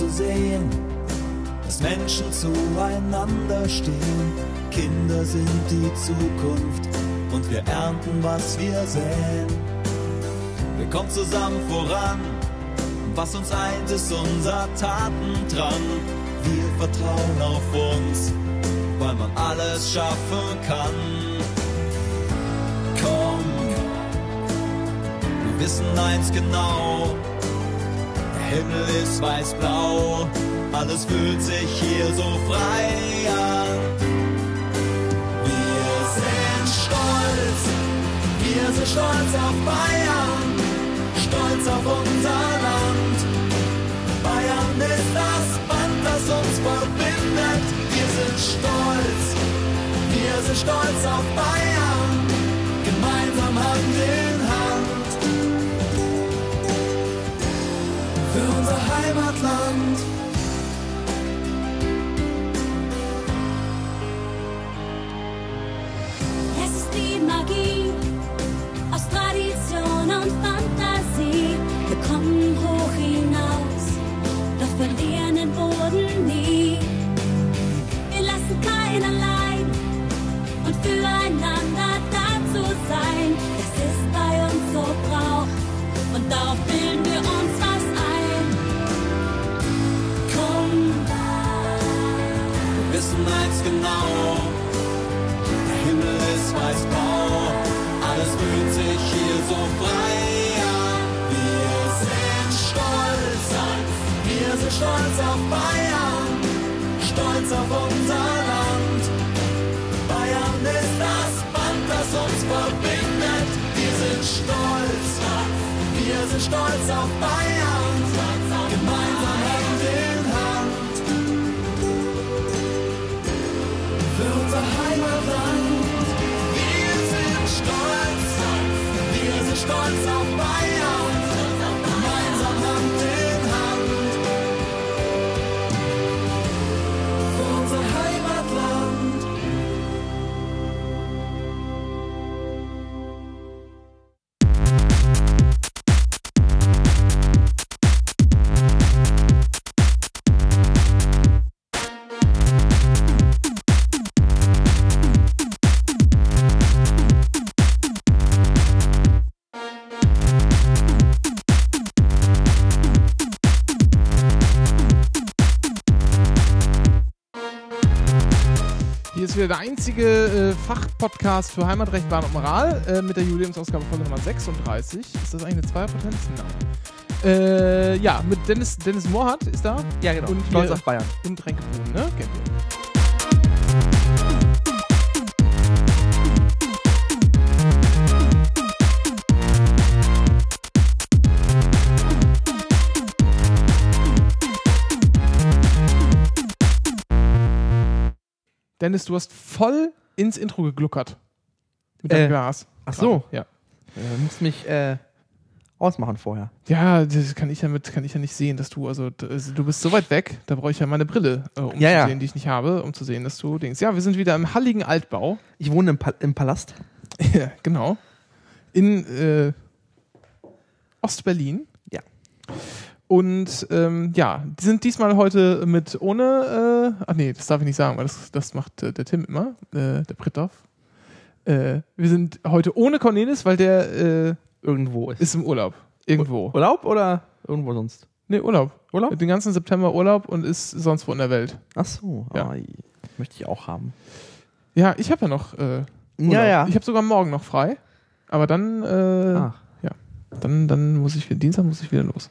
zu sehen, dass Menschen zueinander stehen. Kinder sind die Zukunft und wir ernten, was wir säen. Wir kommen zusammen voran, was uns eint, ist unser Tatendrang. Wir vertrauen auf uns, weil man alles schaffen kann. Komm, wir wissen eins genau, Himmel ist weiß-blau, alles fühlt sich hier so frei an. Wir sind stolz, wir sind stolz auf Bayern, stolz auf unser Land. Bayern ist das Band, das uns verbindet. Wir sind stolz, wir sind stolz auf Bayern, gemeinsam Hand in Heimatland. Es ist die Magie aus Tradition und Fantasie. Wir kommen hoch hinaus, doch verlieren den Boden nie. Wir lassen keinen allein genau, der Himmel ist weiß-blau, alles fühlt sich hier so frei an. Wir sind stolz, wir sind stolz auf Bayern, stolz auf unser Land. Bayern ist das Band, das uns verbindet. Wir sind stolz, wir sind stolz auf Bayern, wir sind der einzige äh, Fachpodcast für Heimatrecht, Bahn und Moral äh, mit der Jubiläumsausgabe Folge Nummer 36. Ist das eigentlich eine Zweierpotenz? Nein. Äh, ja, mit Dennis, Dennis Mohrhardt ist da. Ja, genau. Und Stolz auf Bayern. Und Renke Brun, ne? Kennt Dennis, du hast voll ins Intro gegluckert. Mit deinem Äh, Glas. ach so. Ja. Du musst mich äh, ausmachen vorher. Ja, das kann ich ja mit, kann ich ja nicht sehen, dass du, also du bist so weit weg, da brauche ich ja meine Brille, äh, um Ja, zu ja. sehen, die ich nicht habe, um zu sehen, dass du denkst. Ja, wir sind wieder im halligen Altbau. Ich wohne im, pa im Palast. ja, genau. In äh, Ostberlin. Ja. Und ähm, ja, die sind diesmal heute mit ohne, äh, ach nee, das darf ich nicht sagen, weil das, das macht äh, der Tim immer, äh, der Britthoff. Äh, wir sind heute ohne Cornelis, weil der äh, Irgendwo ist. ist im Urlaub. Irgendwo. Urlaub oder irgendwo sonst? Nee, Urlaub. Urlaub? Den ganzen September Urlaub und ist sonst wo in der Welt. Ach so. Ja. ai, möchte ich auch haben. Ja, ich habe ja noch äh, Urlaub. Ja, ja. Ich habe sogar morgen noch frei. Aber dann, äh, Ach. dann, dann muss ich wieder, Dienstag muss ich wieder los.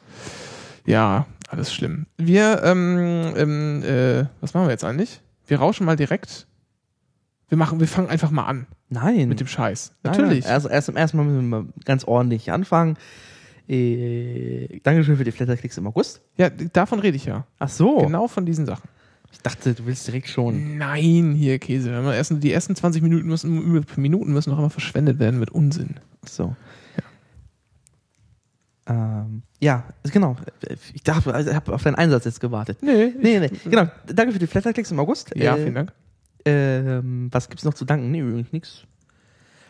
Ja, alles schlimm. Wir, ähm, ähm, äh, was machen wir jetzt eigentlich? Wir rauschen mal direkt. Wir machen, wir fangen einfach mal an Nein. mit dem Scheiß. Natürlich. Nein. Also erst im ersten Mal müssen wir mal ganz ordentlich anfangen. Äh, Dankeschön für die Flatterklicks im August. Ja, davon rede ich ja. Ach so. Genau von diesen Sachen. Ich dachte, du willst direkt schon. Nein, hier Käse. Erst, die ersten 20 Minuten müssen, Minuten müssen noch immer verschwendet werden mit Unsinn. Ach so. Ähm, ja, genau. Ich dachte, also ich habe auf deinen Einsatz jetzt gewartet. Nee, Nee, nee, genau. Danke für die Flatterklicks im August. Ja, Äh, vielen Dank. Ähm, was gibt's noch zu danken? Nee, übrigens nichts.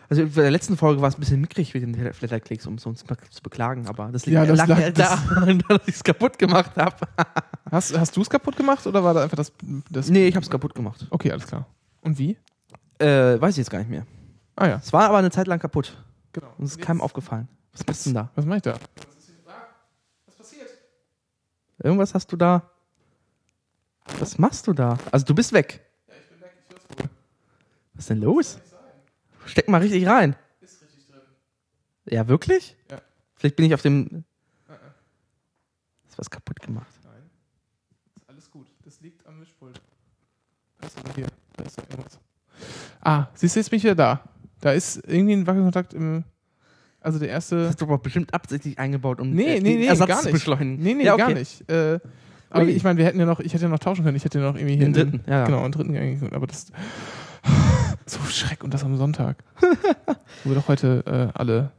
Also bei der letzten Folge war es ein bisschen mickrig mit den Flatterklicks, um es uns mal zu beklagen, aber das liegt Ja, das lag lag- daran, dass ich es kaputt gemacht habe. Hast, hast du es kaputt gemacht oder war da einfach das. das Nee, ich habe es kaputt gemacht. Okay, alles klar. Und wie? Äh, weiß ich jetzt gar nicht mehr. Ah ja, Es war aber eine Zeit lang kaputt. genau. Und es ist keinem aufgefallen. Was machst du denn da? Was mache ich da? Irgendwas hast du da. Was machst du da? Also du bist weg. Was ist denn los? Steck mal richtig rein. Ist richtig drin. Ja, wirklich? Ja. Vielleicht bin ich auf dem. Ist was kaputt gemacht. Nein. Ist alles gut. Das liegt am Mischpult. Was ist denn hier? Da ist irgendwas. Ah, siehst du, jetzt bin ich wieder da. Da ist irgendwie ein Wackelkontakt im. Also der erste. Das ist doch bestimmt absichtlich eingebaut, um Nee, äh, nee, nee, Ersatz gar zu nicht. beschleunigen. Nee, nee, ja, gar okay. nicht. Äh, aber Ui. ich meine, wir hätten ja noch, ich hätte ja noch tauschen können. Ich hätte ja noch irgendwie hier Den dritten, ja. Genau, einen dritten eigentlich. Aber das. So Schreck und das am Sonntag. Wo wir doch heute äh, alle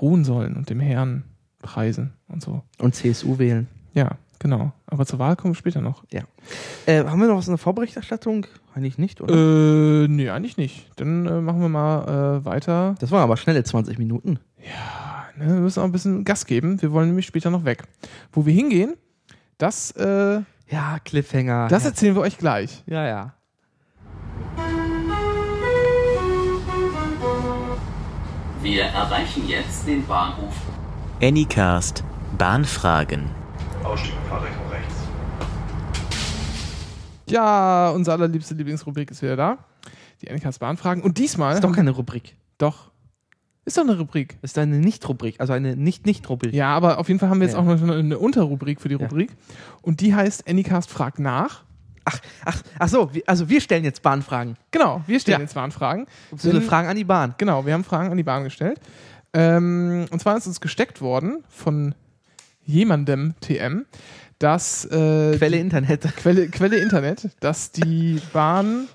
ruhen sollen und dem Herrn preisen und so. Und CSU wählen. Ja, genau. Aber zur Wahl kommen wir später noch. Äh, haben wir noch was in der Vorberichterstattung? Eigentlich nicht, oder? Äh, nee, eigentlich nicht. Dann äh, machen wir mal äh, weiter. Das waren aber schnelle 20 Minuten. Ne, wir müssen auch ein bisschen Gas geben. Wir wollen nämlich später noch weg. Wo wir hingehen, das, äh, Ja, Cliffhanger. das ja. erzählen wir euch gleich. ja, ja. Wir erreichen jetzt den Bahnhof Anycast Bahnfragen. Ausstieg mit Fahrtrichtung rechts. Ja, unsere allerliebste Lieblingsrubrik ist wieder da. Die NKs Bahnfragen. Und diesmal. Ist doch keine Rubrik. Doch. Ist doch eine Rubrik. Ist eine Nicht-Rubrik, also eine Nicht-Nicht-Rubrik. Ja, aber auf jeden Fall haben wir jetzt Ja. auch noch eine, eine Unterrubrik für die Ja. Rubrik. Und die heißt Anycast fragt nach. Ach, ach, ach so, also wir stellen jetzt Bahnfragen. Genau, wir stellen Ja. jetzt Bahnfragen. Beziehungsweise Denn- Fragen an die Bahn. Genau, wir haben Fragen an die Bahn gestellt. Ähm, und zwar ist uns gesteckt worden von jemandem TM, dass äh, Quelle Internet. Quelle, Quelle Internet, dass die Bahn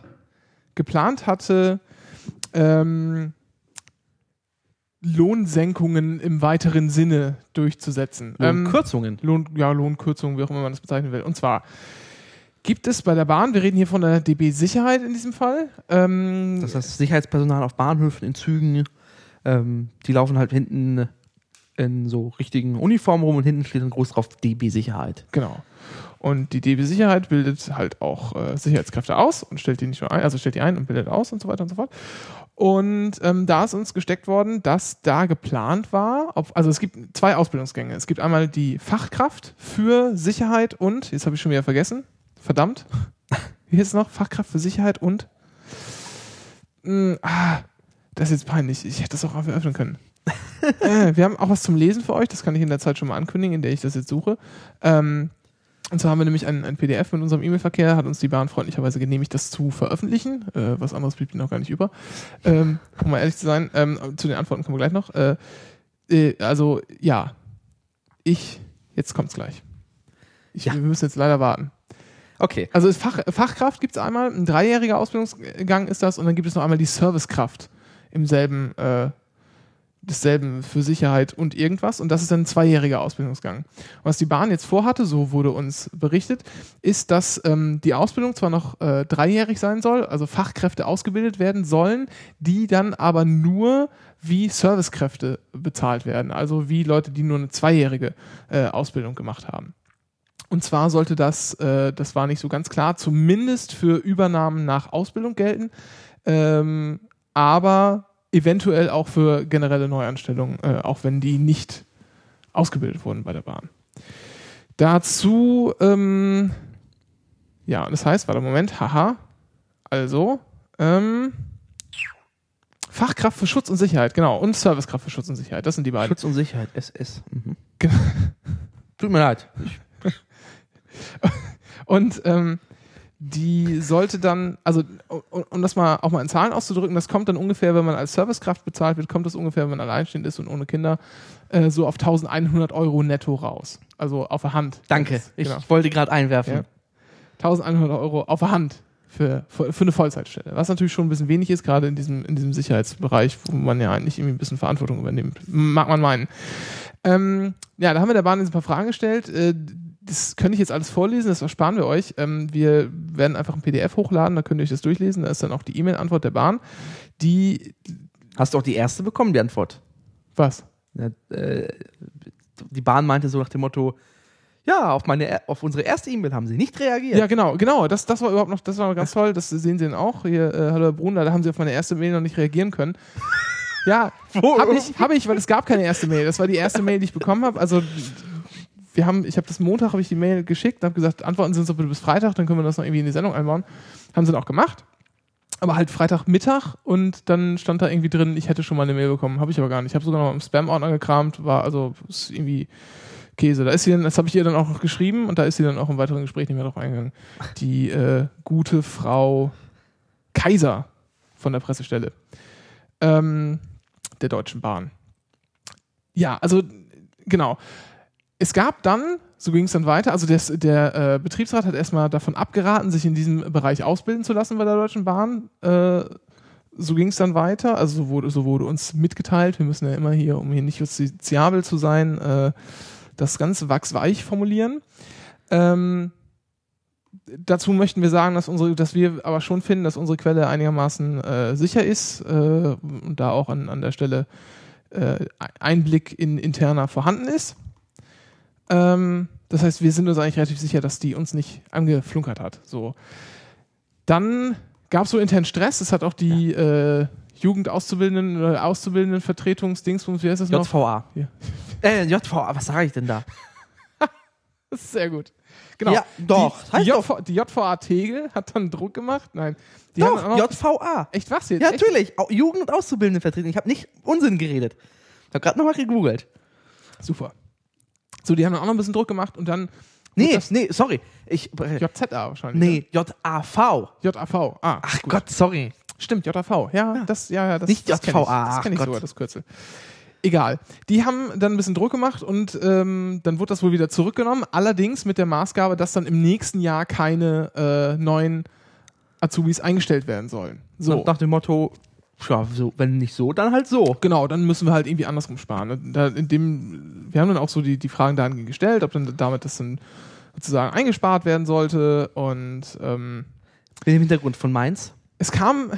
geplant hatte, ähm, Lohnsenkungen im weiteren Sinne durchzusetzen. Ähm, Kürzungen. Lohn, ja, Lohnkürzungen, wie auch immer man das bezeichnen will. Und zwar gibt es bei der Bahn, wir reden hier von der DB Sicherheit in diesem Fall, ähm, Das heißt, Sicherheitspersonal auf Bahnhöfen, in Zügen, ähm, die laufen halt hinten in so richtigen Uniformen rum und hinten steht dann groß drauf DB Sicherheit. Genau. Und die DB Sicherheit bildet halt auch äh, Sicherheitskräfte aus und stellt die nicht nur ein, also stellt die ein und bildet aus und so weiter und so fort. Und ähm, da ist uns gesteckt worden, dass da geplant war, ob, also es gibt zwei Ausbildungsgänge. Es gibt einmal die Fachkraft für Sicherheit und, jetzt habe ich schon wieder vergessen, verdammt, wie ist es noch? Fachkraft für Sicherheit und, Hm, ah, das ist jetzt peinlich, ich hätte das auch eröffnen können. Äh, wir haben auch was zum Lesen für euch, das kann ich in der Zeit schon mal ankündigen, in der ich das jetzt suche. Ähm, und zwar haben wir nämlich ein, ein PDF mit unserem E-Mail-Verkehr, hat uns die Bahn freundlicherweise genehmigt, das zu veröffentlichen. Äh, was anderes blieb ihnen noch gar nicht über. Ähm, um mal ehrlich zu sein, ähm, zu den Antworten kommen wir gleich noch. Äh, äh, also, ja. Ich, jetzt kommt's gleich. Ich, Ja. Wir müssen jetzt leider warten. Okay. Also Fach, Fachkraft gibt es einmal, ein dreijähriger Ausbildungsgang ist das und dann gibt es noch einmal die Servicekraft im selben, äh, desselben für Sicherheit und irgendwas und das ist ein zweijähriger Ausbildungsgang. Was die Bahn jetzt vorhatte, so wurde uns berichtet, ist, dass ähm, die Ausbildung zwar noch äh, dreijährig sein soll, also Fachkräfte ausgebildet werden sollen, die dann aber nur wie Servicekräfte bezahlt werden, also wie Leute, die nur eine zweijährige äh, Ausbildung gemacht haben. Und zwar sollte das, äh, das war nicht so ganz klar, zumindest für Übernahmen nach Ausbildung gelten, ähm, aber eventuell auch für generelle Neuanstellungen, äh, auch wenn die nicht ausgebildet wurden bei der Bahn. Dazu, ähm, ja, das heißt, warte, Moment, haha, also, ähm, Fachkraft für Schutz und Sicherheit, genau, und Servicekraft für Schutz und Sicherheit, das sind die beiden. Schutz und Sicherheit, SS. Mhm. Genau. Tut mir leid. Und ähm, die sollte dann, also um, um das mal auch mal in Zahlen auszudrücken, das kommt dann ungefähr, wenn man als Servicekraft bezahlt wird, kommt das ungefähr, wenn man alleinstehend ist und ohne Kinder, äh, so auf 1100 Euro netto raus. Also auf der Hand. Danke. Ich Genau. wollte gerade einwerfen. Ja. 1100 Euro auf der Hand für, für, für eine Vollzeitstelle. Was natürlich schon ein bisschen wenig ist, gerade in diesem, in diesem Sicherheitsbereich, wo man ja eigentlich irgendwie ein bisschen Verantwortung übernimmt. Mag man meinen. Ähm, ja, da haben wir der Bahn jetzt ein paar Fragen gestellt. Äh, das könnte ich jetzt alles vorlesen, das ersparen wir euch. Ähm, wir werden einfach ein PDF hochladen, da könnt ihr euch das durchlesen. Da ist dann auch die E-Mail-Antwort der Bahn. Die Hast du auch die erste bekommen, die Antwort? Was? Ja, äh, die Bahn meinte so nach dem Motto, ja, auf, meine, auf unsere erste E-Mail haben sie nicht reagiert. Ja, genau, genau. Das, das war überhaupt noch, das war ganz toll. Das sehen Sie dann auch. Hier, äh, hallo Herr Brunner, da haben Sie auf meine erste Mail noch nicht reagieren können. Ja, habe ich, hab ich, weil es gab keine erste Mail. Das war die erste Mail, die ich bekommen habe. Also wir haben, ich habe das Montag habe ich die Mail geschickt und habe gesagt, antworten Sie uns bitte bis Freitag, dann können wir das noch irgendwie in die Sendung einbauen. Haben sie dann auch gemacht. Aber halt Freitagmittag und dann stand da irgendwie drin, ich hätte schon mal eine Mail bekommen. Habe ich aber gar nicht. Ich habe sogar noch im Spam-Ordner gekramt, war also ist irgendwie Käse. Da ist sie dann, das habe ich ihr dann auch noch geschrieben und da ist sie dann auch im weiteren Gespräch nicht mehr drauf eingegangen. Die äh, gute Frau Kaiser von der Pressestelle ähm, der Deutschen Bahn. Ja, also genau. Es gab dann, so ging es dann weiter, also des, der äh, Betriebsrat hat erstmal davon abgeraten, sich in diesem Bereich ausbilden zu lassen bei der Deutschen Bahn. Äh, so ging es dann weiter, also so wurde, so wurde uns mitgeteilt, wir müssen ja immer hier, um hier nicht justiziabel zu sein, äh, das ganz wachsweich formulieren. Ähm, dazu möchten wir sagen, dass, unsere, dass wir aber schon finden, dass unsere Quelle einigermaßen äh, sicher ist äh, und da auch an, an der Stelle äh, Einblick in interner vorhanden ist. Ähm, das heißt, wir sind uns eigentlich relativ sicher, dass die uns nicht angeflunkert hat. So. Dann gab es so internen Stress. Es hat auch die äh, Jugendauszubildenden oder Auszubildenden-Vertretungsdingsbums, wie heißt das noch? JVA. Ja. Äh, JVA, was sage ich denn da? Das ist sehr gut. Genau. Ja, doch. Die, die. JV, die JVA Tegel hat dann Druck gemacht. Nein. Die Doch, auch JVA. echt was jetzt? Ja, echt? natürlich. Jugend- und Auszubildendenvertretung. Ich habe nicht Unsinn geredet. Ich habe gerade nochmal gegoogelt. Super. So, die haben dann auch noch ein bisschen Druck gemacht und dann Nee, das- nee, sorry. Ich, äh, JZA wahrscheinlich. nee, JAV. Ne? JAV. Ah, Ach gut. Gott, sorry. Stimmt, JAV. Ja, das, ja, ja, das, Nicht das JVA, Ich, das kenne ich Gott. sogar, das Kürzel. Egal. Die haben dann ein bisschen Druck gemacht und ähm, dann wurde das wohl wieder zurückgenommen. Allerdings mit der Maßgabe, dass dann im nächsten Jahr keine äh, neuen Azubis eingestellt werden sollen. So. Nach dem Motto, ja, so, wenn nicht so, dann halt so. Genau, dann müssen wir halt irgendwie andersrum sparen. Und Da, in dem, wir haben dann auch so die, die Fragen dahingehend gestellt, ob dann damit das dann sozusagen eingespart werden sollte. Und ähm, Mit dem Hintergrund von Mainz. es kam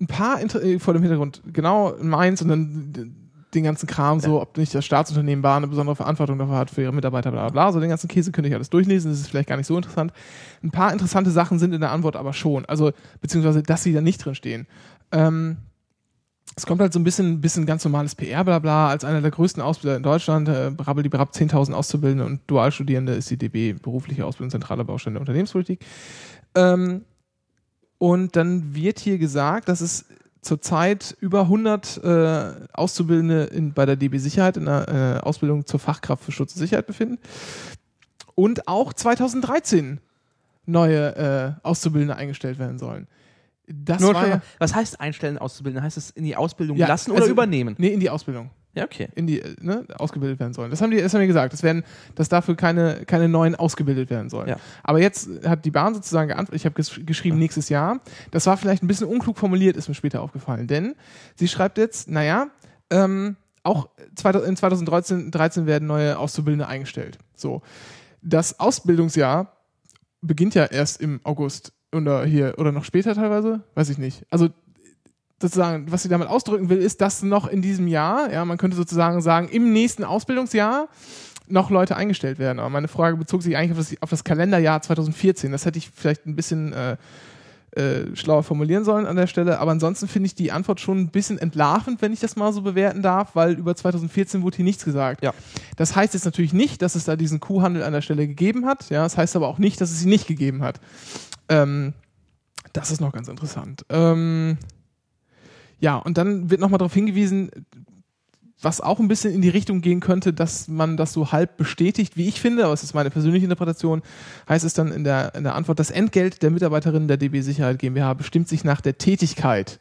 ein paar Inter äh, vor dem Hintergrund, genau in Mainz und dann den ganzen Kram, so, ob nicht das Staatsunternehmen Bahn eine besondere Verantwortung dafür hat für ihre Mitarbeiter, bla bla bla. So den ganzen Käse könnte ich alles durchlesen, das ist vielleicht gar nicht so interessant. Ein paar interessante Sachen sind in der Antwort aber schon, also beziehungsweise, dass sie da nicht drin stehen. Ähm, es kommt halt so ein bisschen, bisschen ganz normales PR, bla bla. Als einer der größten Ausbilder in Deutschland, äh, brabbelt die berab 10.000 Auszubildende und Dualstudierende ist die DB, berufliche Ausbildung, zentraler Baustein der Unternehmenspolitik. Ähm, und dann wird hier gesagt, dass es zurzeit über 100 äh, Auszubildende in, bei der DB Sicherheit in der äh, Ausbildung zur Fachkraft für Schutz und Sicherheit befinden. Und auch 2013 neue äh, Auszubildende eingestellt werden sollen. Das Nur war ja, was heißt einstellen, auszubilden? Heißt es in die Ausbildung Ja, lassen also- oder übernehmen? Nee, in die Ausbildung. Ja, okay. In die, äh, ne, ausgebildet werden sollen. Das haben die, das haben die gesagt. Das werden, dass dafür keine, keine neuen ausgebildet werden sollen. Ja. Aber jetzt hat die Bahn sozusagen geantwortet, ich habe ges geschrieben nächstes Jahr. Das war vielleicht ein bisschen unklug formuliert, ist mir später aufgefallen. Denn sie schreibt jetzt, naja, ähm, auch 2000 in 2013 13 werden neue Auszubildende eingestellt. So. Das Ausbildungsjahr beginnt ja erst im August oder hier oder noch später teilweise, weiß ich nicht. Also sozusagen, was sie damit ausdrücken will, ist, dass noch in diesem Jahr, ja, man könnte sozusagen sagen, im nächsten Ausbildungsjahr noch Leute eingestellt werden. Aber meine Frage bezog sich eigentlich auf das, auf das Kalenderjahr 2014. Das hätte ich vielleicht ein bisschen äh, äh, schlauer formulieren sollen an der Stelle. Aber ansonsten finde ich die Antwort schon ein bisschen entlarvend, wenn ich das mal so bewerten darf, weil über 2014 wurde hier nichts gesagt. Ja. Das heißt jetzt natürlich nicht, dass es da diesen Kuhhandel an der Stelle gegeben hat. Ja, das heißt aber auch nicht, dass es sie nicht gegeben hat. Ähm, das ist noch ganz interessant. Ähm, ja, und dann wird nochmal darauf hingewiesen, was auch ein bisschen in die Richtung gehen könnte, dass man das so halb bestätigt, wie ich finde, aber es ist meine persönliche Interpretation, heißt es dann in der, in der Antwort, das Entgelt der Mitarbeiterinnen der DB Sicherheit GmbH bestimmt sich nach der Tätigkeit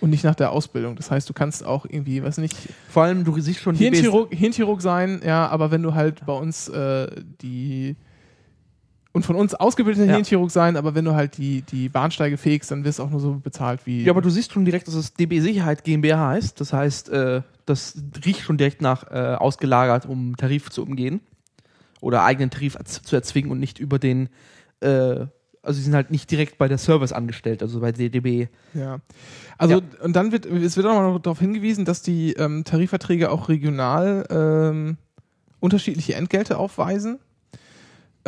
und nicht nach der Ausbildung. Das heißt, du kannst auch irgendwie, was nicht, Vor allem, du siehst schon Hirnchirurg, Hirnchirurg sein, ja, aber wenn du halt bei uns äh, die und von uns ausgebildeter Ja. Hirnchirurg sein, aber wenn du halt die, die Bahnsteige fegst, dann wirst du auch nur so bezahlt wie. Ja, aber du siehst schon direkt, dass es DB Sicherheit GmbH heißt. Das heißt, äh, das riecht schon direkt nach äh, ausgelagert, um Tarif zu umgehen. Oder eigenen Tarif zu erzwingen und nicht über den äh, Also sie sind halt nicht direkt bei der Service angestellt, also bei DDB. Ja. Also, Ja. und dann wird, es wird auch noch darauf hingewiesen, dass die ähm, Tarifverträge auch regional ähm, unterschiedliche Entgelte aufweisen.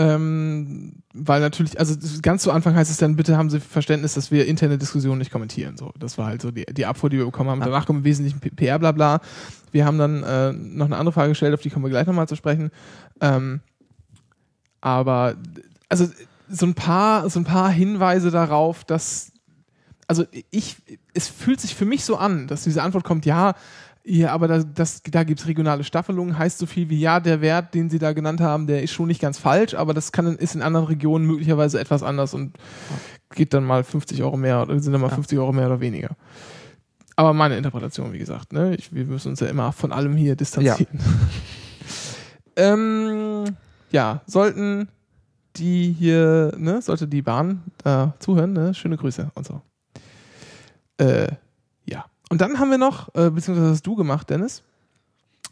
Ähm, weil natürlich, also ganz zu Anfang heißt es dann, bitte haben Sie Verständnis, dass wir interne Diskussionen nicht kommentieren. So, das war halt so die, die Abfuhr, die wir bekommen haben. Danach kommt im Wesentlichen PR, bla bla. Wir haben dann äh, noch eine andere Frage gestellt, auf die kommen wir gleich nochmal zu sprechen. Ähm, aber also so ein paar, so ein paar Hinweise darauf, dass also ich, es fühlt sich für mich so an, dass diese Antwort kommt, ja, ja, aber da, das, da gibt es regionale Staffelungen, heißt so viel wie, ja, der Wert, den Sie da genannt haben, der ist schon nicht ganz falsch, aber das kann, ist in anderen Regionen möglicherweise etwas anders und geht dann mal 50 Euro mehr oder sind dann mal Ja. 50 Euro mehr oder weniger. Aber meine Interpretation, wie gesagt, ne? Ich, wir müssen uns ja immer von allem hier distanzieren. ähm, ja, sollten die hier, ne, sollte die Bahn da zuhören, ne, schöne Grüße und so. Äh, ja. Und dann haben wir noch, äh, beziehungsweise hast du gemacht, Dennis,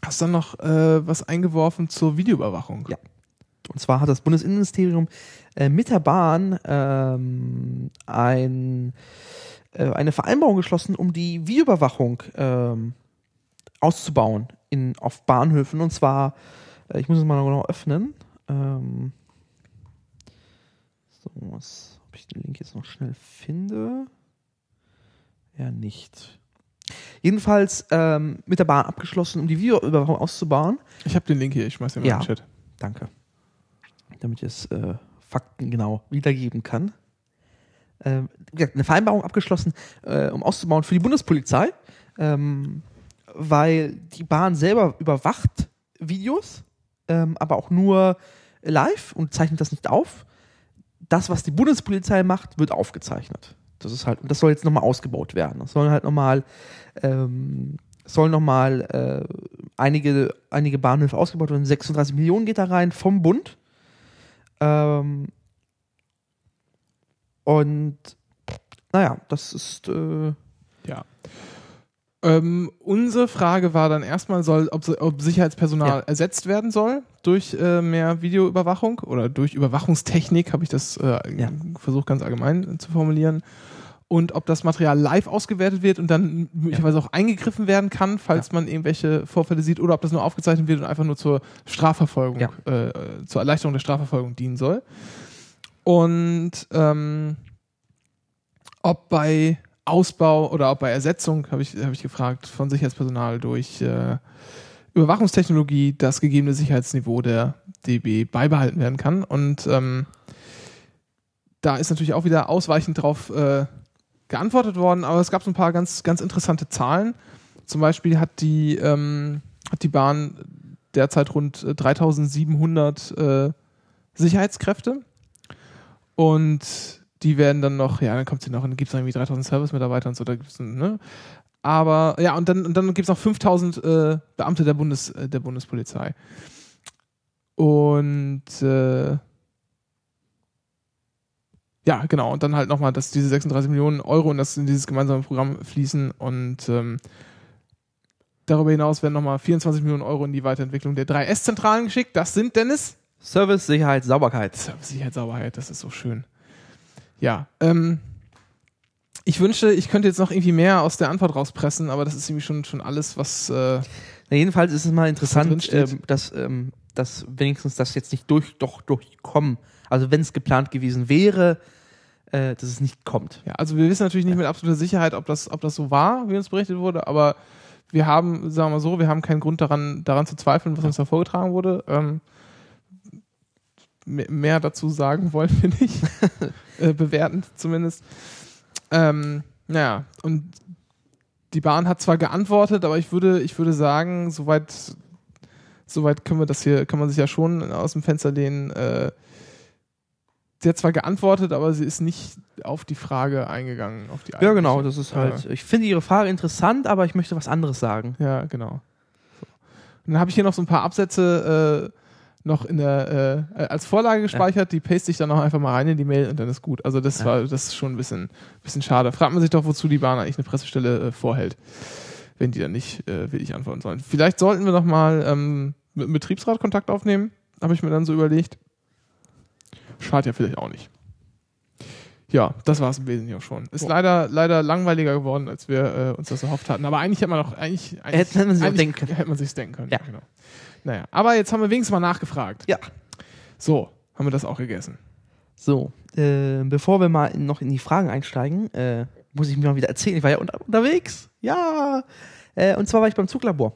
hast dann noch äh, was eingeworfen zur Videoüberwachung. Ja. Und zwar hat das Bundesinnenministerium äh, mit der Bahn ähm, ein, äh, eine Vereinbarung geschlossen, um die Videoüberwachung ähm, auszubauen in, auf Bahnhöfen. Und zwar, äh, ich muss es mal noch öffnen. Ähm, so, was, ob ich den Link jetzt noch schnell finde? Ja, nicht. Jedenfalls ähm, mit der Bahn abgeschlossen, um die Videoüberwachung auszubauen. Ich habe den Link hier, ich schmeiß den mal Ja. in den Chat. Danke. Damit ich es äh, Fakten genau wiedergeben kann. Ähm, eine Vereinbarung abgeschlossen, äh, um auszubauen für die Bundespolizei, ähm, weil die Bahn selber überwacht Videos, ähm, aber auch nur live und zeichnet das nicht auf. Das, was die Bundespolizei macht, wird aufgezeichnet. Das ist halt, das soll jetzt nochmal ausgebaut werden. Das soll halt nochmal, ähm, sollen nochmal äh, einige, einige Bahnhöfe ausgebaut werden. 36 Millionen geht da rein vom Bund. Ähm, und naja, das ist äh. Ähm, unsere Frage war dann erstmal, soll, ob, ob Sicherheitspersonal Ja. ersetzt werden soll durch äh, mehr Videoüberwachung oder durch Überwachungstechnik, habe ich das äh, Ja. versucht ganz allgemein zu formulieren. Und ob das Material live ausgewertet wird und dann möglicherweise auch eingegriffen werden kann, falls man irgendwelche Vorfälle sieht, oder ob das nur aufgezeichnet wird und einfach nur zur Strafverfolgung, Ja. äh, zur Erleichterung der Strafverfolgung dienen soll. Und ähm, ob bei Ausbau oder ob bei Ersetzung, habe ich, hab ich gefragt, von Sicherheitspersonal durch äh, Überwachungstechnologie das gegebene Sicherheitsniveau der DB beibehalten werden kann. Und ähm, da ist natürlich auch wieder ausweichend drauf äh, geantwortet worden, aber es gab so ein paar ganz, ganz interessante Zahlen. Zum Beispiel hat die, ähm, hat die Bahn derzeit rund äh, 3700 äh, Sicherheitskräfte und die werden dann noch, ja, dann kommt sie noch, dann gibt es irgendwie 3000 Service-Mitarbeiter und so, da gibt's, ne? Aber, ja, und dann, und dann gibt es noch 5000 äh, Beamte der, Bundes, äh, der Bundespolizei. Und, äh, ja, genau, und dann halt nochmal, dass diese 36 Millionen Euro in, das, in dieses gemeinsame Programm fließen und ähm, darüber hinaus werden nochmal 24 Millionen Euro in die Weiterentwicklung der 3S-Zentralen geschickt. Das sind, Dennis, Service, Sicherheit, Sauberkeit. Sicherheit, Sauberheit, das ist so schön. Ja, ähm, ich wünschte, ich könnte jetzt noch irgendwie mehr aus der Antwort rauspressen, aber das ist irgendwie schon, schon alles, was. Äh, Na, jedenfalls ist es mal interessant, ähm, dass, ähm, dass wenigstens das jetzt nicht durch, doch durchkommen. Also wenn es geplant gewesen wäre, äh, dass es nicht kommt. ja, also wir wissen natürlich nicht mit absoluter Sicherheit, ob das, ob das so war, wie uns berichtet wurde, aber wir haben, sagen wir mal so, wir haben keinen Grund daran, daran zu zweifeln, was uns da vorgetragen wurde. Ähm, mehr dazu sagen wollen wir nicht. äh, bewertend zumindest. Ähm, naja, und die Bahn hat zwar geantwortet, aber ich würde, ich würde sagen, soweit, soweit können wir das hier, kann man sich ja schon aus dem Fenster lehnen. Äh, sie hat zwar geantwortet, aber sie ist nicht auf die Frage eingegangen. Auf die Ja, genau, das ist halt. Ich finde Ihre Frage interessant, aber ich möchte was anderes sagen. Ja, genau. Und dann habe ich hier noch so ein paar Absätze äh, noch in der äh, als Vorlage gespeichert, die paste ich dann auch einfach mal rein in die Mail und dann ist gut. Also das Ja. war das ist schon ein bisschen, bisschen schade. Fragt man sich doch, wozu die Bahn eigentlich eine Pressestelle äh, vorhält, wenn die dann nicht äh, wirklich antworten sollen. Vielleicht sollten wir noch mal ähm, mit dem Betriebsrat Kontakt aufnehmen, habe ich mir dann so überlegt. Schadet ja vielleicht auch nicht. Ja, das war es im Wesentlichen auch schon. Ist leider, leider langweiliger geworden, als wir äh, uns das erhofft hatten. Aber eigentlich hätte man noch, eigentlich, eigentlich Hätte man sich auch denken können. Hätte man sich's denken können. Ja. genau. Naja, aber jetzt haben wir wenigstens mal nachgefragt. Ja. So, haben wir das auch gegessen. So, äh, bevor wir mal noch in die Fragen einsteigen, äh, muss ich mir mal wieder erzählen. Ich war ja unter, unterwegs. Ja. Äh, und zwar war ich beim Zuglabor.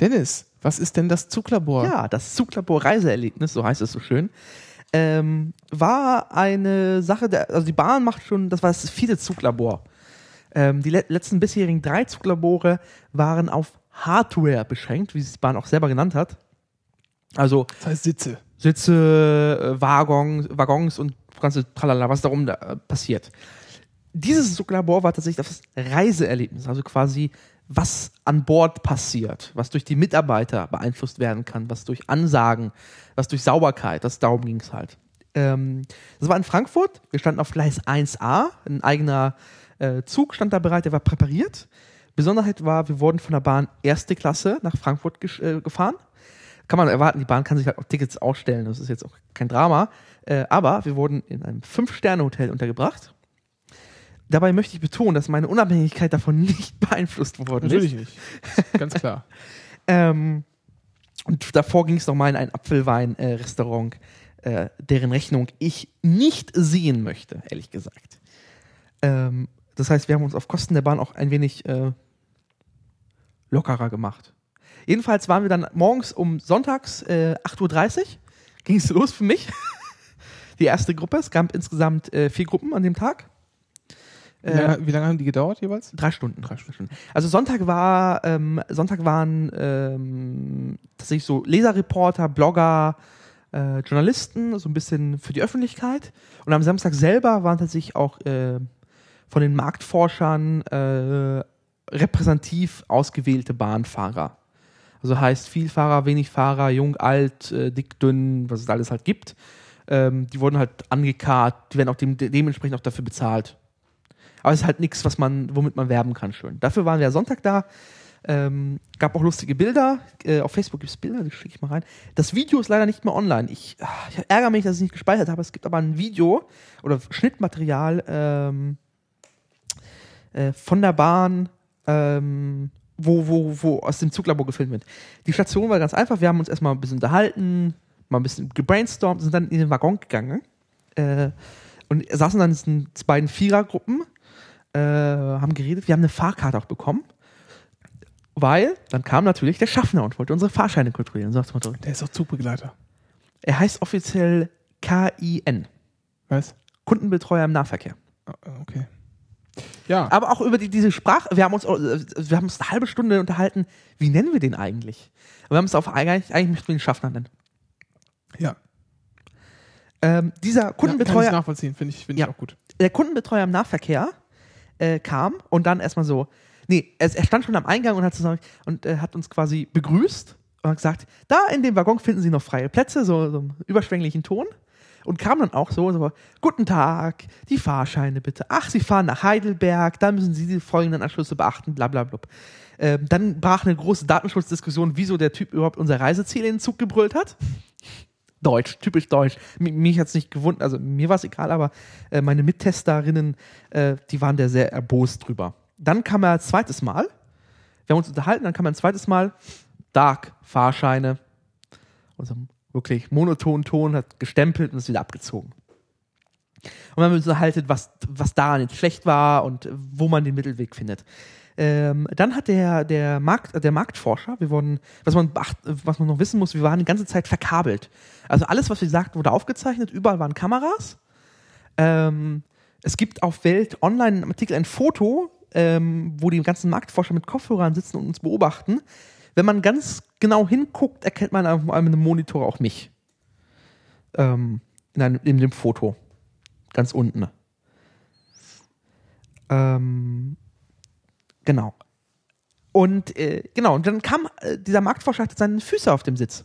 Dennis, was ist denn das Zuglabor? Ja, das Zuglabor Reiseerlebnis, so heißt es so schön, ähm, war eine Sache, der, also die Bahn macht schon, das war das vierte Zuglabor. Ähm, die le letzten bisherigen drei Zuglabore waren auf Hardware beschränkt, wie es die Bahn auch selber genannt hat. Also Das heißt Sitze. Sitze, äh, Waggons, Waggons und ganze Tralala, was darum da, äh, passiert. Dieses Zuglabor war tatsächlich das Reiseerlebnis, also quasi was an Bord passiert, was durch die Mitarbeiter beeinflusst werden kann, was durch Ansagen, was durch Sauberkeit, das darum ging es halt. Ähm, das war in Frankfurt, wir standen auf Gleis 1a, ein eigener äh, Zug stand da bereit, der war präpariert. Besonderheit war, wir wurden von der Bahn erste Klasse nach Frankfurt äh, gefahren kann man erwarten, die Bahn kann sich halt auch Tickets ausstellen, das ist jetzt auch kein Drama. Äh, aber wir wurden in einem Fünf-Sterne-Hotel untergebracht. Dabei möchte ich betonen, dass meine Unabhängigkeit davon nicht beeinflusst worden Natürlich ist. nicht. Ganz klar. Ähm, und davor ging es nochmal in ein Apfelwein-Restaurant, äh, deren Rechnung ich nicht sehen möchte, ehrlich gesagt. Ähm, das heißt, wir haben uns auf Kosten der Bahn auch ein wenig äh, lockerer gemacht. Jedenfalls waren wir dann morgens um sonntags äh, 8.30 Uhr, ging es los für mich. Die erste Gruppe, es gab insgesamt äh, vier Gruppen an dem Tag. Wie lange, wie lange haben die gedauert jeweils? Drei Stunden. Drei Stunden. Also Sonntag war, ähm, Sonntag waren ähm, tatsächlich so Leserreporter, Blogger, äh, Journalisten, so ein bisschen für die Öffentlichkeit. Und am Samstag selber waren tatsächlich auch äh, von den Marktforschern äh, repräsentativ ausgewählte Bahnfahrer. Also heißt Vielfahrer, wenig Fahrer, jung, alt, äh, dick, dünn, was es alles halt gibt. Ähm, die wurden halt angekarrt, die werden auch dem, dementsprechend auch dafür bezahlt. Aber es ist halt nichts, was man, womit man werben kann, schön. Dafür waren wir Sonntag da. Ähm, gab auch lustige Bilder. Äh, auf Facebook gibt es Bilder, die schicke ich mal rein. Das Video ist leider nicht mehr online. Ich, ich ärgere mich, dass ich es nicht gespeichert habe. Es gibt aber ein Video oder Schnittmaterial ähm, äh, von der Bahn, ähm, wo, wo, wo aus dem Zuglabor gefilmt wird. Die Station war ganz einfach. Wir haben uns erstmal ein bisschen unterhalten, mal ein bisschen gebrainstormt, sind dann in den Waggon gegangen äh, und saßen dann in diesen beiden Vierergruppen äh, haben geredet. Wir haben eine Fahrkarte auch bekommen, weil dann kam natürlich der Schaffner und wollte unsere Fahrscheine kontrollieren. So Der ist auch Zugbegleiter. Er heißt offiziell KIN, Was? Kundenbetreuer im Nahverkehr. Ah, Okay. Ja. Aber auch über die, diese Sprache, wir haben uns, wir haben uns eine halbe Stunde unterhalten, wie nennen wir den eigentlich? Wir haben es auf eigentlich, eigentlich möchten wir ihn Schaffner nennen. ja. Ähm, dieser Ja, kann Kundenbetreuer, ich nachvollziehen, finde ich, finde Ja. ich auch gut. der Kundenbetreuer im Nahverkehr äh, kam und dann erstmal so, nee, er, er stand schon am Eingang und hat, zusammen, und, äh, hat uns quasi begrüßt und hat gesagt, da in dem Waggon finden Sie noch freie Plätze, so, so im überschwänglichen Ton. Und kam dann auch so, so, guten Tag, die Fahrscheine bitte. Ach, Sie fahren nach Heidelberg, da müssen Sie die folgenden Anschlüsse beachten, bla bla bla. Ähm, dann brach eine große Datenschutzdiskussion, wieso der Typ überhaupt unser Reiseziel in den Zug gebrüllt hat. Deutsch, typisch deutsch. M mich hat's nicht gewundert, also mir war es egal, aber äh, meine Mittesterinnen, äh, die waren da sehr erbost drüber. Dann kam er ein zweites Mal. Wir haben uns unterhalten, dann kam er ein zweites Mal. Dark, Fahrscheine. Und so wirklich monotonen Ton, hat gestempelt und ist wieder abgezogen. Und wir haben uns unterhalten, was, was daran jetzt schlecht war und wo man den Mittelweg findet. Ähm, dann hat der, der, Markt, der Marktforscher, wir wurden, was man, beacht, was man noch wissen muss, wir waren die ganze Zeit verkabelt. Also alles, was wir sagten, wurde aufgezeichnet, überall waren Kameras. Ähm, es gibt auf Welt Online im Artikel ein Foto, ähm, wo die ganzen Marktforscher mit Kopfhörern sitzen und uns beobachten. Wenn man ganz genau hinguckt, erkennt man auf einem Monitor auch mich. Ähm, in, einem, in dem Foto. Ganz unten. Ähm, genau. Und äh, genau, und dann kam äh, dieser Marktforscher hatte seine Füße auf dem Sitz.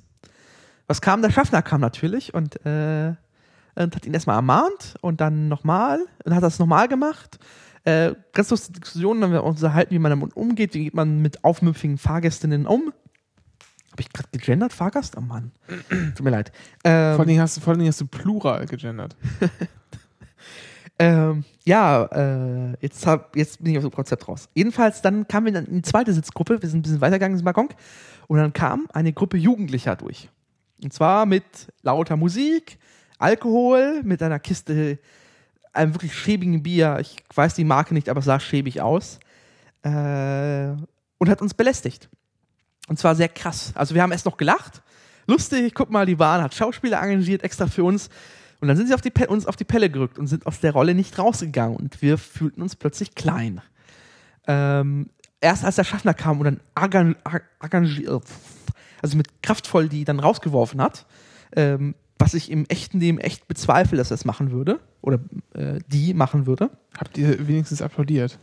Was kam? Der Schaffner kam natürlich und, äh, und hat ihn erstmal ermahnt und dann nochmal und hat das nochmal gemacht. Äh, ganz lustige Diskussionen, haben wir uns unterhalten, wie man damit umgeht, wie geht man mit aufmüpfigen Fahrgästinnen um. Habe ich gerade gegendert, Fahrgast? Oh Mann. Tut mir leid. Ähm, Vor allen, Dingen hast, du- vor allen Dingen hast du Plural gegendert. Ähm, ja, äh, jetzt, hab, jetzt bin ich aus dem Konzept raus. Jedenfalls, dann kamen wir in die zweite Sitzgruppe. Wir sind ein bisschen weitergegangen im Waggon. Und dann kam eine Gruppe Jugendlicher durch. Und zwar mit lauter Musik, Alkohol, mit einer Kiste, einem wirklich schäbigen Bier. Ich weiß die Marke nicht, aber es sah schäbig aus. Äh, und hat uns belästigt. Und zwar sehr krass. Also wir haben erst noch gelacht. Lustig, guck mal, die Bahn hat Schauspieler engagiert extra für uns. Und dann sind sie auf uns auf die Pelle gerückt und sind aus der Rolle nicht rausgegangen. Und wir fühlten uns plötzlich klein. Ähm, erst als der Schaffner kam und dann arrangiert, also mit kraftvoll die dann rausgeworfen hat, ähm, was ich im echten Leben echt bezweifle, dass er es machen würde. Oder äh, die machen würde. Habt ihr wenigstens applaudiert?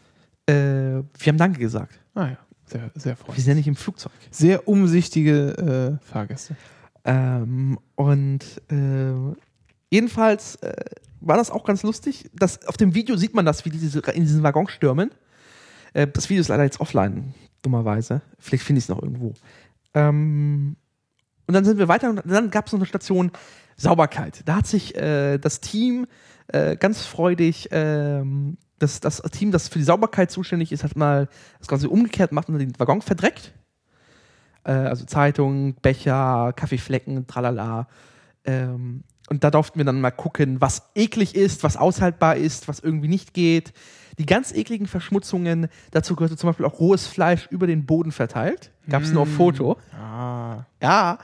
Äh, wir haben Danke gesagt. Ah ja, sehr, sehr Wir freundlich. sind ja nicht im Flugzeug. Sehr umsichtige äh, Fahrgäste. Ähm, und äh, jedenfalls äh, war das auch ganz lustig. Das, auf dem Video sieht man das, wie diese in diesen Waggon stürmen. Äh, das Video ist leider jetzt offline, dummerweise. Vielleicht finde ich es noch irgendwo. Ähm, und dann sind wir weiter und dann gab es noch eine Station Sauberkeit. Da hat sich äh, das Team äh, ganz freudig, ähm, das, das Team, das für die Sauberkeit zuständig ist, hat mal das Ganze umgekehrt gemacht und den Waggon verdreckt. Äh, also Zeitung, Becher, Kaffeeflecken, tralala. Ähm, und da durften wir dann mal gucken, was eklig ist, was aushaltbar ist, was irgendwie nicht geht. Die ganz ekligen Verschmutzungen, dazu gehörte zum Beispiel auch rohes Fleisch über den Boden verteilt. Gab es nur auf Foto. Ah. Ja.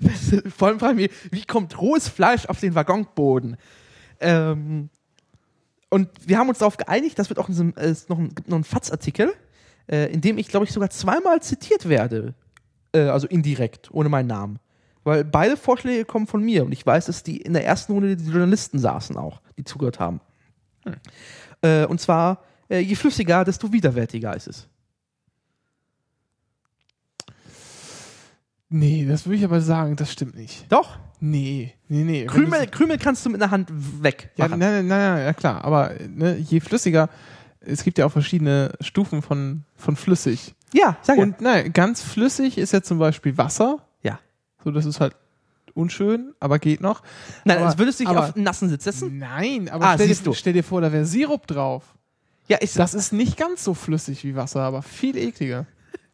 Vor allem fragen wir, wie kommt rohes Fleisch auf den Waggonboden? Ähm, und wir haben uns darauf geeinigt, das wird auch in diesem, äh, es noch ein, gibt noch einen FATS-Artikel, äh, in dem ich, glaube ich, sogar zweimal zitiert werde. Äh, also indirekt, ohne meinen Namen. Weil beide Vorschläge kommen von mir und ich weiß, dass die in der ersten Runde die Journalisten saßen auch, die zugehört haben. Äh, und zwar, äh, je flüssiger, desto widerwärtiger ist es. Nee, das würde ich aber sagen, das stimmt nicht. Doch. Nee, nee, nee. Krümel, Krümel kannst du mit einer Hand weg. Ja, nein, nein, nein, ja klar. Aber ne, je flüssiger, es gibt ja auch verschiedene Stufen von, von flüssig. ja sag ja. Und nein, ganz flüssig ist ja zum Beispiel Wasser. So, das ist halt unschön, aber geht noch. Nein, aber, also würdest du dich aber- auf einen nassen Sitz setzen? Nein, aber Ah, stell, dir, stell dir vor, da wäre Sirup drauf. Ja, ist Das ist nicht ganz so flüssig wie Wasser, aber viel ekliger.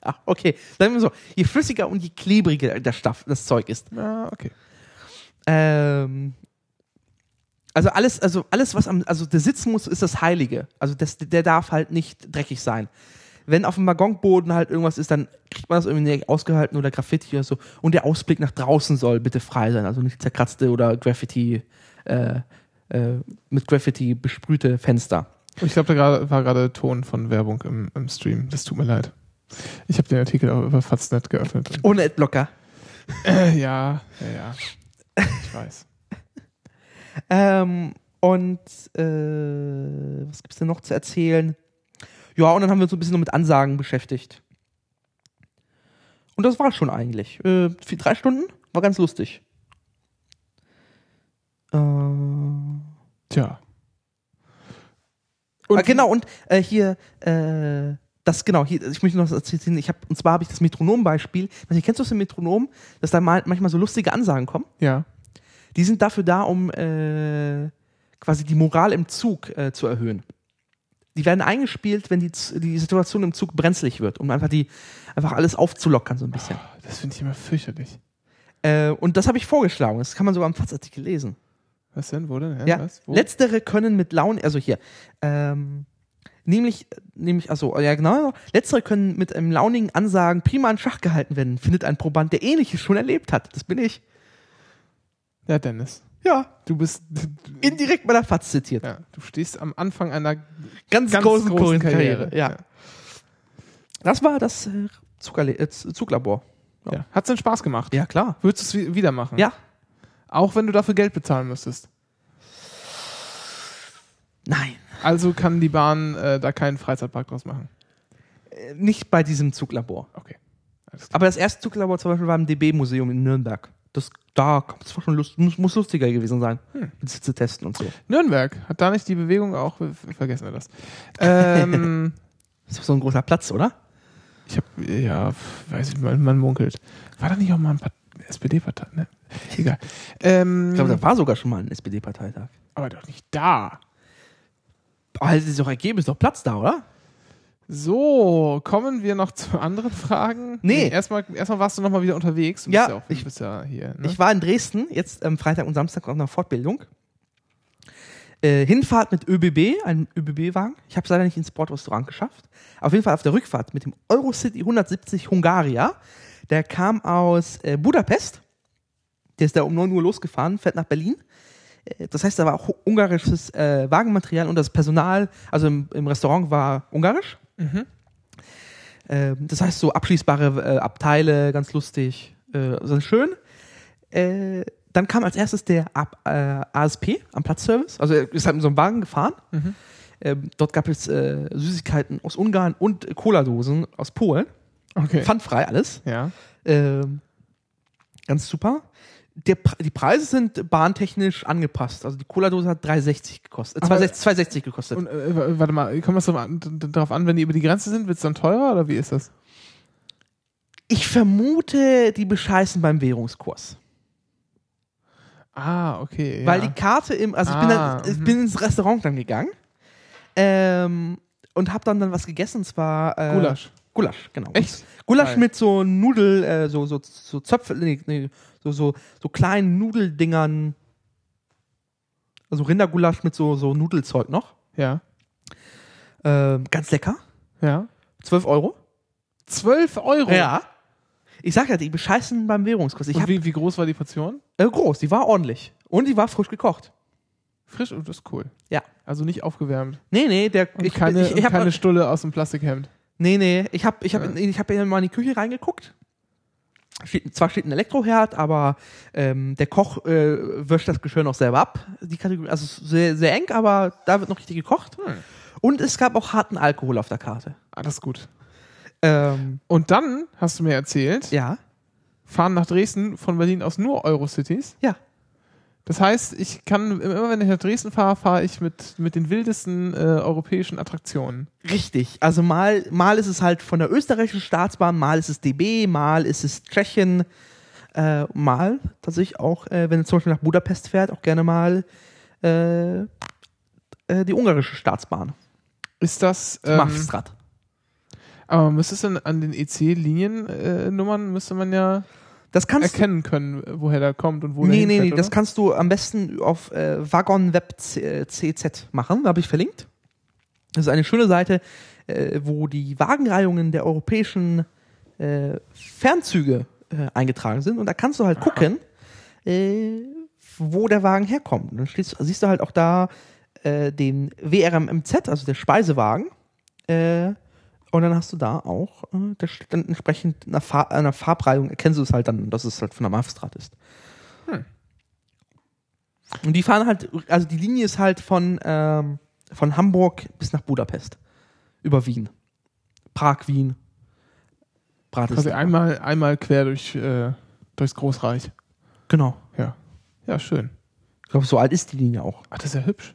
Ach, okay. Sagen wir so, je flüssiger und je klebriger das, Stoff, das Zeug ist. Ja, okay. Ähm, also alles, also alles, was am, also der sitzen muss, ist das Heilige. Also das, der darf halt nicht dreckig sein. Wenn auf dem Waggonboden halt irgendwas ist, dann kriegt man das irgendwie nicht ausgehalten oder Graffiti oder so. Und der Ausblick nach draußen soll bitte frei sein. Also nicht zerkratzte oder Graffiti, äh, äh, mit Graffiti besprühte Fenster. Ich glaube, da war gerade Ton von Werbung im, im Stream. Das tut mir leid. Ich habe den Artikel auch über Faznet geöffnet. Ohne Adblocker. äh, ja, ja, ja. Ich weiß. Ähm, und äh, was gibt's denn noch zu erzählen? Ja, und dann haben wir uns so ein bisschen noch mit Ansagen beschäftigt. Und das war schon eigentlich. Äh, vier, drei Stunden? War ganz lustig. Äh, Tja. ah, genau, und äh, hier, äh, das genau, hier, ich möchte noch was erzählen. Ich hab, und zwar habe ich das Metronom-Beispiel. Also, kennst du das im Metronom, dass da mal, manchmal so lustige Ansagen kommen? Ja. Die sind dafür da, um äh, quasi die Moral im Zug äh, zu erhöhen. Die werden eingespielt, wenn die, die Situation im Zug brenzlig wird, um einfach die einfach alles aufzulockern so ein bisschen. Das finde ich immer fürchterlich. Äh, und das habe ich vorgeschlagen. Das kann man sogar im Fatzartikel lesen. Was denn? Wo denn? Hä? Ja, Was? Wo? letztere können mit Laune, also hier, ähm, nämlich, nämlich, also ja genau, letztere können mit einem launigen Ansagen prima in Schach gehalten werden. Findet ein Proband, der Ähnliches schon erlebt hat. Das bin ich. Ja, Dennis. Ja, Du bist. indirekt bei der Fatz zitiert. Ja, du stehst am Anfang einer Ganz, ganz großen, großen Karriere. Karriere. Ja. Das war das äh, Zuckerle äh, Zuglabor. Ja. Hat's denn Spaß gemacht? Ja, klar. Würdest du es wieder machen? Ja. Auch wenn du dafür Geld bezahlen müsstest. Nein. Also kann die Bahn äh, da keinen Freizeitpark draus machen. Äh, Nicht bei diesem Zuglabor. Okay. Aber das erste Zuglabor zum Beispiel war im DB-Museum in Nürnberg. Das, da, das war schon lust, muss, muss lustiger gewesen sein. Mit Sitze testen und so. Nürnberg hat da nicht die Bewegung auch. wir- Vergessen wir das. Ähm, Das ist so ein großer Platz, oder? ich habe ja, weiß ich, man, man munkelt. War da nicht auch mal ein Part- SPD-Partei? Ne? Egal. Ähm, Ich glaube, da war sogar schon mal ein SPD-Parteitag. aber doch nicht da. Das ist doch ergeben, ist doch Platz da, oder? So, kommen wir noch zu anderen Fragen? Nee. erstmal, erstmal warst du noch mal wieder unterwegs. Du Ja, ja, auch, ich- bist ja hier. Ne? Ich war in Dresden, jetzt ähm, Freitag und Samstag auf einer Fortbildung. Äh, Hinfahrt mit ÖBB, einem ÖBB-Wagen. Ich habe es leider nicht ins Sportrestaurant geschafft. Auf jeden Fall auf der Rückfahrt mit dem Eurocity 170 Hungaria. Der kam aus äh, Budapest. Der ist da um 9 Uhr losgefahren, fährt nach Berlin. Äh, Das heißt, da war auch ungarisches äh, Wagenmaterial und das Personal, also im, im Restaurant war ungarisch. Ähm, das heißt, so abschließbare äh, Abteile, ganz lustig, äh, also schön. Äh, dann kam als erstes der Ab, äh, ASP am Platzservice. Also er ist halt mit so einem Wagen gefahren. Ähm, dort gab es äh, Süßigkeiten aus Ungarn und Cola-Dosen aus Polen. okay. Pfandfrei alles. ja. Ähm, ganz super. Der, die Preise sind bahntechnisch angepasst. Also die Cola-Dose hat 3,60 gekostet. Äh, Aber- 2,60 2,60 gekostet. Und äh, warte mal, kommt das darauf an, wenn die über die Grenze sind, wird es dann teurer oder wie ist das? ich vermute, die bescheißen beim Währungskurs. Ah, okay. Weil ja. die Karte im, also ich, bin, Ah, dann, ich mhm. bin ins Restaurant dann gegangen ähm, und habe dann, dann was gegessen, und zwar äh, Gulasch. Gulasch, genau. Echt? Gulasch Geil. mit so Nudel, äh, so, so, so Zöpfe, nee, nee, so, so, so kleinen Nudeldingern. Also Rindergulasch mit so, so Nudelzeug noch. Ja. Ähm, ganz lecker. Ja. 12 Euro. 12 Euro. Ja. Ich sag ja, die bescheißen beim Währungskurs. Ich Und hab, wie, wie groß war die Portion? äh, groß, die war ordentlich. Und die war frisch gekocht. Frisch und das ist cool. Ja. Also nicht aufgewärmt. Nee, nee, der, Und ich, keine, ich, ich und hab, keine Stulle aus dem Plastikhemd. Nee, nee, ich habe ich hab, Ja. ich hab mal in die Küche reingeguckt. Steht, zwar steht ein Elektroherd, aber ähm, der Koch äh, wäscht das Geschirr noch selber ab. Die Kategorie, also sehr, sehr eng, aber da wird noch richtig gekocht. Hm. Und es gab auch harten Alkohol auf der Karte. Ah, das ist gut. Ähm, Und dann hast du mir erzählt, ja. fahren nach Dresden von Berlin aus nur Eurocities. Ja. Das heißt, ich kann, immer wenn ich nach Dresden fahre, fahre ich mit, mit den wildesten äh, europäischen Attraktionen. Richtig. Also mal, mal ist es halt von der österreichischen Staatsbahn, mal ist es DB, mal ist es Tschechien, äh, mal tatsächlich auch, äh, wenn du zum Beispiel nach Budapest fährt, auch gerne mal äh, äh, die ungarische Staatsbahn. Ist das. Ähm, Mavstrad. aber müsste es denn an den EC-Liniennummern, müsste man ja Das kannst erkennen können, woher der kommt und wo der Nee, nee, nee, das kannst du am besten auf äh, WaggonWeb C- CZ machen. Da habe ich verlinkt. Das ist eine schöne Seite, äh, wo die Wagenreihungen der europäischen äh, Fernzüge äh, eingetragen sind. Und da kannst du halt gucken, äh, wo der Wagen herkommt. Und dann stehst, siehst du halt auch da äh, den WRMMZ, also der Speisewagen. Äh, und dann hast du da auch äh, steht dann entsprechend einer, Far einer Farbreihung, erkennst du es halt dann, dass es halt von der Mavstrat ist. Und die fahren halt, also die Linie ist halt von, ähm, von Hamburg bis nach Budapest. Über Wien. Prag, Wien. Bratislava. einmal, einmal quer durch, äh, durchs Großreich. Genau. Ja. Ja, schön. Ich glaube, so alt ist die Linie auch. Ach, das ist ja hübsch.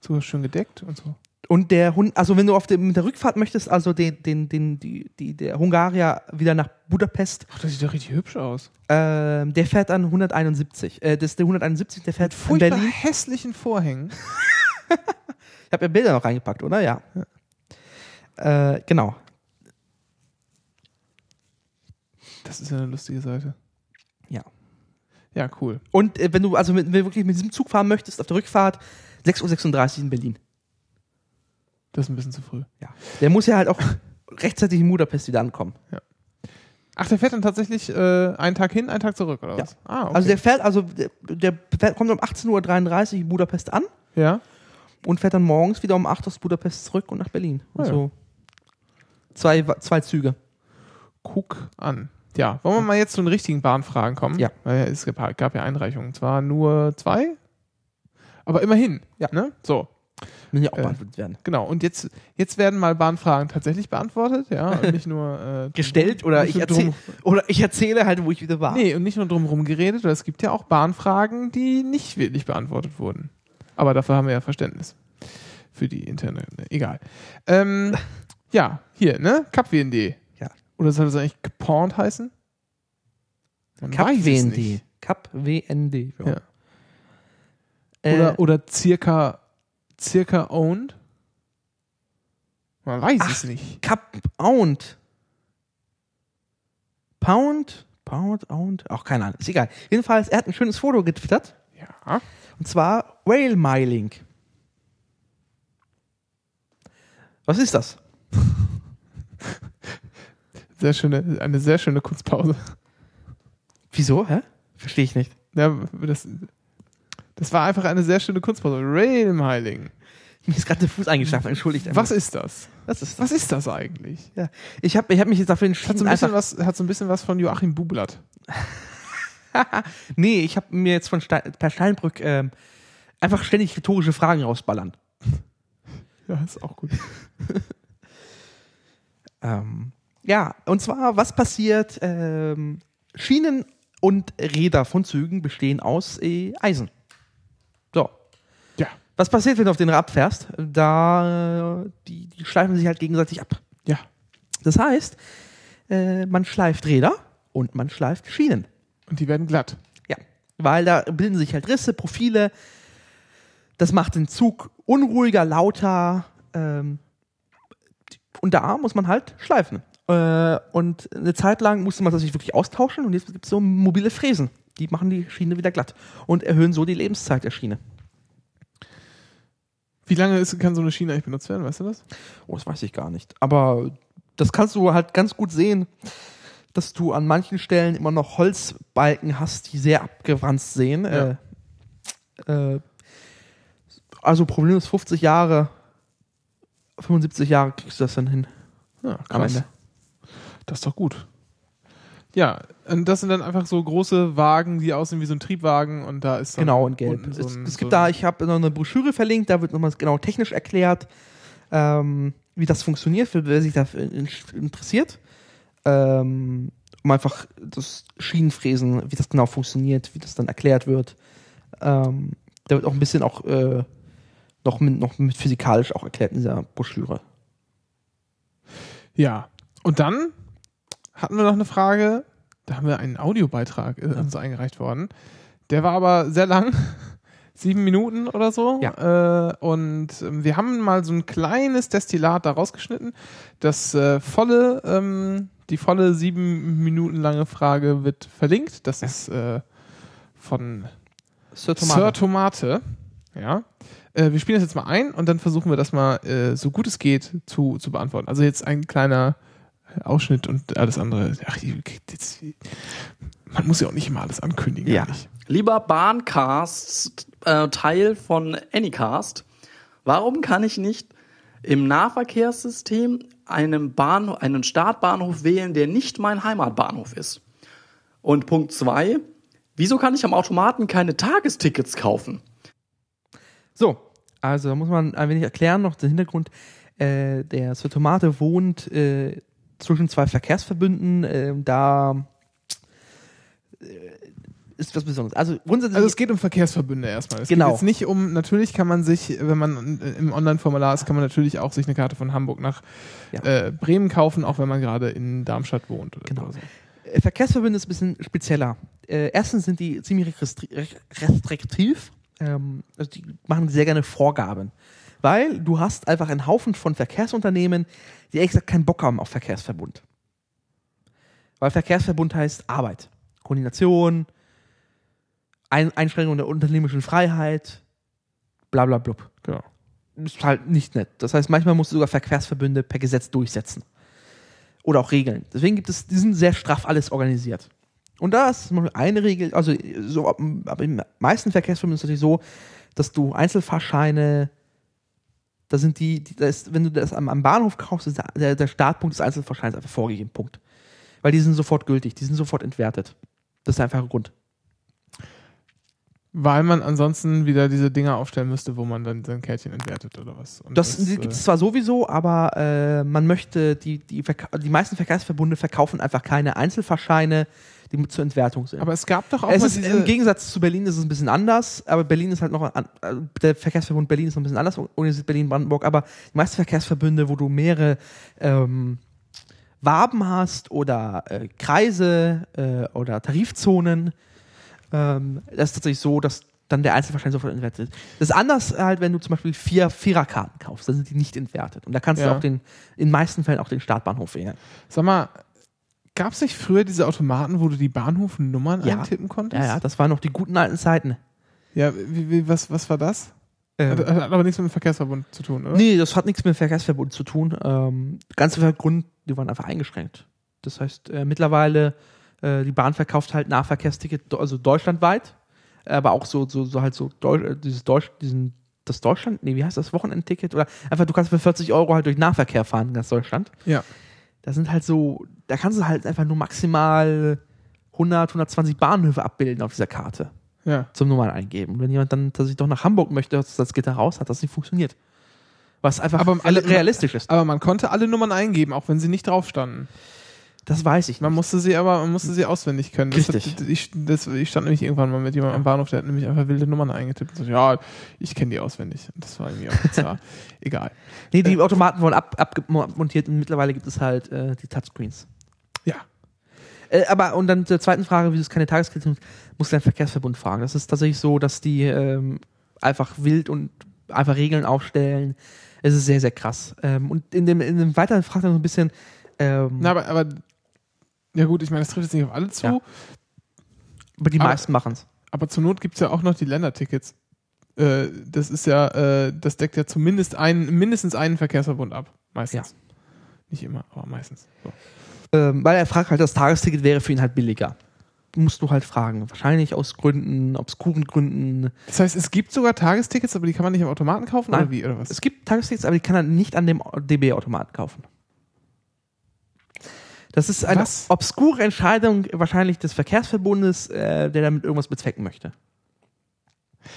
Sogar schön gedeckt und so. Und der Hund, also wenn du auf dem, mit der Rückfahrt möchtest, also den, den, den, die, die, der Hungarier wieder nach Budapest, Ach, das sieht doch richtig hübsch aus. ähm, der fährt dann 171. Äh, das ist der 171, der fährt in Furchtbar Berlin. hässlichen Vorhängen. Ich habe ja Bilder noch reingepackt, oder? Ja. Äh, genau. Das ist ja eine lustige Seite. Ja. Ja, cool. Und äh, wenn du also mit, wenn du wirklich mit diesem Zug fahren möchtest auf der Rückfahrt, 6.36 Uhr in Berlin. Das ist ein bisschen zu früh. Ja. Der muss ja halt auch rechtzeitig in Budapest wieder ankommen. Ach, der fährt dann tatsächlich äh, einen Tag hin, einen Tag zurück, oder Ja. was? Ah, okay. Also der fährt, also der, der fährt, kommt um 18.33 Uhr in Budapest an ja. und fährt dann morgens wieder um 8 Uhr aus Budapest zurück und nach Berlin. Ah, ja. Also zwei, zwei Züge. Guck an. Ja, wollen wir mal jetzt zu den richtigen Bahnfragen kommen? Ja. Weil es gab, gab ja Einreichungen. Zwar nur zwei, aber immerhin. Ja. Ne? So, Müssen ja auch Äh. beantwortet werden. genau. Und jetzt, jetzt werden mal Bahnfragen tatsächlich beantwortet, ja, und nicht nur äh, Gestellt oder ich, erzähl, oder ich erzähle halt, wo ich wieder war. Nee, und nicht nur drumherum geredet, weil es gibt ja auch Bahnfragen, die nicht wirklich beantwortet wurden. Aber dafür haben wir ja Verständnis. Für die interne, ne, egal. Ähm, ja, hier, ne? CapWND. Ja. Oder soll das eigentlich gepornt heißen? Man Cup weiß es WND. nicht. Cup WND. Ja. Äh, Oder, oder circa circa owned? Man weiß es nicht. Cup Ound. Pound? Pound, Ound? Auch keine Ahnung. Ist egal. Jedenfalls, er hat ein schönes Foto getwittert. Ja. Und zwar Whale Miling. Was ist das? Sehr schöne, eine sehr schöne Kunstpause. Wieso? Hä? Verstehe ich nicht. Ja, das, das war einfach eine sehr schöne Kunstpause. Railmiling. Mir ist gerade der Fuß eingeschlafen, entschuldigt. Was ist das? Was ist Was ist das eigentlich? Ja. Ich habe ich hab mich jetzt dafür Hat so entschieden, ein bisschen einfach, was, hat so ein bisschen was von Joachim Bublatt. nee, ich habe mir jetzt von Stein, per Steinbrück ähm, einfach ständig rhetorische Fragen rausballern. Ja, ist auch gut. Ähm, ja, und zwar, was passiert? Ähm, Schienen und Räder von Zügen bestehen aus äh, Eisen. Was passiert, wenn du auf den Rad fährst? Da, die, die schleifen sich halt gegenseitig ab. Ja. Das heißt, äh, man schleift Räder und man schleift Schienen. Und die werden glatt. Ja, weil da bilden sich halt Risse, Profile. Das macht den Zug unruhiger, lauter. Ähm, und da muss man halt schleifen. Äh, und eine Zeit lang musste man das nicht wirklich austauschen und jetzt gibt es so mobile Fräsen. Die machen die Schiene wieder glatt und erhöhen so die Lebenszeit der Schiene. Wie lange ist, kann so eine Schiene eigentlich benutzt werden, weißt du das? Oh, das weiß ich gar nicht. Aber das kannst du halt ganz gut sehen, dass du an manchen Stellen immer noch Holzbalken hast, die sehr abgeranzt sehen. Ja. Äh, äh, also Problem ist 50 Jahre, 75 Jahre kriegst du das dann hin Ja, am Ende. Das ist doch gut. Ja, und das sind dann einfach so große Wagen, die aussehen wie so ein Triebwagen und da ist dann Genau, in Gelb. So es, ein, es so gibt ein- da, ich habe noch eine Broschüre verlinkt, da wird nochmal genau technisch erklärt, ähm, wie das funktioniert, für wer sich dafür in- interessiert. Ähm, um einfach das Schienenfräsen, wie das genau funktioniert, wie das dann erklärt wird. Ähm, da wird auch ein bisschen auch äh, noch, mit, noch mit physikalisch auch erklärt in dieser Broschüre. Ja. Und dann hatten wir noch eine Frage, da haben wir einen Audiobeitrag äh, uns eingereicht worden. Der war aber sehr lang. Sieben Minuten oder so. Ja. Äh, und ähm, wir haben mal so ein kleines Destillat da rausgeschnitten. Das äh, volle, ähm, die volle sieben Minuten lange Frage wird verlinkt. Das ist äh, von Sir Sir Tomate. Ja. Äh, wir spielen das jetzt mal ein und dann versuchen wir das mal äh, so gut es geht zu, zu beantworten. Also jetzt ein kleiner Ausschnitt und alles andere. Ach, jetzt, man muss ja auch nicht immer alles ankündigen. Ja. eigentlich. Lieber Bahncast, äh, Teil von Anycast, warum kann ich nicht im Nahverkehrssystem einen, Bahnhof, einen Startbahnhof wählen, der nicht mein Heimatbahnhof ist? Und Punkt zwei: wieso kann ich am Automaten keine Tagestickets kaufen? So, also da muss man ein wenig erklären noch den Hintergrund. Äh, der Sir Tomate wohnt äh, zwischen zwei Verkehrsverbünden. Äh, da äh, ist was Besonderes. Also grundsätzlich. Also es geht um Verkehrsverbünde erstmal. Es Genau. geht jetzt nicht um, natürlich kann man sich, wenn man im Online-Formular ist, kann man natürlich auch sich eine Karte von Hamburg nach Ja. äh, Bremen kaufen, auch wenn man gerade in Darmstadt wohnt. Oder Genau. so. Äh, Verkehrsverbünde ist ein bisschen spezieller. Äh, erstens sind die ziemlich restri restriktiv. Ähm, also die machen sehr gerne Vorgaben. Weil du hast einfach einen Haufen von Verkehrsunternehmen, die ehrlich gesagt keinen Bock haben auf Verkehrsverbund. Weil Verkehrsverbund heißt Arbeit, Koordination, Ein Einschränkung der unternehmerischen Freiheit, bla bla blub. Genau. ist halt nicht nett. Das heißt, manchmal musst du sogar Verkehrsverbünde per Gesetz durchsetzen. Oder auch Regeln. Deswegen gibt es, die sind sehr straff alles organisiert. Und da ist eine Regel, also so, ab- aber in den meisten Verkehrsverbünden ist es natürlich so, dass du Einzelfahrscheine, da sind die, die da ist, wenn du das am, am Bahnhof kaufst, ist der, der Startpunkt des Einzelfahrscheins einfach vorgegeben. Punkt. Weil die sind sofort gültig, die sind sofort entwertet. Das ist der einfache Grund. Weil man ansonsten wieder diese Dinger aufstellen müsste, wo man dann sein Kärtchen entwertet oder was. Und Das, äh, gibt es zwar sowieso, aber äh, man möchte, die, die, die meisten Verkehrsverbunde verkaufen einfach keine Einzelfahrscheine, die mit zur Entwertung sind. aber es gab doch auch es ist, Im Gegensatz zu Berlin ist es ein bisschen anders, aber Berlin ist halt noch, an, äh, der Verkehrsverbund Berlin ist noch ein bisschen anders organisiert, Berlin-Brandenburg, aber die meisten Verkehrsverbünde, wo du mehrere ähm, Waben hast oder äh, Kreise äh, oder Tarifzonen, ähm, das ist tatsächlich so, dass dann der Einzel wahrscheinlich sofort entwertet ist. Das ist anders halt, wenn du zum Beispiel vier Viererkarten kaufst, dann sind die nicht entwertet. Und da kannst Ja. du auch den, in meisten Fällen auch den Startbahnhof wählen. Sag mal, gab es nicht früher diese Automaten, wo du die Bahnhofnummern Ja. eintippen konntest? Ja, ja, das waren noch die guten alten Zeiten. Ja, wie, wie, was, was war das? Ähm, Hat, hat aber nichts mit dem Verkehrsverbund zu tun, oder? Nee, das hat nichts mit dem Verkehrsverbund zu tun. Ähm, ganz einfach Grund, die waren einfach eingeschränkt. Das heißt, äh, mittlerweile, äh, die Bahn verkauft halt Nahverkehrsticket, also deutschlandweit, aber auch so, so, so halt so Deu äh, dieses Deutsch, diesen, das Deutschland, nee, wie heißt das, Wochenendticket? Oder einfach, du kannst für 40 Euro halt durch Nahverkehr fahren in ganz Deutschland. Ja. Da sind halt so, da kannst du halt einfach nur maximal 100, 120 Bahnhöfe abbilden auf dieser Karte Ja. zum Nummern eingeben. Und wenn jemand dann tatsächlich doch nach Hamburg möchte, dass das Gitter raus hat, das nicht funktioniert. Was einfach Aber alle realistisch ist. Aber man konnte alle Nummern eingeben, auch wenn sie nicht drauf standen. Das weiß ich Man nicht. musste sie aber, man musste sie auswendig können. Das Richtig. Hat, ich, das, ich stand nämlich irgendwann mal mit jemandem am Bahnhof, der hat nämlich einfach wilde Nummern eingetippt und so, ja, ich kenne die auswendig. Und Das war irgendwie auch bizarr. Egal. Nee, die Automaten wurden ab, abmontiert und mittlerweile gibt es halt äh, die Touchscreens. Ja. Äh, aber und dann zur zweiten Frage, wie es keine Tageskredite sind, muss dein Verkehrsverbund fragen. Das ist tatsächlich so, dass die ähm, einfach wild und einfach Regeln aufstellen. Es ist sehr, sehr krass. Ähm, und in dem, in dem weiteren fragt er so ein bisschen, ähm, Na, aber, aber, ja gut, ich meine, das trifft jetzt nicht auf alle zu, Ja. aber die aber- meisten machen es. aber zur Not gibt es ja auch noch die Ländertickets. Äh, das ist ja, äh, das deckt ja zumindest einen, mindestens einen Verkehrsverbund ab. Meistens. Nicht immer, aber meistens. So. Ähm, weil er fragt halt, das Tagesticket wäre für ihn halt billiger. Musst du halt fragen. Wahrscheinlich aus Gründen, obskuren Gründen. Das heißt, es gibt sogar Tagestickets, aber die kann man nicht am Automaten kaufen Nein. oder wie? Oder was? Es gibt Tagestickets, aber die kann er nicht an dem DB-Automaten kaufen. Das ist eine Was? obskure Entscheidung wahrscheinlich des Verkehrsverbundes, äh, der damit irgendwas bezwecken möchte.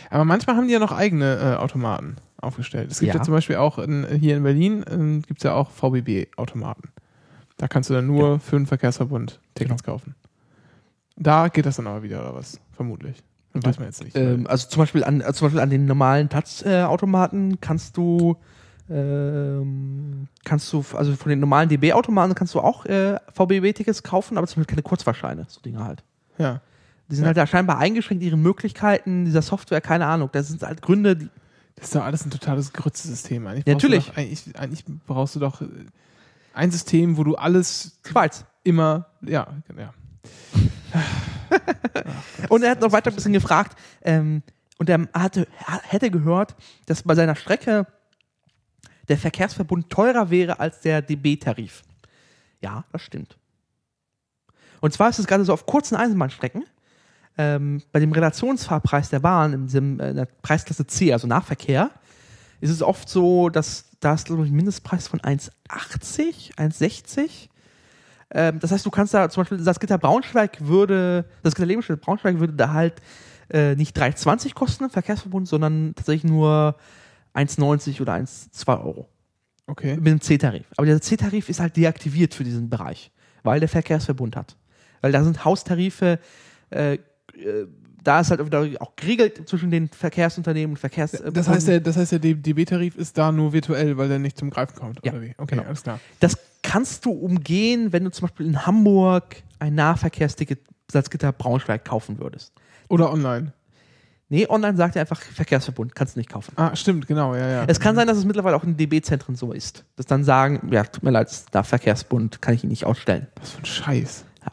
Aber manchmal haben die ja noch eigene äh, Automaten aufgestellt. Es gibt ja, Ja. zum Beispiel auch in, hier in Berlin äh, gibt es ja auch VBB-Automaten. Da kannst du dann nur für den Verkehrsverbund Tickets kaufen. Da geht das dann aber wieder, oder was? Vermutlich. Das weiß man jetzt nicht. Ähm, also zum Beispiel an, also zum Beispiel an den normalen Touch-Automaten kannst du ähm, kannst du, also von den normalen DB-Automaten kannst du auch äh, VBB-Tickets kaufen, aber zum Beispiel keine Kurzfahrscheine, so Dinge halt. ja. Die sind Ja. halt da scheinbar eingeschränkt, ihre Möglichkeiten dieser Software, keine Ahnung. Das sind halt Gründe, die, Das ist doch alles ein totales Grützesystem. Eigentlich Ja, natürlich. Doch, eigentlich, eigentlich brauchst du doch äh, ein System, wo du alles Schweiz. immer, ja, ja. Und er hat noch weiter ein bisschen gefragt, ähm, und er hatte, er hätte gehört, dass bei seiner Strecke der Verkehrsverbund teurer wäre als der DB-Tarif. Ja, das stimmt. Und zwar ist es gerade so auf kurzen Eisenbahnstrecken, ähm, bei dem Relationsfahrpreis der Bahn in, diesem, äh, in der Preisklasse C, also Nahverkehr, ist es oft so, dass da ist, ein Mindestpreis von 1,80, 1,60. Ähm, das heißt, du kannst da zum Beispiel, das Gitter Braunschweig würde, das Gitter Lebensmittel Braunschweig würde da halt äh, nicht 3,20 kosten im Verkehrsverbund, sondern tatsächlich nur 1,90 oder 1,2 Euro Okay. mit dem C-Tarif. Aber der C-Tarif ist halt deaktiviert für diesen Bereich, weil der Verkehrsverbund hat. Weil da sind Haustarife, äh, äh, da ist halt auch geregelt zwischen den Verkehrsunternehmen und Verkehrs. Das heißt, der, das heißt, der DB-Tarif ist da nur virtuell, weil der nicht zum Greifen kommt, Ja, oder wie? Okay, genau. alles klar. Das kannst du umgehen, wenn du zum Beispiel in Hamburg ein Nahverkehrsticket Salzgitter Braunschweig kaufen würdest. Oder online. Nee, online sagt er einfach Verkehrsverbund, kannst du nicht kaufen. Ah, stimmt, genau, ja, ja. Es kann sein, dass es mittlerweile auch in DB-Zentren so ist. Dass dann sagen, ja, tut mir leid, da Verkehrsbund kann ich ihn nicht ausstellen. Was für ein Scheiß. Ja.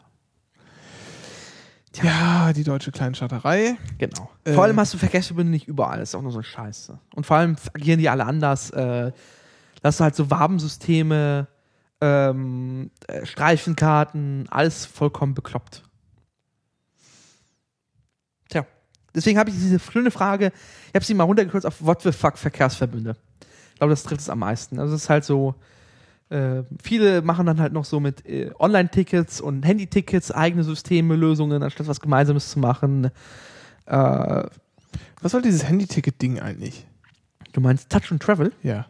Ja, die deutsche Kleinstaaterei. Genau. Äh. vor allem hast du Verkehrsverbünde nicht überall, das ist auch nur so eine Scheiße. Und vor allem agieren die alle anders. Äh, da hast du halt so Wabensysteme, ähm, äh, Streifenkarten, alles vollkommen bekloppt. Tja, deswegen habe ich diese schöne Frage, ich habe sie mal runtergekürzt auf What the fuck Verkehrsverbünde. Ich glaube, das trifft es am meisten. Also es ist halt so, äh, viele machen dann halt noch so mit äh, Online-Tickets und Handy-Tickets eigene Systeme, Lösungen, anstatt was Gemeinsames zu machen. Äh, Was soll dieses Handy-Ticket-Ding eigentlich? du meinst Touch and Travel? Ja.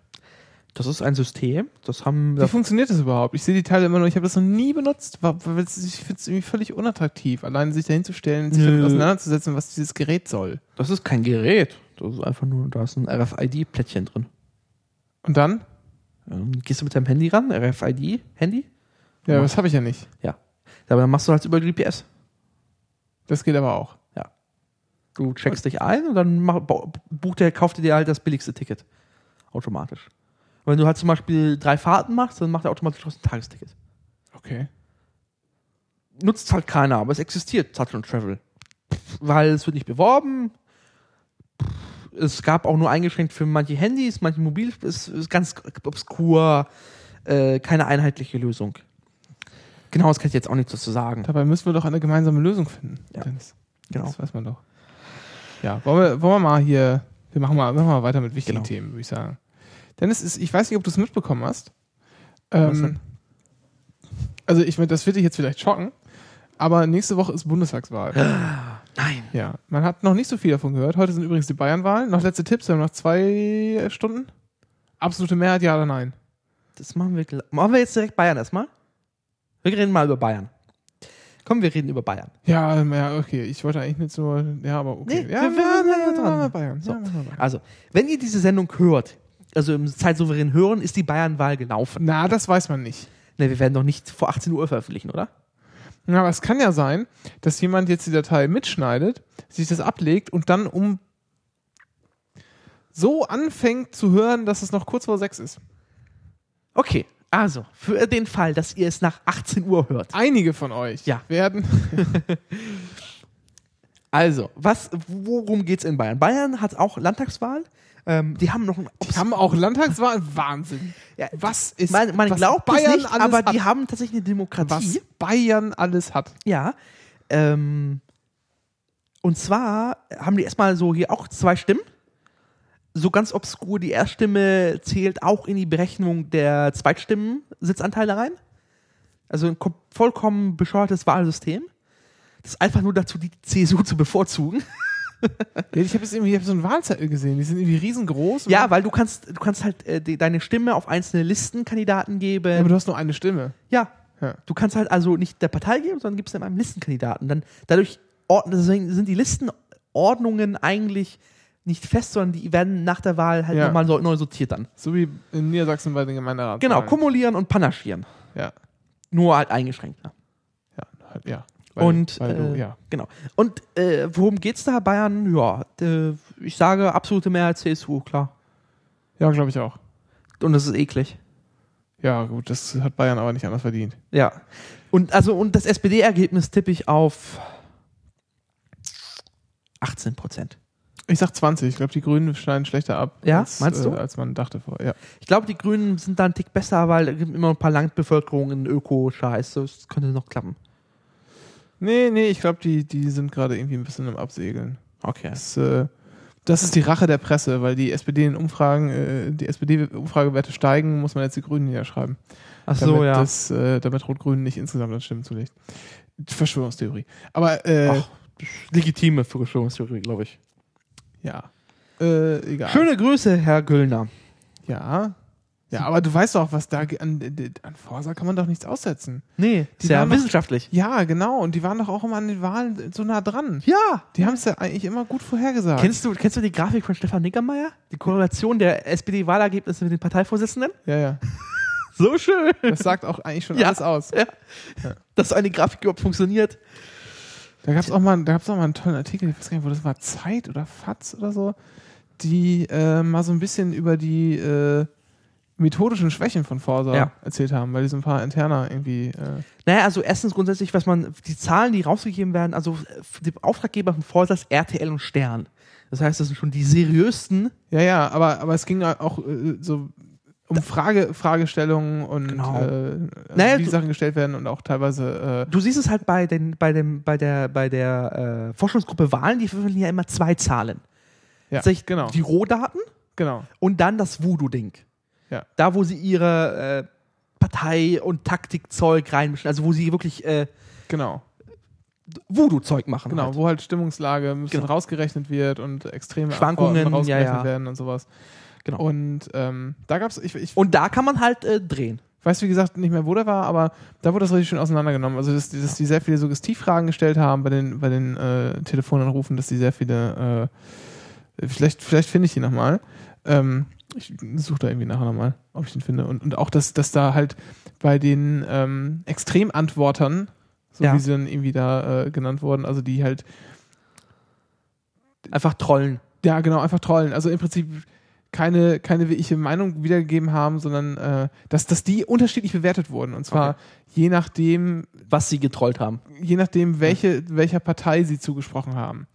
Das ist ein System. Das haben Wie funktioniert das überhaupt? Ich sehe die Teile immer nur, ich habe das noch nie benutzt. Ich finde es irgendwie völlig unattraktiv, allein sich dahin zu stellen, sich Nö. damit auseinanderzusetzen, was dieses Gerät soll. Das ist kein Gerät. Das ist einfach nur, da ist ein RFID-Plättchen drin. Und dann? Ähm, gehst du mit deinem Handy ran? RFID-Handy? Ja, Ja. das habe ich ja nicht. Ja. Aber dann machst du halt über GPS. Das geht aber auch. Du checkst dich ein und dann mach, bucht der, kauft er dir halt das billigste Ticket. Automatisch. Und wenn du halt zum Beispiel drei Fahrten machst, dann macht er automatisch auch ein Tagesticket. Okay. Nutzt halt keiner, aber es existiert Touch and Travel. Weil es wird nicht beworben. Es gab auch nur eingeschränkt für manche Handys, manche Mobil, es ist ganz obskur, äh, keine einheitliche Lösung. Genau, das kann ich jetzt auch nichts dazu sagen. Dabei müssen wir doch eine gemeinsame Lösung finden. Ja. Dennis. Genau. Das weiß man doch. Ja, wollen wir, wollen wir mal hier, wir machen mal, machen mal weiter mit wichtigen Genau. Themen, würde ich sagen. Dennis, ist, ich weiß nicht, ob du es mitbekommen hast. Ähm, also ich meine, das wird dich jetzt vielleicht schocken, aber nächste Woche ist Bundestagswahl. Nein. ja, man hat noch nicht so viel davon gehört. Heute sind übrigens die Bayernwahlen. Noch letzte Tipps, wir haben noch zwei Stunden. Absolute Mehrheit, ja oder nein? Das machen wir, machen wir jetzt direkt Bayern erstmal. Wir reden mal über Bayern. Komm, wir reden über Bayern. Ja, ähm, ja, okay. Ich wollte eigentlich nicht so, ja, aber okay. Nee, ja, wir- wir- wir- wir- dran. Bayern. So. Ja, Bayern. Also, wenn ihr diese Sendung hört, also im zeitsouverän hören, ist die Bayernwahl gelaufen. Na, das weiß man nicht. Ne, wir werden doch nicht vor 18 Uhr veröffentlichen, oder? Ja, aber es kann ja sein, dass jemand jetzt die Datei mitschneidet, sich das ablegt und dann um so anfängt zu hören, dass es noch kurz vor sechs ist. Okay, also, für den Fall, dass ihr es nach 18 Uhr hört. Einige von euch Ja. werden. Also, was, worum geht's in Bayern? Bayern hat auch Landtagswahl. Ähm, die haben noch ein Die haben auch Landtagswahlen. Wahnsinn. Ja, Was ist man, man was glaubt es Bayern nicht, alles aber hat. die haben tatsächlich eine Demokratie. was Bayern alles hat. Ja. Ähm, und zwar haben die erstmal so hier auch zwei Stimmen. So ganz obskur, die Erststimme zählt auch in die Berechnung der Zweitstimmen-Sitzanteile rein. Also ein kom- vollkommen bescheuertes Wahlsystem. Das ist einfach nur dazu, die CSU zu bevorzugen. Ja, ich habe jetzt irgendwie ich hab so einen Wahlzettel gesehen. Die sind irgendwie riesengroß. Ja, weil du kannst, du kannst halt äh, die, deine Stimme auf einzelne Listenkandidaten geben. aber du hast nur eine Stimme. Ja. Ja. Du kannst halt also nicht der Partei geben, sondern gibst dem einem Listenkandidaten. Dann dadurch ordnen, deswegen sind die Listenordnungen eigentlich nicht fest, sondern die werden nach der Wahl halt Ja. nochmal so, neu sortiert dann. So wie in Niedersachsen bei den Gemeinderat. Genau, kumulieren und panaschieren. Ja. Nur halt eingeschränkt. Ja. Ja, halt, ja. Und weil du, äh, ja. genau. Und äh, worum geht's da? Bayern, ja, äh, ich sage absolute Mehrheit CSU, klar. Ja, glaube ich auch. Und das ist eklig. Ja, gut, das hat Bayern aber nicht anders verdient. Ja. Und also und das SPD-Ergebnis tippe ich auf 18 Prozent. Ich sag 20. Ich glaube, die Grünen schneiden schlechter ab, Ja? als, Meinst du? Äh, als man dachte vorher. Ja. Ich glaube, die Grünen sind da ein Tick besser, weil es gibt immer ein paar Landbevölkerungen Öko-Scheiß. Das könnte noch klappen. Nee, nee, ich glaube, die, die sind gerade irgendwie ein bisschen im Absegeln. Okay. Das, äh, das ist die Rache der Presse, weil die SPD in Umfragen, äh, die SPD-Umfragewerte steigen, muss man jetzt die Grünen niederschreiben. Ach damit, so, ja. das, äh, damit Rot-Grün nicht insgesamt an Stimmen zulegt. Verschwörungstheorie. Aber, äh, Ach, legitime Verschwörungstheorie, glaube ich. ja. Äh, egal. Schöne Grüße, Herr Güllner. Ja. Ja, aber du weißt doch, was da an, an Forsa kann man doch nichts aussetzen. Nee, Die waren doch- wissenschaftlich. Ja, genau. Und die waren doch auch immer an den Wahlen so nah dran. Ja. Die haben es ja eigentlich immer gut vorhergesagt. Kennst du, kennst du die Grafik von Stefan Nickermeier? Die Korrelation der SPD-Wahlergebnisse mit den Parteivorsitzenden? ja, ja. So schön. Das sagt auch eigentlich schon Ja. alles aus. Ja. Dass so eine Grafik überhaupt funktioniert. Da gab es auch, mal- da gab's auch mal einen tollen Artikel, ich weiß gar nicht, wo das war, Zeit oder FATS oder so, die äh, mal so ein bisschen über die äh, methodischen Schwächen von Forsa Ja. erzählt haben, weil die so ein paar interner irgendwie. Äh, Naja, also erstens grundsätzlich, was man, die Zahlen, die rausgegeben werden, also die Auftraggeber von Forsa ist RTL und Stern. Das heißt, das sind schon die seriösten. ja, ja, aber, aber es ging auch äh, so um Frage, Fragestellungen und Genau. äh, Naja, wie Sachen gestellt werden und auch teilweise. Äh, Du siehst es halt bei, den, bei, dem, bei der, bei der äh, Forschungsgruppe Wahlen, die veröffentlichen ja immer zwei Zahlen. ja, genau, Die Rohdaten genau. und dann das Voodoo-Ding. Ja. Da, wo sie ihre äh, Partei- und Taktikzeug reinmischen, also wo sie wirklich äh, Genau, Voodoo-Zeug machen. genau, Halt. wo halt Stimmungslage ein bisschen Genau. rausgerechnet wird und extreme Schwankungen, rausgerechnet ja, ja. werden und sowas. Genau. Und ähm, da gab es, ich, ich Und da kann man halt äh, drehen. weiß wie gesagt nicht mehr, wo der war, aber da wurde das richtig schön auseinandergenommen. Also, dass, die- dass die sehr viele Suggestivfragen gestellt haben bei den, bei den äh, Telefonanrufen, dass die sehr viele, äh, vielleicht, vielleicht finde ich die nochmal. Ähm, ich suche da irgendwie nachher nochmal, ob ich den finde. Und, und auch, dass, dass da halt bei den ähm, Extremantwortern, so Ja. wie sie dann irgendwie da äh, genannt wurden, also die halt Einfach trollen. Ja, genau, einfach trollen. Also im Prinzip keine, keine wirkliche Meinung wiedergegeben haben, sondern äh, dass, dass die unterschiedlich bewertet wurden. Und zwar Okay. je nachdem, Was sie getrollt haben. je nachdem, welche, welcher Partei sie zugesprochen haben.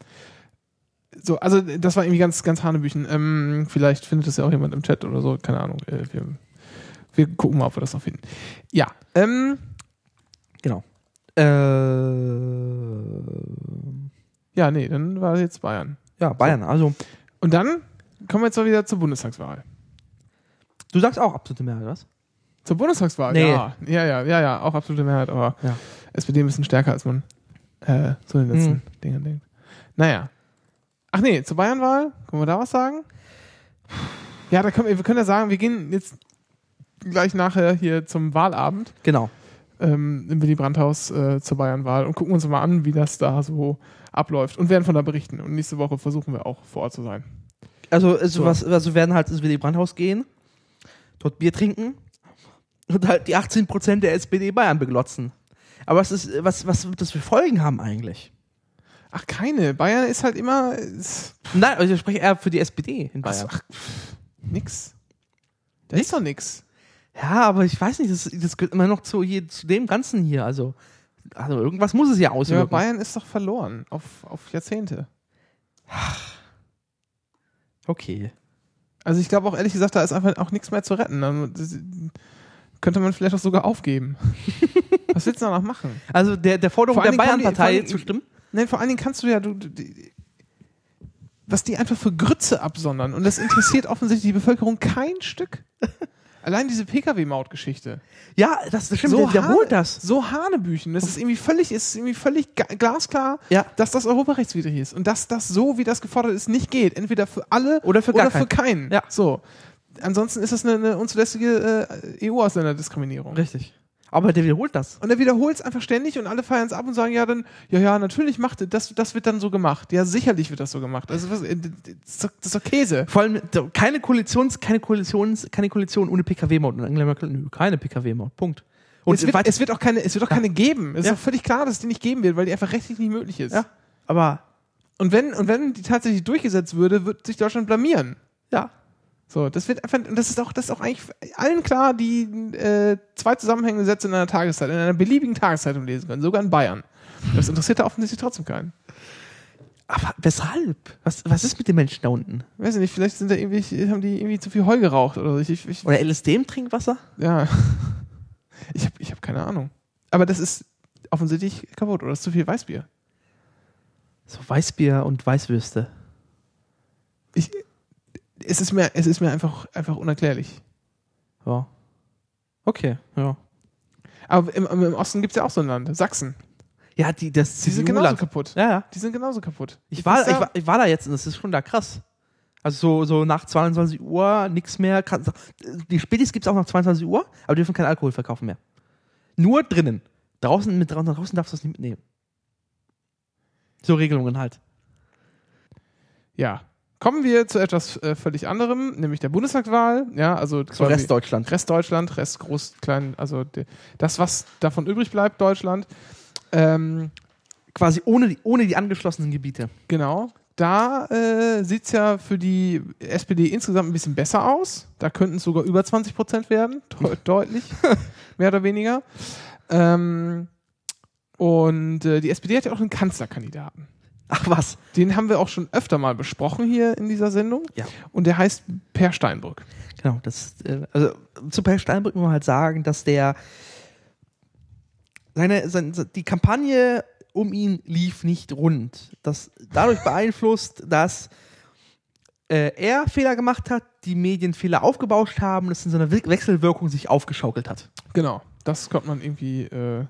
So, also das war irgendwie ganz, ganz Hanebüchen. Ähm, vielleicht findet das ja auch jemand im Chat oder so, keine Ahnung. Äh, wir, wir gucken mal, ob wir das noch finden. Ja, ähm, Genau. Äh, ja, nee, dann war jetzt Bayern. ja, Bayern. Also, Und dann kommen wir jetzt mal wieder zur Bundestagswahl. du sagst auch absolute Mehrheit, was? Zur Bundestagswahl? Nee. Ja, ja, ja, ja, ja, auch absolute Mehrheit, aber Ja. SPD ein bisschen stärker, als man äh, so in den letzten Hm. Dingen denkt. Naja. Ach nee, zur Bayernwahl, können wir da was sagen? Ja, da können wir, wir können ja sagen, wir gehen jetzt gleich nachher hier zum Wahlabend Genau. ähm, im Willy Brandt-Haus äh, zur Bayernwahl und gucken uns mal an, wie das da so abläuft und werden von da berichten. Und nächste Woche versuchen wir auch vor Ort zu sein. Also, also, So. was, also werden halt ins Willy Brandt-Haus gehen, dort Bier trinken und halt die 18% der SPD Bayern beglotzen. Aber was, ist, was, was wird das für Folgen haben eigentlich? Ach, keine. Bayern ist halt immer ist, Nein, also ich spreche eher für die SPD in Bayern. ach, nix. Da ist doch nix. Ja, aber ich weiß nicht, das, das gehört immer noch zu, hier, zu dem Ganzen hier. Also, also irgendwas muss es ja Ja, auswirken. Bayern ist doch verloren auf, auf Jahrzehnte. okay. Also ich glaube auch ehrlich gesagt, da ist einfach auch nichts mehr zu retten. Dann könnte man vielleicht auch sogar aufgeben. Was willst du danach machen? Also der, der Forderung der Bayern-Partei zu stimmen? Nein, vor allen Dingen kannst du ja, du, die, was die einfach für Grütze absondern. Und das interessiert offensichtlich die Bevölkerung kein Stück. Allein diese Pkw-Maut-Geschichte. Ja, das, das stimmt, der wiederholt das. So Hanebüchen. Das ist irgendwie völlig, ist irgendwie völlig glasklar, Ja. dass das europarechtswidrig ist. Und dass das so, wie das gefordert ist, nicht geht. Entweder für alle Oder für gar oder für keinen. Ja. So. Ansonsten ist das eine, eine unzulässige äh, EU-Ausländerdiskriminierung. Richtig. Aber der wiederholt das. Und er wiederholt es einfach ständig und alle feiern es ab und sagen, ja, dann, ja, ja, natürlich macht er- das, das wird dann so gemacht. Ja, sicherlich wird das so gemacht. Also, was, äh, das, ist doch, das ist doch Käse. Vor allem keine Koalitions, keine Koalitions, keine Koalition ohne PKW-Maut. Und Angela Merkel, nö, keine PKW-Maut. Punkt. Und es, wird, es wird auch keine, es wird auch keine geben. Es Ja. ist doch völlig klar, dass es die nicht geben wird, weil die einfach rechtlich nicht möglich ist. ja, aber Und wenn, und wenn die tatsächlich durchgesetzt würde, wird sich Deutschland blamieren. ja, So, das wird einfach, das ist auch, das ist auch eigentlich allen klar, die äh, zwei zusammenhängende Sätze in einer Tageszeit, in einer beliebigen Tageszeitung lesen können, sogar in Bayern. Das interessiert da offensichtlich trotzdem keinen. aber weshalb? Was, was ist mit den Menschen da unten? Weiß ich nicht, vielleicht sind da irgendwie, haben die irgendwie zu viel Heu geraucht oder so. Ich, ich, ich, Oder LSD im Trinkwasser? ja. Ich habe ich hab keine Ahnung. Aber das ist offensichtlich kaputt oder ist zu viel Weißbier. So Weißbier und Weißwürste. Ich, es ist mir, es ist mir einfach, einfach unerklärlich. Ja. Okay, ja. Aber im, im Osten gibt es ja auch so ein Land, Sachsen. Ja, die, das Die sind genauso kaputt. Ja, ja. Die sind genauso kaputt. Ich war, ich, da- war, ich war da jetzt und das ist schon da krass. Also so, so nach 22 Uhr nichts mehr. Kann, die Spätis gibt es auch nach 22 Uhr, aber die dürfen keinen Alkohol verkaufen mehr. Nur drinnen. Draußen, mit, draußen draußen darfst du das nicht mitnehmen. So Regelungen halt. Ja. Kommen wir zu etwas äh, völlig anderem, nämlich der Bundestagswahl. Ja, also So quasi Rest Deutschland. Rest Groß, Klein, also de, das, was davon übrig bleibt, Deutschland. Ähm, Quasi ohne die, ohne die angeschlossenen Gebiete. genau. Da äh, sieht es ja für die SPD insgesamt ein bisschen besser aus. Da könnten es sogar über 20 Prozent werden, Deu deutlich, mehr oder weniger. Ähm, und äh, die SPD hat ja auch einen Kanzlerkandidaten. Ach was. Den haben wir auch schon öfter mal besprochen hier in dieser Sendung. Ja. Und der heißt Per Steinbrück. Genau, das, äh, also zu Per Steinbrück muss man halt sagen, dass der seine, seine, die Kampagne um ihn lief nicht rund. Das dadurch beeinflusst, dass äh, er Fehler gemacht hat, die Medien Fehler aufgebauscht haben, das in so einer We- Wechselwirkung sich aufgeschaukelt hat. Genau. Das konnte man irgendwie äh,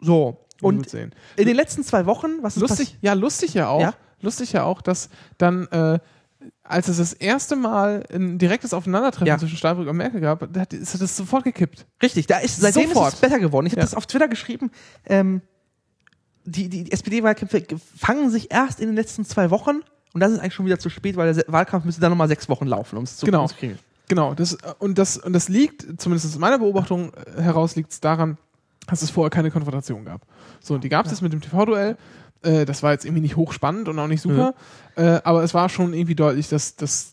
So. Und in den letzten zwei Wochen, was ist Lustig, ja, lustig ja auch. Ja? Lustig ja auch, dass dann, äh, als es das erste Mal ein direktes Aufeinandertreffen Ja. zwischen Steinbrück und Merkel gab, da hat, ist das sofort gekippt. Richtig, da ist seitdem Sofort. ist es besser geworden. Ich habe Ja. das auf Twitter geschrieben. Ähm, die die, die SPD-Wahlkämpfe fangen sich erst in den letzten zwei Wochen und das ist eigentlich schon wieder zu spät, weil der Wahlkampf müsste dann nochmal sechs Wochen laufen, um es zu Genau. kriegen. Genau, das, und, das, und das liegt, zumindest aus meiner Beobachtung äh, heraus, liegt es daran, dass es vorher keine Konfrontation gab. So, und die gab es jetzt mit dem TV-Duell. Äh, das war jetzt irgendwie nicht hochspannend und auch nicht super. Äh, aber es war schon irgendwie deutlich, dass, dass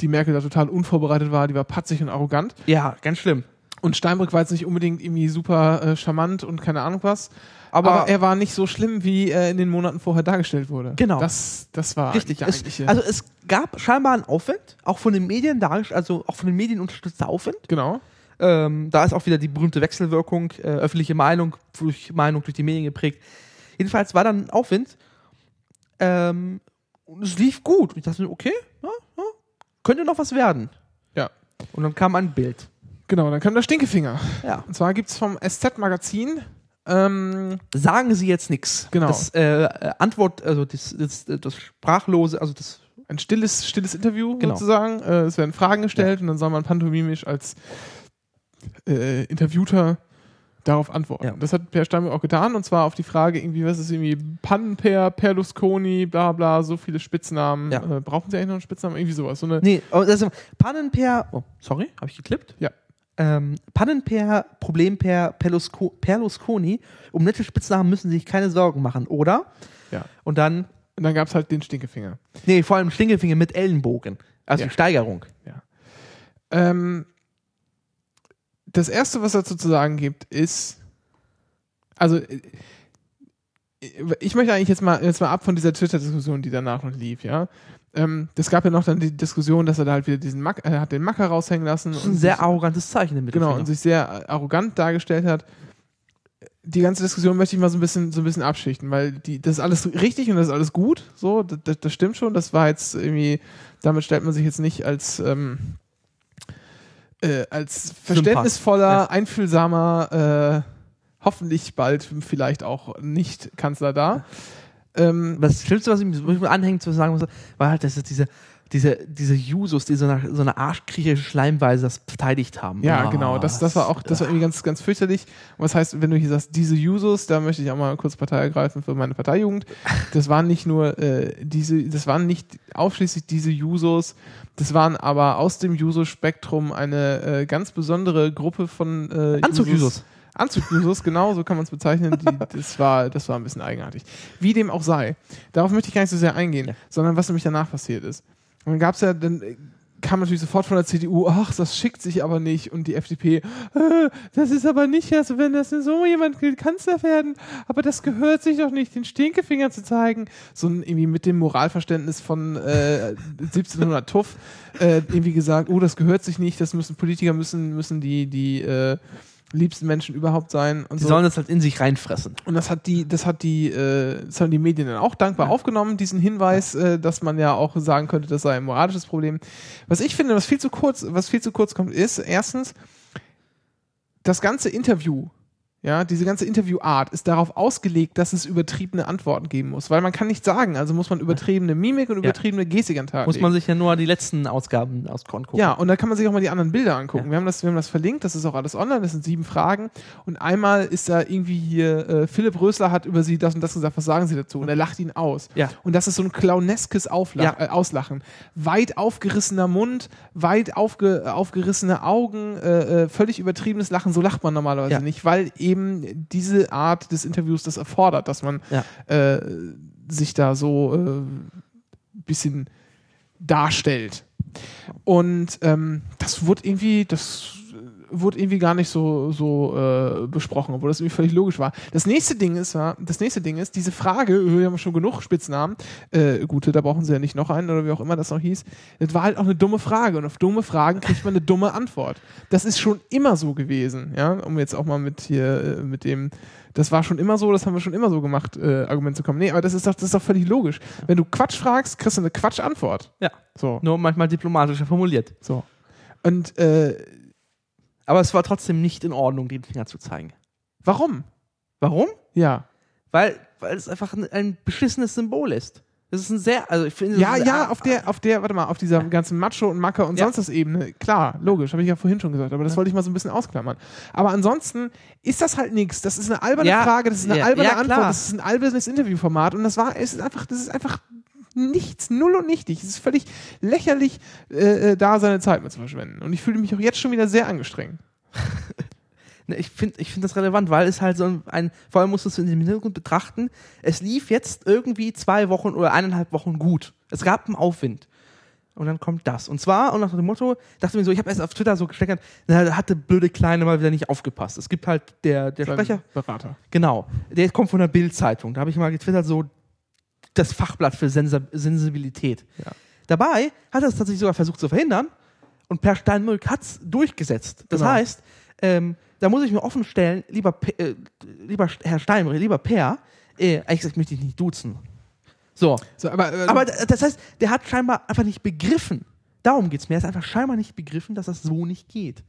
die Merkel da total unvorbereitet war. Die war patzig und arrogant. Ja, ganz schlimm. Und Steinbrück war jetzt nicht unbedingt irgendwie super äh, charmant und keine Ahnung was. Aber- Aber, er war nicht so schlimm, wie er in den Monaten vorher dargestellt wurde. Genau. Das, das war Richtig. der Es, also es gab scheinbar einen Aufwand, auch von den Medien dargestellt, also auch von den Medien unterstützter Aufwand. genau. Ähm, da ist auch wieder die berühmte Wechselwirkung, äh, öffentliche Meinung durch Meinung durch die Medien geprägt. Jedenfalls war dann ein Aufwind. Ähm, und es lief gut. Und ich dachte mir, okay, ja, ja, könnte noch was werden. Ja. Und dann kam ein Bild. Genau, dann kam der Stinkefinger. Ja. Und zwar gibt es vom SZ-Magazin ähm, Sagen Sie jetzt nichts. Genau. Das äh, Antwort, also das, das, das Sprachlose, also das ein stilles, stilles Interview Genau. sozusagen. Äh, es werden Fragen gestellt und dann soll man pantomimisch als äh, Interviewter darauf antworten. Ja. Das hat Per Steinbrück auch getan und zwar auf die Frage irgendwie, was ist irgendwie Pannenper, Perlusconi, bla bla, so viele Spitznamen. Ja. Äh, brauchen Sie eigentlich noch einen Spitznamen? Irgendwie sowas. So eine, Nee, das ist Pannenper. Oh, sorry, habe ich geklippt? Ja. Ähm, Pannenper, Problemper, Perlusco, Perlusconi. Um nette Spitznamen müssen Sie sich keine Sorgen machen, oder? Ja. Und dann, Und dann gab es halt den Stinkefinger. nee, vor allem Stinkefinger mit Ellenbogen. Also Ja. die Steigerung. Ähm, das erste, was dazu zu sagen gibt, ist, also äh, ich möchte eigentlich jetzt mal, jetzt mal ab von dieser Twitter-Diskussion, die danach noch lief, ja. Ähm, es gab ja noch dann die Diskussion, dass er da halt wieder diesen Mack, er hat den Macker raushängen lassen. Das ist ein und sehr sich, arrogantes Zeichen im genau, und sich sehr arrogant dargestellt hat. Die ganze Diskussion möchte ich mal so ein bisschen, so ein bisschen abschichten, weil die, das ist alles richtig und das ist alles gut, so, das, das, das stimmt schon. Das war jetzt irgendwie, damit stellt man sich jetzt nicht als, ähm, äh, als verständnisvoller, Ja. einfühlsamer, äh, hoffentlich bald vielleicht auch nicht Kanzler da. Ähm, Das Schlimmste, was ich was ich mir anhängen zu sagen muss, war halt, dass es diese, diese, diese Jusos, die so eine, so eine arschkriecherische Schleimweise das verteidigt haben. Ja, Ah, genau. Das, das war auch, das war irgendwie ganz, ganz fürchterlich. Und was heißt, wenn du hier sagst, diese Jusos, da möchte ich auch mal kurz Partei ergreifen für meine Parteijugend. Das waren nicht nur äh, diese, das waren nicht ausschließlich diese Jusos, das waren aber aus dem Juso-Spektrum eine äh, ganz besondere Gruppe von äh, Anzug-Jusos. Anzug-Jusos, genau, so kann man es bezeichnen. Die, das, war, das war ein bisschen eigenartig. Wie dem auch sei. Darauf möchte ich gar nicht so sehr eingehen, Ja. sondern was nämlich danach passiert ist. Und dann gab es ja, dann äh, kam natürlich sofort von der CDU, ach, das schickt sich aber nicht. Und die FDP, äh, das ist aber nicht, also wenn das so jemand Kanzler werden, aber das gehört sich doch nicht, den Stinkefinger zu zeigen. So irgendwie mit dem Moralverständnis von äh, 1700 Tuff äh, irgendwie gesagt, oh, das gehört sich nicht, das müssen Politiker müssen, müssen die, die äh, liebsten Menschen überhaupt sein. Und Die so. sollen das halt in sich reinfressen. Und das hat die, das hat die, äh, das haben die Medien dann auch dankbar aufgenommen, diesen Hinweis, äh, dass man ja auch sagen könnte, das sei ein moralisches Problem. Was ich finde, was viel zu kurz, was viel zu kurz kommt, ist erstens das ganze Interview. Ja, diese ganze Interviewart ist darauf ausgelegt, dass es übertriebene Antworten geben muss, weil man kann nicht sagen, also muss man übertriebene Mimik und übertriebene Gestik an Tag Muss man sich ja nur die letzten Ausgaben aus Korn gucken. Ja, und da kann man sich auch mal die anderen Bilder angucken. Ja. Wir, haben das, wir haben das verlinkt, das ist auch alles online, das sind sieben Fragen. Und einmal ist da irgendwie hier, äh, Philipp Rösler hat über sie das und das gesagt, was sagen sie dazu? Und er lacht ihn aus. Ja. Und das ist so ein clowneskes Auflach, Ja. äh, Auslachen. Weit aufgerissener Mund, weit aufge, aufgerissene Augen, äh, äh, völlig übertriebenes Lachen, so lacht man normalerweise Ja. nicht, weil eben diese Art des Interviews das erfordert, dass man Ja. äh, sich da so ein bisschen darstellt. Und ähm, das wurde irgendwie, das wurde irgendwie gar nicht so, so äh, besprochen, obwohl das irgendwie völlig logisch war. Das nächste Ding ist, ja, das nächste Ding ist, diese Frage, wir haben schon genug Spitznamen, äh, gute, da brauchen sie ja nicht noch einen oder wie auch immer das noch hieß. Das war halt auch eine dumme Frage und auf dumme Fragen kriegt man eine dumme Antwort. Das ist schon immer so gewesen, ja, um jetzt auch mal mit hier, äh, mit dem, das war schon immer so, das haben wir schon immer so gemacht, äh, Argument zu kommen. Nee, aber das ist doch, das ist doch völlig logisch. Wenn du Quatsch fragst, kriegst du eine Quatschantwort. Ja. So. Nur manchmal diplomatischer formuliert. So. Und äh, Aber es war trotzdem nicht in Ordnung, den Finger zu zeigen. warum? Warum? Ja. Weil, weil es einfach ein, ein beschissenes Symbol ist. Das ist ein sehr, also ich finde. Ja, das ja, auf der, auf der, warte mal, auf dieser ganzen Macho und Macker und Ja. sonst was Ebene, klar, logisch, habe ich ja vorhin schon gesagt, aber das wollte ich mal so ein bisschen ausklammern. Aber ansonsten ist das halt nichts. Das ist eine alberne Ja, Frage, das ist eine alberne ja, Antwort, das ist ein albernes Interviewformat und das war, es ist einfach, das ist einfach nichts, null und nichtig. Es ist völlig lächerlich, äh, äh, da seine Zeit mit zu verschwenden. Und ich fühle mich auch jetzt schon wieder sehr angestrengt. Ne, Ich finde ich find das relevant, weil es halt so ein- ein, vor allem musst du es in dem Hintergrund betrachten, es lief jetzt irgendwie zwei Wochen oder eineinhalb Wochen gut. Es gab einen Aufwind. Und dann kommt das. Und zwar, und nach dem Motto, dachte mir so, ich habe erst auf Twitter so gesteckert, da hat der blöde Kleine mal wieder nicht aufgepasst. Es gibt halt der, der Sprecher, Berater. genau, der kommt von der Bild-Zeitung. Da habe ich mal getwittert, so das Fachblatt für Sensa Sensibilität. Ja. Dabei hat er es tatsächlich sogar versucht zu verhindern und Per Steinmück hat es durchgesetzt. Das Genau. heißt, ähm, da muss ich mir offen stellen, lieber, Pe- äh, lieber Herr Steinmück, lieber Per, äh, gesagt, möchte ich nicht duzen. So, So, aber, äh, aber das heißt, der hat scheinbar einfach nicht begriffen. Darum geht's mir. Er hat einfach scheinbar nicht begriffen, dass das so nicht geht.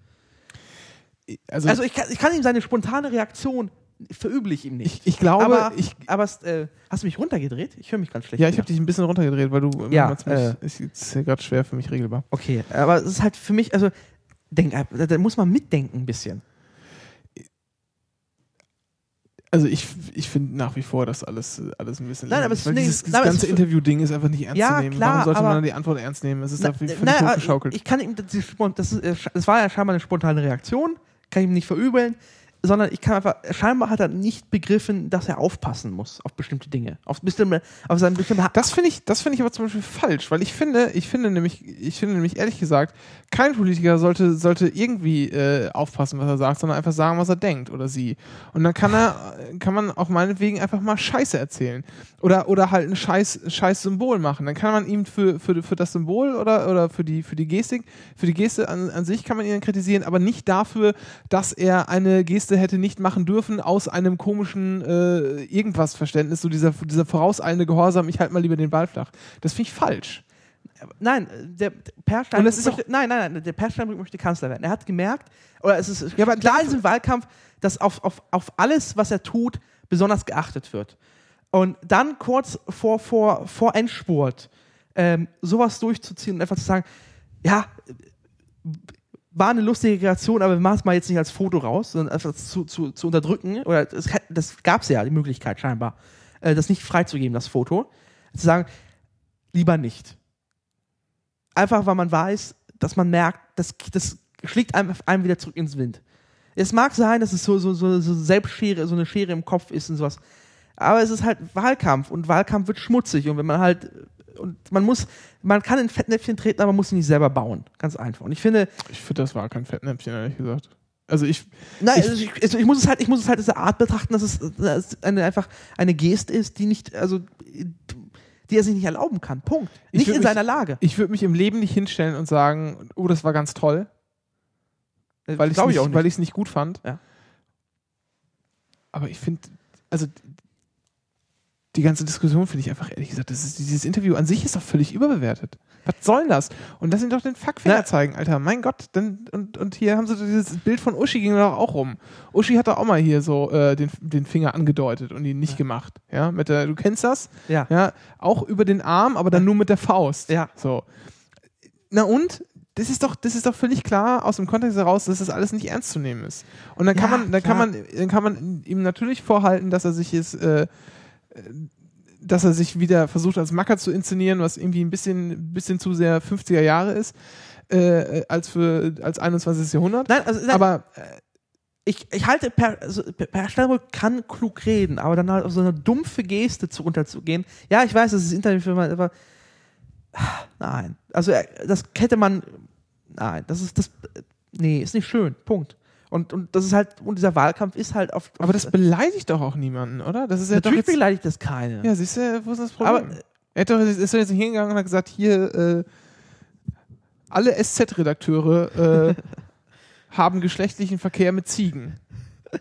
also, Also ich kann, ich kann ihm seine spontane Reaktion verüble ich ihm nicht. ich, ich glaube, aber ich, aber äh, hast du mich runtergedreht? Ich höre mich ganz schlecht. ja, ich habe dich ein bisschen runtergedreht, weil du Ja, ziemlich, äh. ist jetzt hier gerade schwer für mich regelbar. Okay, aber es ist halt für mich, also denk, da, da muss man mitdenken ein bisschen. Also ich, ich finde nach wie vor, dass alles, alles ein bisschen Nein, aber nee, dieses, dieses nein, ganze ist- Interview-Ding ist einfach nicht ernst Ja, zu nehmen. klar, Warum sollte man die Antwort ernst nehmen? Es ist Na, dafür na, völlig äh, hochgeschaukelt. ich kann ihm, das, ist das, ist, äh, das war ja scheinbar eine spontane Reaktion, kann ich ihm nicht verübeln, sondern ich kann einfach, scheinbar hat er nicht begriffen, dass er aufpassen muss auf bestimmte Dinge, auf bestimmte, auf seine bestimmte Das finde ich, das ich aber zum Beispiel falsch, weil ich finde, ich finde nämlich, ich finde nämlich ehrlich gesagt, kein Politiker sollte, sollte irgendwie äh, aufpassen, was er sagt, sondern einfach sagen, was er denkt oder sie. Und dann kann er, kann man auch meinetwegen einfach mal Scheiße erzählen oder oder halt ein Scheiß, Scheiß Symbol machen. Dann kann man ihm für, für, für das Symbol oder oder für die für die Gestik, für die Geste an, an sich kann man ihn kritisieren, aber nicht dafür, dass er eine Geste hätte nicht machen dürfen aus einem komischen äh, irgendwas Verständnis, so dieser dieser vorauseilende Gehorsam. Ich halte mal lieber den Ball flach. Das finde ich falsch. Nein, der der Per Steinbrück möchte, nein, nein, nein, der Per Steinbrück möchte Kanzler werden. Er hat gemerkt, oder es ist Ja, aber klar in diesem Wahlkampf, dass auf, auf, auf alles, was er tut, besonders geachtet wird. Und dann kurz vor, vor, vor Endspurt ähm, sowas durchzuziehen und einfach zu sagen, ja, war eine lustige Kreation, aber wir machen es mal jetzt nicht als Foto raus, sondern einfach zu, zu, zu unterdrücken. Oder das, das gab es ja, die Möglichkeit scheinbar, äh, das nicht freizugeben, das Foto. Zu sagen, lieber nicht. Einfach weil man weiß, dass man merkt, das, das schlägt einem, einem wieder zurück ins Wind. Es mag sein, dass es so, so, so, so Selbstschere, so eine Schere im Kopf ist und sowas. Aber es ist halt Wahlkampf und Wahlkampf wird schmutzig und wenn man halt und man muss, man kann in Fettnäpfchen treten, aber man muss sie nicht selber bauen. Ganz einfach. Und ich finde, Ich finde, das war kein Fettnäpfchen, ehrlich gesagt. Also ich, Nein, Ich- also ich, also ich muss es halt, ich muss es halt als Art betrachten, dass es, dass es eine, einfach eine Geste ist, die nicht, also die er sich nicht erlauben kann. Punkt. Ich Nicht in mich- seiner Lage. ich würde mich im Leben nicht hinstellen und sagen, oh, das war ganz toll, weil ich Glaube nicht, nicht. weil ich es nicht gut fand. Ja. Aber ich finde, also die ganze Diskussion finde ich einfach ehrlich gesagt, das ist, dieses Interview an sich ist doch völlig überbewertet. Was soll denn das? Und lass ihn doch den Fuckfinger Na- zeigen, Alter. Mein Gott, dann, und, und hier haben sie dieses Bild von Uschi ging doch auch rum. Uschi hat doch auch mal hier so äh, den, den Finger angedeutet und ihn nicht gemacht. Ja, mit der, du kennst das? Ja. Ja, auch über den Arm, aber dann nur mit der Faust. Ja. So. Na und? Das ist doch, das ist doch völlig klar aus dem Kontext heraus, dass das alles nicht ernst zu nehmen ist. Und dann kann Ja, man, dann klar. kann man, dann kann man ihm natürlich vorhalten, dass er sich jetzt, äh, dass er sich wieder versucht als Macker zu inszenieren, was irgendwie ein bisschen, bisschen zu sehr 50er Jahre ist, äh, äh, als für als 21. Jahrhundert. Nein, also nein, Aber ich, ich halte per, also per Steinbrück kann klug reden, aber dann halt auf so eine dumpfe Geste zu unterzugehen. Ja, ich weiß, das ist Interview für man, aber nein. Also er- das hätte man nein, das ist das nee, ist nicht schön. Punkt. Und, und das ist halt, und dieser Wahlkampf ist halt auf. aber das beleidigt doch auch niemanden, oder? Das ist ja doch natürlich jetzt, beleidigt das keine. Ja, siehst du, wo ist das Problem? Aber- er hat doch, ist doch jetzt nicht hingegangen und hat gesagt, hier, äh, alle SZ-Redakteure äh, haben geschlechtlichen Verkehr mit Ziegen.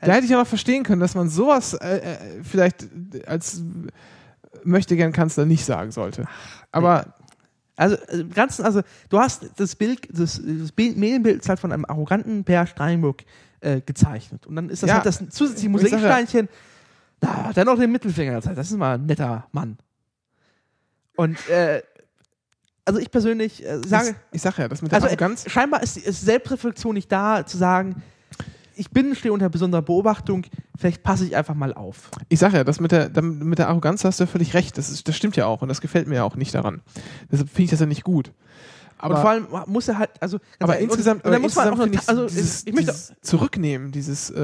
Da hätte ich ja noch verstehen können, dass man sowas äh, äh, vielleicht als möchte gern Kanzler nicht sagen sollte. Aber Also, äh, im Ganzen, also, du hast das Bild, das, das Bild, Medienbild ist halt von einem arroganten Per Steinbrück äh, gezeichnet. Und dann ist das Ja. halt das zusätzliche Mosaiksteinchen. Da, dann noch den Mittelfinger gezeigt. Das ist mal ein netter Mann. Und, äh, also ich persönlich äh, sage, ich, ich sag ja, das mit der also Arroganz. scheinbar ist, ist Selbstreflexion nicht da, zu sagen, ich bin, stehe unter besonderer Beobachtung, vielleicht passe ich einfach mal auf. Ich sag ja, das mit der, mit der Arroganz hast du ja völlig recht. Das, ist, das stimmt ja auch und das gefällt mir ja auch nicht daran. Deshalb finde ich das ja nicht gut. Aber und vor allem muss er halt, also aber ehrlich, insgesamt, und, dann muss man auch noch, also dieses, ich möchte dieses Zurücknehmen, dieses äh,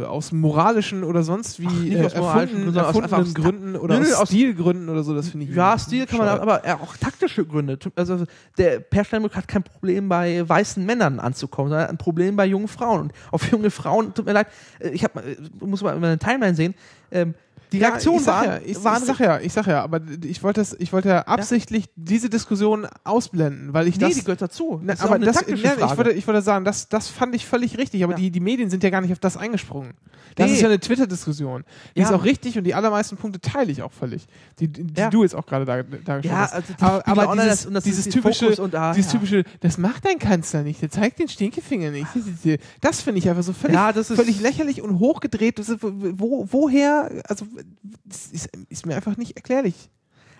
äh, aus moralischen oder sonst wie nicht äh, aus moralischen erfunden, aus- erfundenen aus- Gründen oder Nö, aus Stilgründen oder so, das finde ich Ja, Stil kann man haben, aber auch taktische Gründe. Also der Per Steinbrück hat kein Problem bei weißen Männern anzukommen, sondern ein Problem bei jungen Frauen. Und auf junge Frauen, tut mir leid, äh, ich hab, äh, muss mal in meine Timeline sehen, ähm, die Ja, Reaktionen ich sag waren, ja, ich, waren ich sag ja, ich sag ja, aber ich wollte das, ich wollte ja absichtlich diese Diskussion ausblenden, weil ich nee, das die gehört dazu. Ist aber das, ja, ich, wollte, ich wollte sagen, das, das fand ich völlig richtig, aber Ja. die, die Medien sind ja gar nicht auf das eingesprungen. Das Nee. ist ja eine Twitter-Diskussion. Die Ja. ist auch richtig und die allermeisten Punkte teile ich auch völlig. Die, die, die Ja. du jetzt auch gerade da, dargestellt Ja, hast. also die aber, aber online, dieses, das- das dieses typische, und ah, dieses ja. typische, das macht dein Kanzler nicht, der zeigt den Stinkefinger nicht. Das finde ich einfach so völlig, Ja, völlig lächerlich und hochgedreht. Wo, woher, also, das ist, ist mir einfach nicht erklärlich.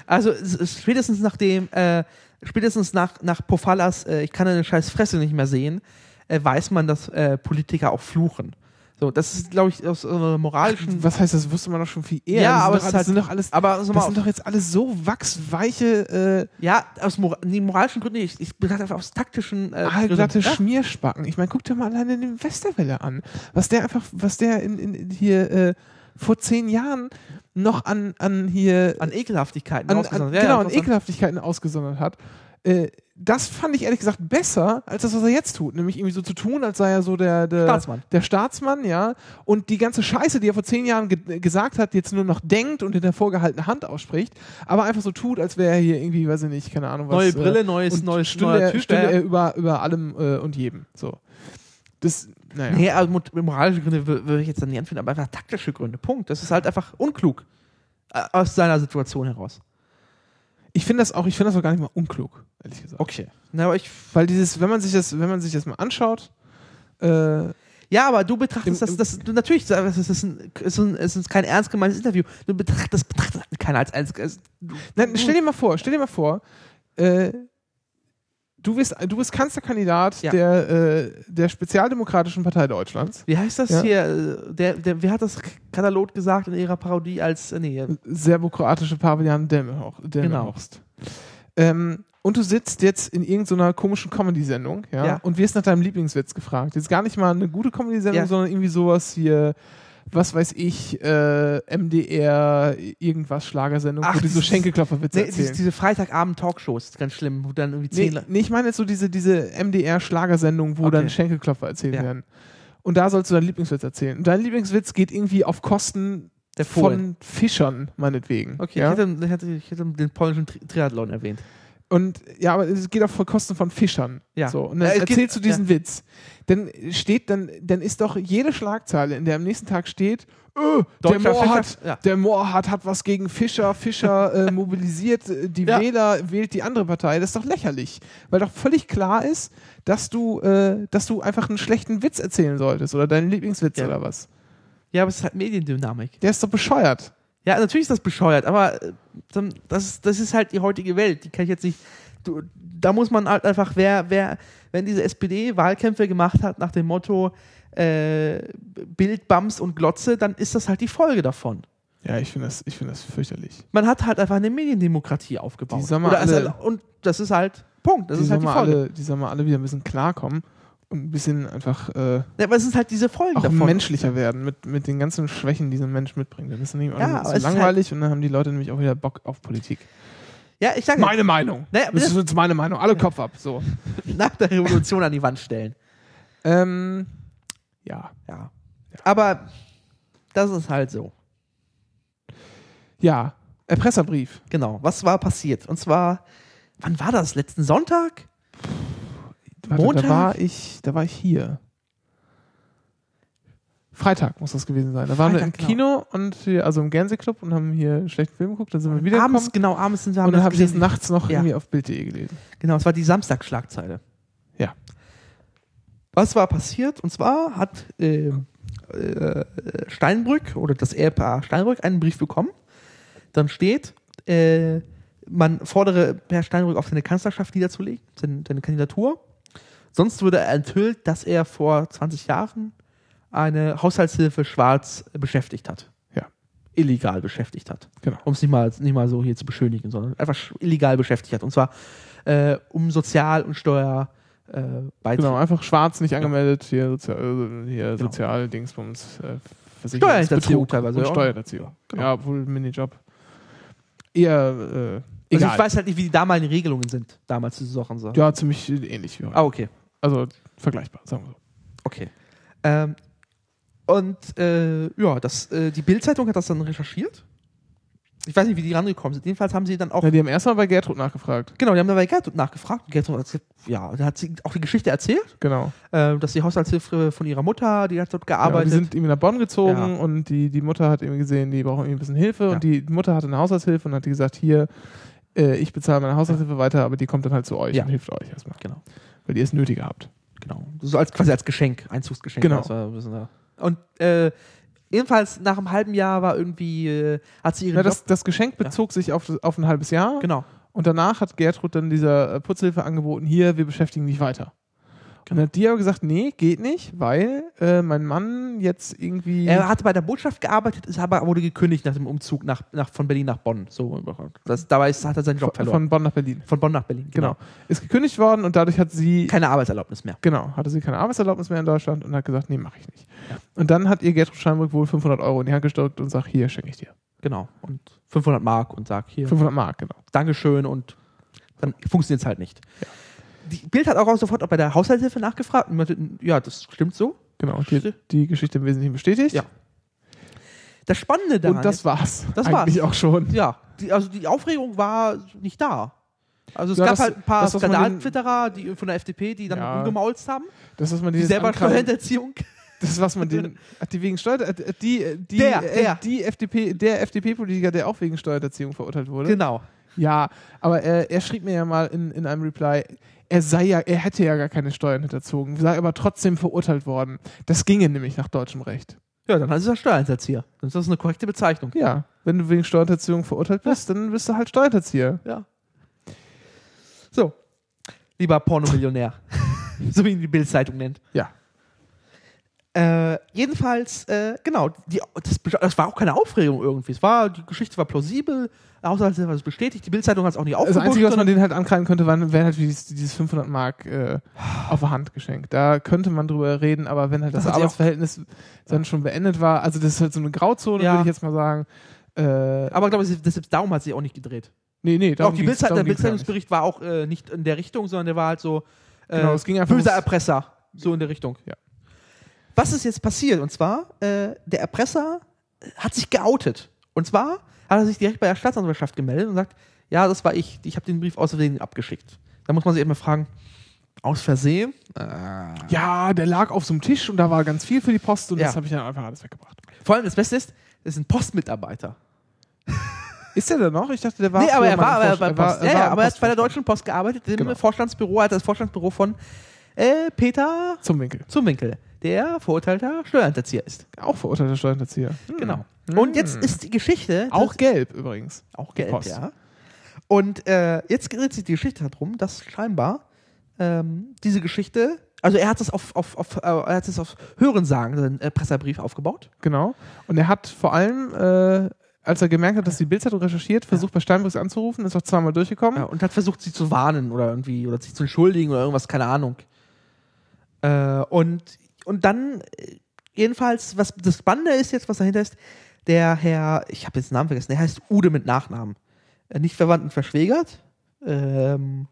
Also spätestens nachdem, äh, spätestens nach, nach Pofallas, äh, ich kann eine scheiß Fresse nicht mehr sehen, äh, weiß man, dass äh, Politiker auch fluchen. So, das ist, glaube ich, aus äh, moralischen. Was heißt das? Wusste man doch schon viel eher. Ja, aber es alles, sind halt- doch alles, aber das sind doch jetzt alles so wachsweiche, äh, ja, aus Mora die moralischen Gründen, ich, ich bin halt einfach aus taktischen äh, aalglatte Gründen. ja. Schmierspacken. Ich meine, guck dir mal alleine den Westerwelle an. Was der einfach, was der in, in, in hier äh, vor zehn Jahren noch an, an hier an Ekelhaftigkeiten an, an, ausgesondert. Ja, genau, an Ekelhaftigkeiten ausgesondert hat. Äh, das fand ich ehrlich gesagt besser als das, was er jetzt tut. Nämlich irgendwie so zu tun, als sei er so der, der Staatsmann. Der Staatsmann, ja. Und die ganze Scheiße, die er vor zehn Jahren ge gesagt hat, jetzt nur noch denkt und in der vorgehaltenen Hand ausspricht, aber einfach so tut, als wäre er hier irgendwie, weiß ich nicht, keine Ahnung was. Neue äh, Brille, neues, neues, stünde, neuer er, Typ. stünde er über, über allem äh, und jedem. So. Das, naja. Nee, also moralische Gründe wür- würde ich jetzt dann nicht anfinden, aber einfach taktische Gründe. Punkt. Das ist halt einfach unklug. Äh, Aus seiner Situation heraus. Ich finde das auch, ich finde das auch gar nicht mal unklug, ehrlich gesagt. Okay. Na, aber ich, Weil dieses, wenn man sich das, wenn man sich das mal anschaut, äh, ja, aber du betrachtest das, das du, natürlich, das ist, ein, ist, ein, es ist kein ernst gemeintes Interview. Du betrachtest, betrachtest keiner als du- Nein, stell dir mal vor, stell dir mal vor, äh, du bist, du bist Kanzlerkandidat Ja. der, äh, der Spezialdemokratischen Partei Deutschlands. Wie heißt das Ja. hier? äh, Der, der, wer hat das Katalog gesagt in ihrer Parodie als, äh, nee, Serbokroatische Pavian Delmenhorst. Delmenhorst. Ähm, und du sitzt jetzt in irgendeiner komischen Comedy-Sendung, ja, Ja. und wirst nach deinem Lieblingswitz gefragt. Jetzt gar nicht mal eine gute Comedy-Sendung, sondern irgendwie sowas hier, was weiß ich, äh, MDR, irgendwas, Schlagersendung, Ach, wo die so Schenkelklopferwitze nee erzählen. diese, Freitagabend-Talkshows, ganz schlimm, wo dann irgendwie Nee, zehn Le- nee, ich meine jetzt so diese, diese MDR-Schlagersendung, wo Okay. dann Schenkelklopfer erzählt Ja. werden. Und da sollst du deinen Lieblingswitz erzählen. Und dein Lieblingswitz geht irgendwie auf Kosten Der von. Fischern, meinetwegen. Okay, ja? ich, hätte, ich, hätte, ich hätte den polnischen Tri Triathlon erwähnt. Und ja, aber es geht auf Kosten von Fischern. Ja. So, und dann Äh, es geht- erzählst du diesen Witz. Dann steht, dann, dann ist doch jede Schlagzeile, in der am nächsten Tag steht, äh, der Moorhardt, ja. der hat was gegen Fischer, Fischer äh, mobilisiert, äh, die Ja. Wähler wählt die andere Partei. Das ist doch lächerlich. Weil doch völlig klar ist, dass du, äh, dass du einfach einen schlechten Witz erzählen solltest oder deinen Lieblingswitz Ja. oder was. Ja, aber es ist halt Mediendynamik. Der ist doch bescheuert. Ja, natürlich ist das bescheuert, aber äh, das, ist- das ist halt die heutige Welt. Die kann ich jetzt nicht. Du, da muss man halt einfach, wer, wer, wenn diese SPD Wahlkämpfe gemacht hat nach dem Motto äh, Bild, Bams und Glotze, dann ist das halt die Folge davon. Ja, ich finde das, ich finde das fürchterlich. Man hat halt einfach eine Mediendemokratie aufgebaut. Die sollen mal alle- halt- und das ist halt Punkt. Das die ist halt die Folge. alle, die sollen mal alle wieder ein bisschen klarkommen ein bisschen einfach äh, Ja, aber es ist halt diese Folge auch davon. menschlicher werden mit, mit den ganzen Schwächen, die so ein Mensch mitbringt. Dann ist nämlich Ja, so halt langweilig und dann haben die Leute nämlich auch wieder Bock auf Politik. Ja, ich sage Meine Meinung. Naja, das das- ist jetzt meine Meinung. Alle Kopf ab. So. nach der Revolution an die Wand stellen. Ähm, ja. Ja. Aber das ist halt so. Ja. Erpresserbrief. Genau. Was war passiert? Und zwar, wann war das? Letzten Sonntag? Warte, Montag? Da war ich, da war ich hier. Freitag muss das gewesen sein. Da waren wir im genau. Kino und hier, also im Gänse-Club und haben hier einen schlechten Film geguckt. Dann sind wir wieder abends, genau, abends sind wir und dann habe ich das nachts noch Ja. irgendwie auf Bild.de gelesen. Genau, es war die Samstagsschlagzeile. Ja. Was war passiert? Und zwar hat äh, äh, Steinbrück oder das Ehepaar Steinbrück einen Brief bekommen. Dann steht, äh, man fordere Per Steinbrück auf seine Kanzlerschaft niederzulegen, seine, seine Kandidatur. Sonst würde er enthüllt, dass er vor 20 Jahren eine Haushaltshilfe schwarz beschäftigt hat. Ja. Illegal beschäftigt hat Genau. um es nicht mal, nicht mal so hier zu beschönigen, sondern einfach illegal beschäftigt hat. Und zwar äh, um Sozial- und Steuer äh. Genau, einfach schwarz nicht angemeldet, hier, Sozial, äh, hier Genau. Sozialdingsbums, äh, Steuerhinterziehung teilweise, und ja. Steuerhinterziehung. Genau. Ja, obwohl Minijob. Eher, äh, Also ich weiß halt nicht, wie die damaligen Regelungen sind, damals diese Sachen. So. ja, ziemlich ähnlich wie heute. Ah, okay. Also vergleichbar, sagen wir so. Okay. Ähm, und äh, ja, das, äh, die Bild-Zeitung hat das dann recherchiert. Ich weiß nicht, wie die rangekommen sind. Jedenfalls haben sie dann auch. Ja, die haben erstmal bei Gertrud nachgefragt. Genau, die haben dabei Gertrud nachgefragt. Gertrud hat, gesagt, ja, da hat sie auch die Geschichte erzählt, Genau. äh, dass die Haushaltshilfe von ihrer Mutter, die hat dort Ja, gearbeitet. die sind irgendwie nach Bonn gezogen Ja. und die, die Mutter hat irgendwie gesehen, die brauchen irgendwie ein bisschen Hilfe Ja. und die Mutter hatte eine Haushaltshilfe und hat gesagt, hier, äh, ich bezahle meine Haushaltshilfe weiter, aber die kommt dann halt zu euch Ja. und hilft euch erstmal. Genau. Weil ihr es nötiger habt. Genau. So als quasi als Geschenk, Einzugsgeschenk. Genau. Ein. Und äh, jedenfalls nach einem halben Jahr war irgendwie, äh, hat sie ihren Ja, das, das Geschenk bezog sich auf, auf ein halbes Jahr Genau. und danach hat Gertrud dann dieser äh, Putzhilfe angeboten, hier, wir beschäftigen dich weiter. Und dann hat die aber gesagt, nee, geht nicht, weil äh, mein Mann jetzt irgendwie... Er hatte bei der Botschaft gearbeitet, ist aber wurde gekündigt nach dem Umzug nach, nach, von Berlin nach Bonn. So, das, dabei ist, hat er seinen Job von, verloren. von Bonn nach Berlin. Von Bonn nach Berlin, Genau. Ist gekündigt worden und dadurch hat sie Keine Arbeitserlaubnis mehr. Genau, hatte sie keine Arbeitserlaubnis mehr in Deutschland und hat gesagt, nee, mache ich nicht. Und dann hat ihr Gertrud Steinbrück wohl 500 Euro in die Hand gesteckt und sagt, hier schenke ich dir. Genau. Und 500 Mark und sagt hier, 500 Mark, genau. Dankeschön und dann funktioniert es halt nicht. Die Bild hat auch sofort auch bei der Haushaltshilfe nachgefragt und meinte, ja, das stimmt so. Genau, die, die Geschichte im Wesentlichen bestätigt. Ja. Das Spannende daran Und das ist- war's. Das Eigentlich war's. auch schon. ja, die, also die Aufregung war nicht da. Also es Ja, gab das- halt ein paar Skandal-Twitterer die von der FDP, die dann Ja. rumgemaulzt haben. Das, was man Die selber Steuerhinterziehung. Das was man den, die wegen Steuer, äh, die, äh, die, Der, äh, der. die FDP, der FDP-Politiker, der auch wegen Steuerhinterziehung verurteilt wurde. Genau. Ja, aber er, er schrieb mir ja mal in, in einem Reply, er sei ja, er hätte ja gar keine Steuern hinterzogen, sei aber trotzdem verurteilt worden. Das ginge nämlich nach deutschem Recht. Ja, dann ist er Steuerhinterzieher. Dann ist das eine korrekte Bezeichnung. Ja, wenn du wegen Steuerhinterziehung verurteilt bist, dann bist du halt Steuerhinterzieher. Ja. So, lieber Pornomillionär, so wie ihn die Bildzeitung nennt. Ja. Äh, jedenfalls, äh, genau, die, das, das war auch keine Aufregung irgendwie. Es war, die Geschichte war plausibel, Haushaltshilfe hat es bestätigt, die Bildzeitung hat es auch nicht Das aufgebaut. Einzige, was man denen halt ankreiden könnte, waren- wären halt dieses, dieses 500 Mark äh, auf der Hand geschenkt. Da könnte man drüber reden, aber wenn halt das, Das sie auch- Arbeitsverhältnis dann schon beendet war, also das ist halt so eine Grauzone, Ja. würde ich jetzt mal sagen. Äh, aber glaube ich, das, darum hat sie auch nicht gedreht. nee, nee, Auch darum die ging's- Bildzeit, der. Bildzeitungsbericht war auch äh, nicht in der Richtung, sondern der war halt so äh, Genau, es ging einfach böser Erpresser, so in der Richtung. Ja. Was ist jetzt passiert? Und zwar, äh, der Erpresser hat sich geoutet. Und zwar hat er sich direkt bei der Staatsanwaltschaft gemeldet und sagt, ja, das war ich, ich habe den Brief aus Versehen abgeschickt. Da muss man sich immer fragen, aus Versehen? Ja, der lag auf so einem Tisch und da war ganz viel für die Post und Ja. das habe ich dann einfach alles weggebracht. Vor allem das Beste ist, das ist ein Postmitarbeiter. Ist der da noch? Ich dachte, der war nee, aber er war, aber bei Post. ja, ja, aber er hat bei der. Deutschen Post gearbeitet, im Genau. Vorstandsbüro, hat das Vorstandsbüro von äh, Peter Zum Winkel. zum Winkel, der verurteilter Steuerhinterzieher ist. Auch verurteilter Steuerhinterzieher. Hm. Genau. Und jetzt ist die Geschichte Auch gelb übrigens. auch gelb, Post. ja. Und äh, jetzt dreht sich die Geschichte darum, dass scheinbar ähm, diese Geschichte, also er hat es auf, auf, auf, äh, er hat es auf Hörensagen, den äh, Pressebrief aufgebaut. Genau. Und er hat vor allem, äh, als er gemerkt hat, dass die Bildzeitung recherchiert, versucht bei Steinbrücks anzurufen, ist auch zweimal durchgekommen. Ja, und hat versucht, sie zu warnen oder irgendwie, oder sich zu entschuldigen oder irgendwas, keine Ahnung. Äh, und, und dann, äh, jedenfalls, was das Spannende ist jetzt, was dahinter ist, der Herr, ich habe jetzt den Namen vergessen, der heißt Ude mit Nachnamen. Äh, nicht verwandt und verschwägert. Ähm,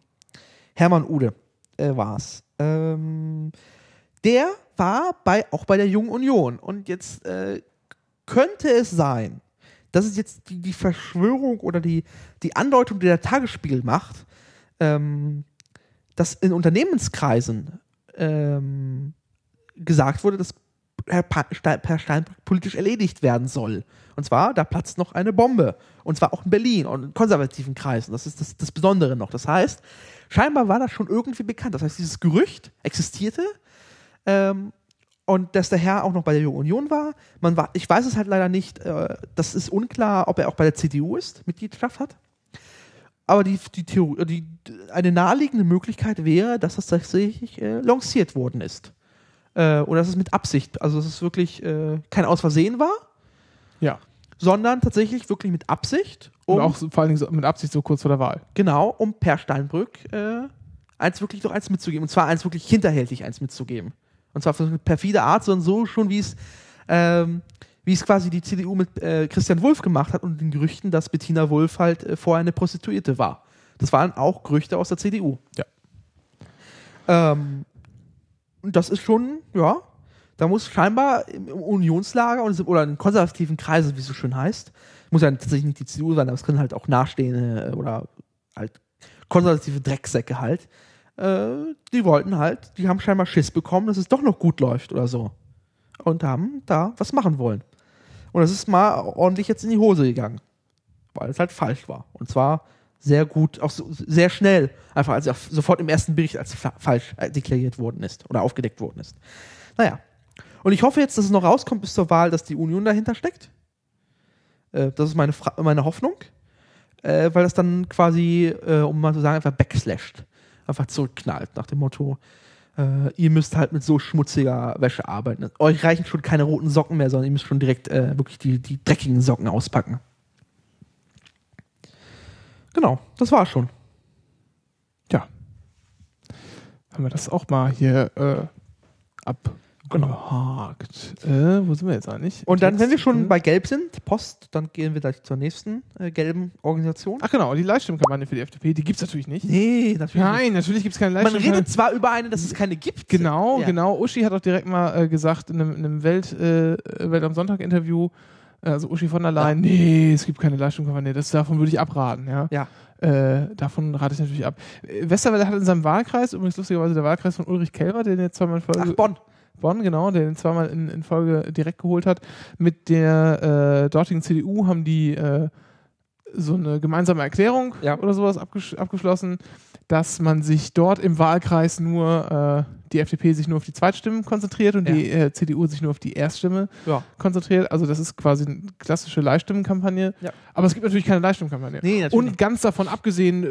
Hermann Ude äh, war's. Ähm, der war bei, auch bei der Jungen Union. Und jetzt äh, könnte es sein, das ist jetzt die, die Verschwörung oder die, die Andeutung, die der Tagesspiegel macht, ähm, dass in Unternehmenskreisen ähm, gesagt wurde, dass Herr, pa Herr Steinbrück politisch erledigt werden soll. Und zwar, da platzt noch eine Bombe. Und zwar auch in Berlin und in konservativen Kreisen. Das ist das, das Besondere noch. Das heißt, scheinbar war das schon irgendwie bekannt. Das heißt, dieses Gerücht existierte. Ähm, und dass der Herr auch noch bei der Jungen Union war. Man war, ich weiß es halt leider nicht. Äh, das ist unklar, ob er auch bei der CDU ist, Mitgliedschaft hat. Aber die, die Theorie, die, eine naheliegende Möglichkeit wäre, dass das tatsächlich äh, lanciert worden ist. Äh, oder dass es mit Absicht, also dass es wirklich äh, kein Aus Versehen war, Ja. sondern tatsächlich wirklich mit Absicht, Und Um- auch so, vor allen Dingen so, mit Absicht so kurz vor der Wahl. Genau, um Per Steinbrück äh, eins wirklich noch eins mitzugeben. Und zwar eins wirklich hinterhältig eins mitzugeben. Und zwar auf eine perfide Art, sondern so schon, wie es, ähm, wie es quasi die CDU mit äh, Christian Wulff gemacht hat und den Gerüchten, dass Bettina Wulff halt äh, vorher eine Prostituierte war. Das waren auch Gerüchte aus der CDU. Ja. Ähm, und das ist schon, ja, da muss scheinbar im Unionslager oder in konservativen Kreisen, wie es so schön heißt, muss ja tatsächlich nicht die CDU sein, aber es können halt auch nahestehende äh, oder halt konservative Drecksäcke halt. Äh, die wollten halt, die haben scheinbar Schiss bekommen, dass es doch noch gut läuft oder so. Und haben da was machen wollen. Und das ist mal ordentlich jetzt in die Hose gegangen. Weil es halt falsch war. Und zwar sehr gut, auch so, sehr schnell, einfach als sofort im ersten Bericht als fa falsch äh, deklariert worden ist oder aufgedeckt worden ist. Naja. Und ich hoffe jetzt, dass es noch rauskommt bis zur Wahl, dass die Union dahinter steckt. Äh, das ist meine, Fra meine Hoffnung. Äh, weil das dann quasi, äh, um mal zu sagen, einfach backslasht. Einfach zurückknallt nach dem Motto, äh, ihr müsst halt mit so schmutziger Wäsche arbeiten. Euch reichen schon keine roten Socken mehr, sondern ihr müsst schon direkt äh, wirklich die, die dreckigen Socken auspacken. Genau, das war schon. Ja. Haben wir das auch mal hier äh, abgehakt. Äh, wo sind wir jetzt eigentlich? Und dann, Text? wenn wir schon bei Gelb sind, Post, dann gehen wir gleich zur nächsten äh, gelben Organisation. Ach genau, die Livestream-Kampagne für die FDP, die gibt es natürlich nicht. nee, natürlich. nicht. Nein, natürlich gibt es keine Man Livestream. redet zwar über eine, dass es keine gibt. Genau, Ja. genau. Uschi hat auch direkt mal äh, gesagt in einem, in einem Welt, äh, Welt am Sonntag-Interview, also Uschi von der Leyen, nee, es gibt keine Livestream-Kampagne, das, davon würde ich abraten, ja. Ja. Äh, davon rate ich natürlich ab. Äh, Westerwelle hat in seinem Wahlkreis, übrigens lustigerweise der Wahlkreis von Ulrich Kelber, den jetzt zweimal in Folge Ach, Bonn. Bonn, genau, der den zweimal in, in Folge direkt geholt hat. Mit der äh, dortigen CDU haben die äh, so eine gemeinsame Erklärung Ja. oder sowas abgesch abgeschlossen, dass man sich dort im Wahlkreis nur, äh, die FDP sich nur auf die Zweitstimmen konzentriert und Ja. die äh, CDU sich nur auf die Erststimme Ja. konzentriert. Also das ist quasi eine klassische Leihstimmenkampagne. Ja. Aber es gibt natürlich keine Leihstimmenkampagne. Nee, natürlich Und nicht. ganz davon abgesehen,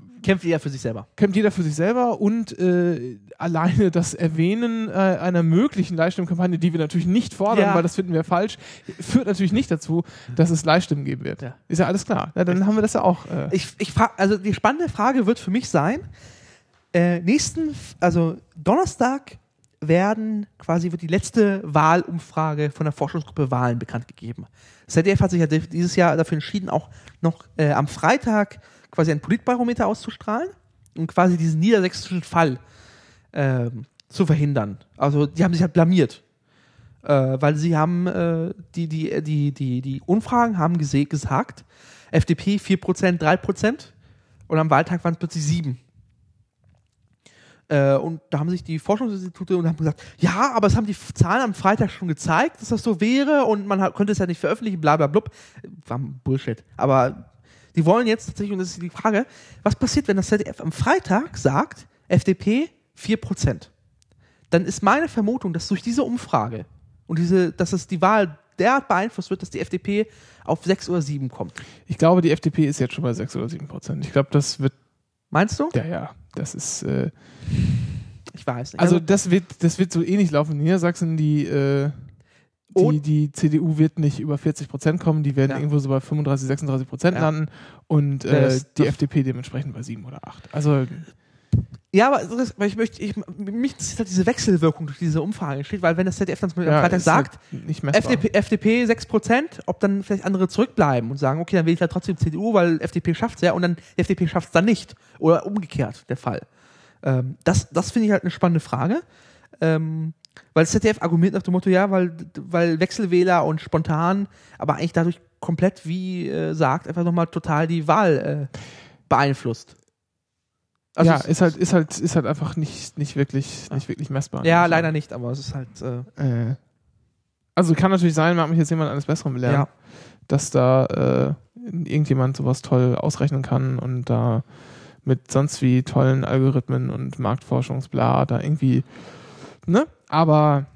äh, Kämpft jeder für sich selber. kämpft jeder für sich selber und äh, alleine das Erwähnen äh, einer möglichen Leihstimmkampagne, die wir natürlich nicht fordern, Ja. weil das finden wir falsch, führt natürlich nicht dazu, dass es Leihstimmen geben wird. Ja. Ist ja alles klar. Ja, dann haben wir das ja auch. Äh, Ich, ich also die spannende Frage wird für mich sein, äh, nächsten, also Donnerstag werden quasi wird die letzte Wahlumfrage von der Forschungsgruppe Wahlen bekannt gegeben. ZDF hat sich ja dieses Jahr dafür entschieden, auch noch äh, am Freitag quasi ein Politbarometer auszustrahlen und quasi diesen niedersächsischen Fall ähm, zu verhindern. Also die haben sich halt blamiert. Äh, weil sie haben äh, die, die, die, die, die Umfragen haben gesagt, FDP 4%, 3% und am Wahltag waren es plötzlich 7. Äh, und da haben sich die Forschungsinstitute und haben gesagt, ja, aber es haben die Zahlen am Freitag schon gezeigt, dass das so wäre und man hat, konnte es ja nicht veröffentlichen, bla bla blub. War Bullshit. Aber die wollen jetzt tatsächlich, und das ist die Frage, was passiert, wenn das ZDF am Freitag sagt, FDP 4%? Dann ist meine Vermutung, dass durch diese Umfrage und diese, dass es die Wahl derart beeinflusst wird, dass die FDP auf 6 oder 7 kommt. ich glaube, die FDP ist jetzt schon bei 6 oder 7 Prozent. Ich glaube, das wird, Meinst du? ja, ja, das ist, äh, Ich weiß nicht. also das wird, das wird so ähnlich laufen. In Niedersachsen, die, äh, die, die CDU wird nicht über 40 Prozent kommen, die werden Ja. irgendwo so bei 35, 36 Prozent Ja. landen und äh, das- die FDP dementsprechend bei 7 oder 8. Also Ja, aber das, weil ich möchte, ich, mich interessiert halt diese Wechselwirkung durch diese Umfrage steht, weil wenn das ZDF dann am ja, Freitag ist sagt, halt. FDP, FDP 6%, ob dann vielleicht andere zurückbleiben und sagen, okay, dann wähle ich halt trotzdem CDU, weil FDP schafft es ja und dann FDP schafft es dann nicht. Oder umgekehrt der Fall. Ähm, das das finde ich halt eine spannende Frage. Ähm, weil das ZDF argumentiert nach dem Motto, ja, weil, weil Wechselwähler und spontan, aber eigentlich dadurch komplett, wie äh, sagt, einfach nochmal total die Wahl äh, beeinflusst. Also ja, ist halt, ist halt, ist halt einfach nicht, nicht wirklich, nicht wirklich messbar. Ja, leider nicht, aber es ist halt. Äh, Äh, also kann natürlich sein, mag mich jetzt jemand eines Besseren belehren, Ja. dass da äh, irgendjemand sowas toll ausrechnen kann und da mit sonst wie tollen Algorithmen und Marktforschungsbla da irgendwie, ne? Aber,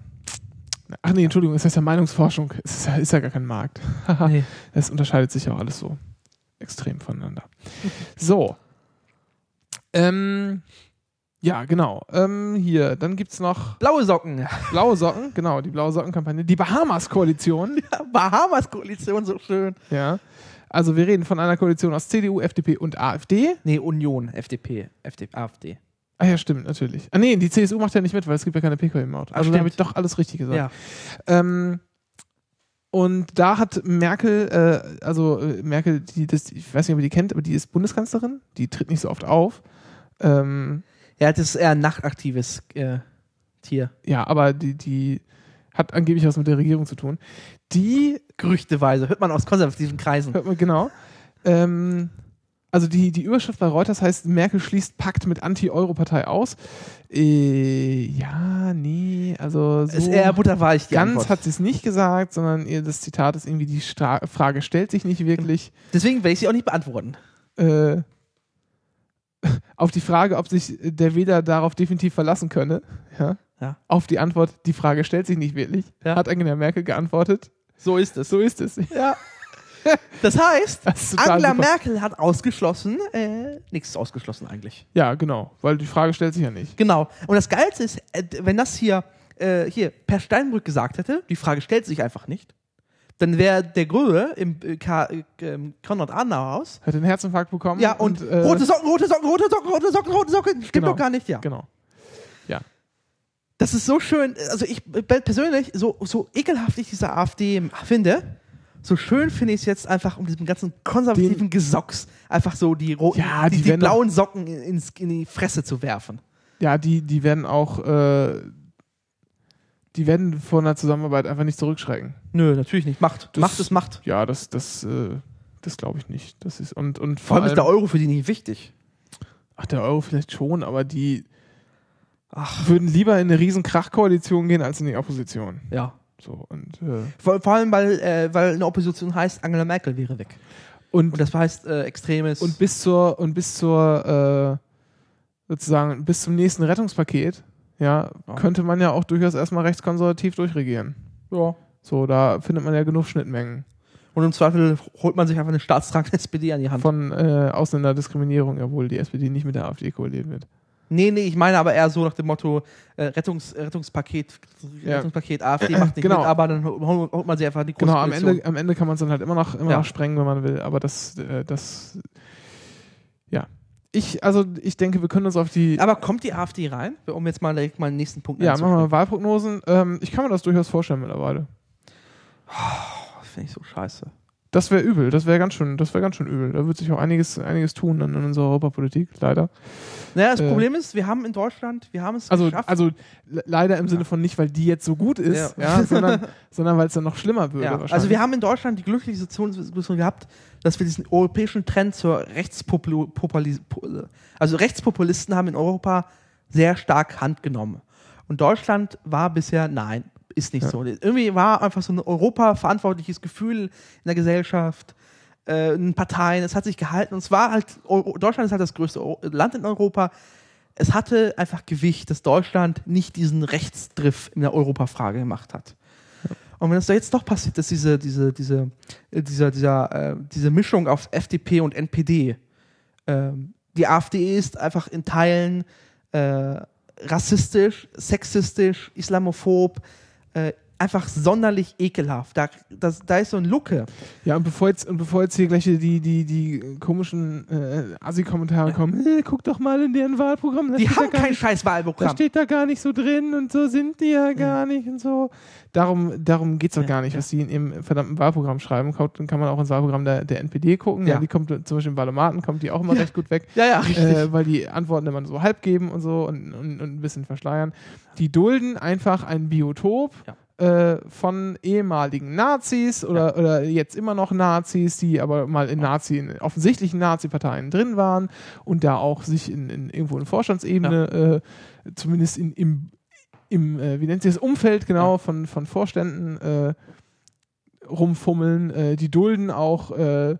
ach nee, Entschuldigung, es heißt ja Meinungsforschung, es ist ja, ist ja gar kein Markt. nee. Es unterscheidet sich ja auch alles so extrem voneinander. So. Ähm, ja, genau. Ähm, hier, dann gibt es noch Blaue Socken. blaue Socken, genau, die blaue Sockenkampagne. Die Bahamas-Koalition, Bahamas-Koalition, so schön. ja. Also wir reden von einer Koalition aus CDU, FDP und AfD. Nee, Union, FDP, FDP, AfD. Ah ja, stimmt, natürlich. Ah nee, die CSU macht ja nicht mit, weil es gibt ja keine PKW-Maut. Also da habe ich doch alles richtig gesagt. Ja. Ähm, und da hat Merkel, äh, also äh, Merkel, die das, ich weiß nicht, ob ihr die kennt, aber die ist Bundeskanzlerin, die tritt nicht so oft auf. Ähm, Ja, das ist eher ein nachtaktives äh, Tier. ja, aber die, die hat angeblich was mit der Regierung zu tun. Die Gerüchteweise. Hört man aus konservativen Kreisen. Hört man, genau. Ähm, also die, die Überschrift bei Reuters heißt, Merkel schließt Pakt mit Anti-Euro-Partei aus. Äh, ja, nee, also so ist eher butterweich, die ganz Antwort. hat sie es nicht gesagt, sondern ihr das Zitat ist irgendwie, die Stra Frage stellt sich nicht wirklich. Deswegen werde ich sie auch nicht beantworten. Äh, auf die Frage, ob sich der Wähler darauf definitiv verlassen könne, ja, Ja. auf die Antwort, die Frage stellt sich nicht wirklich, Ja. hat Angela Merkel geantwortet, So ist es. so ist es. Ja. Das heißt, Das Angela super. Merkel hat ausgeschlossen, äh, nichts ausgeschlossen eigentlich. Ja, genau, weil die Frage stellt sich ja nicht. Genau. Und das Geilste ist, äh, wenn das hier, äh, hier Per Steinbrück gesagt hätte, die Frage stellt sich einfach nicht, dann wäre der Gröhe im äh, K äh, Konrad-Adenauer-Haus. Hat einen Herzinfarkt bekommen. Ja, und, äh, rote Socken, rote Socken, rote Socken, rote Socken, rote Socken. Stimmt Genau. doch gar nicht, ja. Genau. Ja. Das ist so schön, also ich äh, persönlich, so, so ekelhaft ich diese AfD finde, so schön finde ich es jetzt einfach um diesen ganzen konservativen Gesocks einfach so die roten, Ja, die, die die, blauen Socken ins, in die Fresse zu werfen. Ja, die, die werden auch, äh, die werden vor einer Zusammenarbeit einfach nicht zurückschrecken. Nö, natürlich nicht. Macht. Das- Macht ist Macht. Ja, das, das, äh, das glaube ich nicht. Das ist, und, und Vor allem ist der Euro für die nicht wichtig. ach, der Euro vielleicht schon, aber die würden lieber in eine riesen Krachkoalition gehen als in die Opposition. Ja. So, und, äh, Vor, vor allem, weil, äh, weil eine Opposition heißt, Angela Merkel wäre weg. und, Und das heißt äh, extremes. und bis zur, und bis zur, äh, sozusagen, bis zum nächsten Rettungspaket, ja, Ja. könnte man ja auch durchaus erstmal rechtskonservativ durchregieren. ja. So, da findet man ja genug Schnittmengen. Und im Zweifel holt man sich einfach eine staatstragende SPD an die Hand. von äh, Ausländerdiskriminierung, obwohl die SPD nicht mit der AfD koaliert wird. Nee, nee, ich meine aber eher so nach dem Motto äh, Rettungs, Rettungspaket, Ja. Rettungspaket AfD macht nicht Genau. mit, aber dann holt, man sie einfach in die Genau, am. Ende, am Ende kann man es dann halt immer noch, immer Ja. noch sprengen, wenn man will, aber das, äh, das, ja. Ich, also ich denke, wir können uns auf die, Aber kommt die AfD rein? Um jetzt mal direkt mal den nächsten Punkt ja, machen wir mal Wahlprognosen. Ähm, ich kann mir das durchaus vorstellen mittlerweile. Das finde ich so scheiße. Das wäre übel, das wäre ganz schön, das wäre ganz schön übel. Da wird sich auch einiges, einiges tun dann in unserer Europapolitik, leider. Naja, das Äh, Problem ist, wir haben in Deutschland, wir haben es Also, geschafft. also le- leider im Sinne von nicht, weil die jetzt so gut ist, Ja. ja. sondern, sondern weil es dann noch schlimmer würde. ja. wahrscheinlich. Also wir haben in Deutschland die glückliche Situation gehabt, dass wir diesen europäischen Trend zur Rechtspopuli po- also Rechtspopulisten haben in Europa sehr stark Hand genommen. Und Deutschland war bisher, nein, ist nicht Ja. so. Irgendwie war einfach so ein Europa-verantwortliches Gefühl in der Gesellschaft, äh, in Parteien, es hat sich gehalten und es war halt, Deutschland ist halt das größte Land in Europa. Es hatte einfach Gewicht, dass Deutschland nicht diesen Rechtsdrift in der Europafrage gemacht hat. Und wenn es da jetzt doch passiert, dass diese, diese, diese, äh, dieser, dieser, äh, diese Mischung auf FDP und NPD, ähm, die AfD ist einfach in Teilen äh, rassistisch, sexistisch, islamophob, uh, einfach sonderlich ekelhaft. Da, das, da ist so ein Lucke. Ja, und bevor jetzt, und bevor jetzt hier gleich die, die, die komischen äh, Assi-Kommentare kommen, "Äh, guck doch mal in deren Wahlprogramm. Die haben kein nicht, scheiß Da Wahlprogramm. steht da gar nicht so drin und so sind die ja gar nicht und so. Darum, darum geht es doch Ja, gar nicht, ja. was die in ihrem verdammten Wahlprogramm schreiben. Dann kann man auch ins Wahlprogramm der, der NPD gucken. Ja. Ja. die kommt zum Beispiel im Wahlomaten, kommt die auch immer Ja. recht gut weg. Ja, ja, richtig. Äh, weil die Antworten immer so halb geben und so und, und, und ein bisschen verschleiern. Die dulden einfach ein Biotop äh, von ehemaligen Nazis oder, oder jetzt immer noch Nazis, die aber mal in Nazi, in offensichtlichen Nazi-Parteien drin waren und da auch sich in, in irgendwo in Vorstandsebene, äh, zumindest in, im, im äh, wie nennt sich das, Umfeld genau von, von Vorständen äh, rumfummeln. Äh, die dulden auch äh,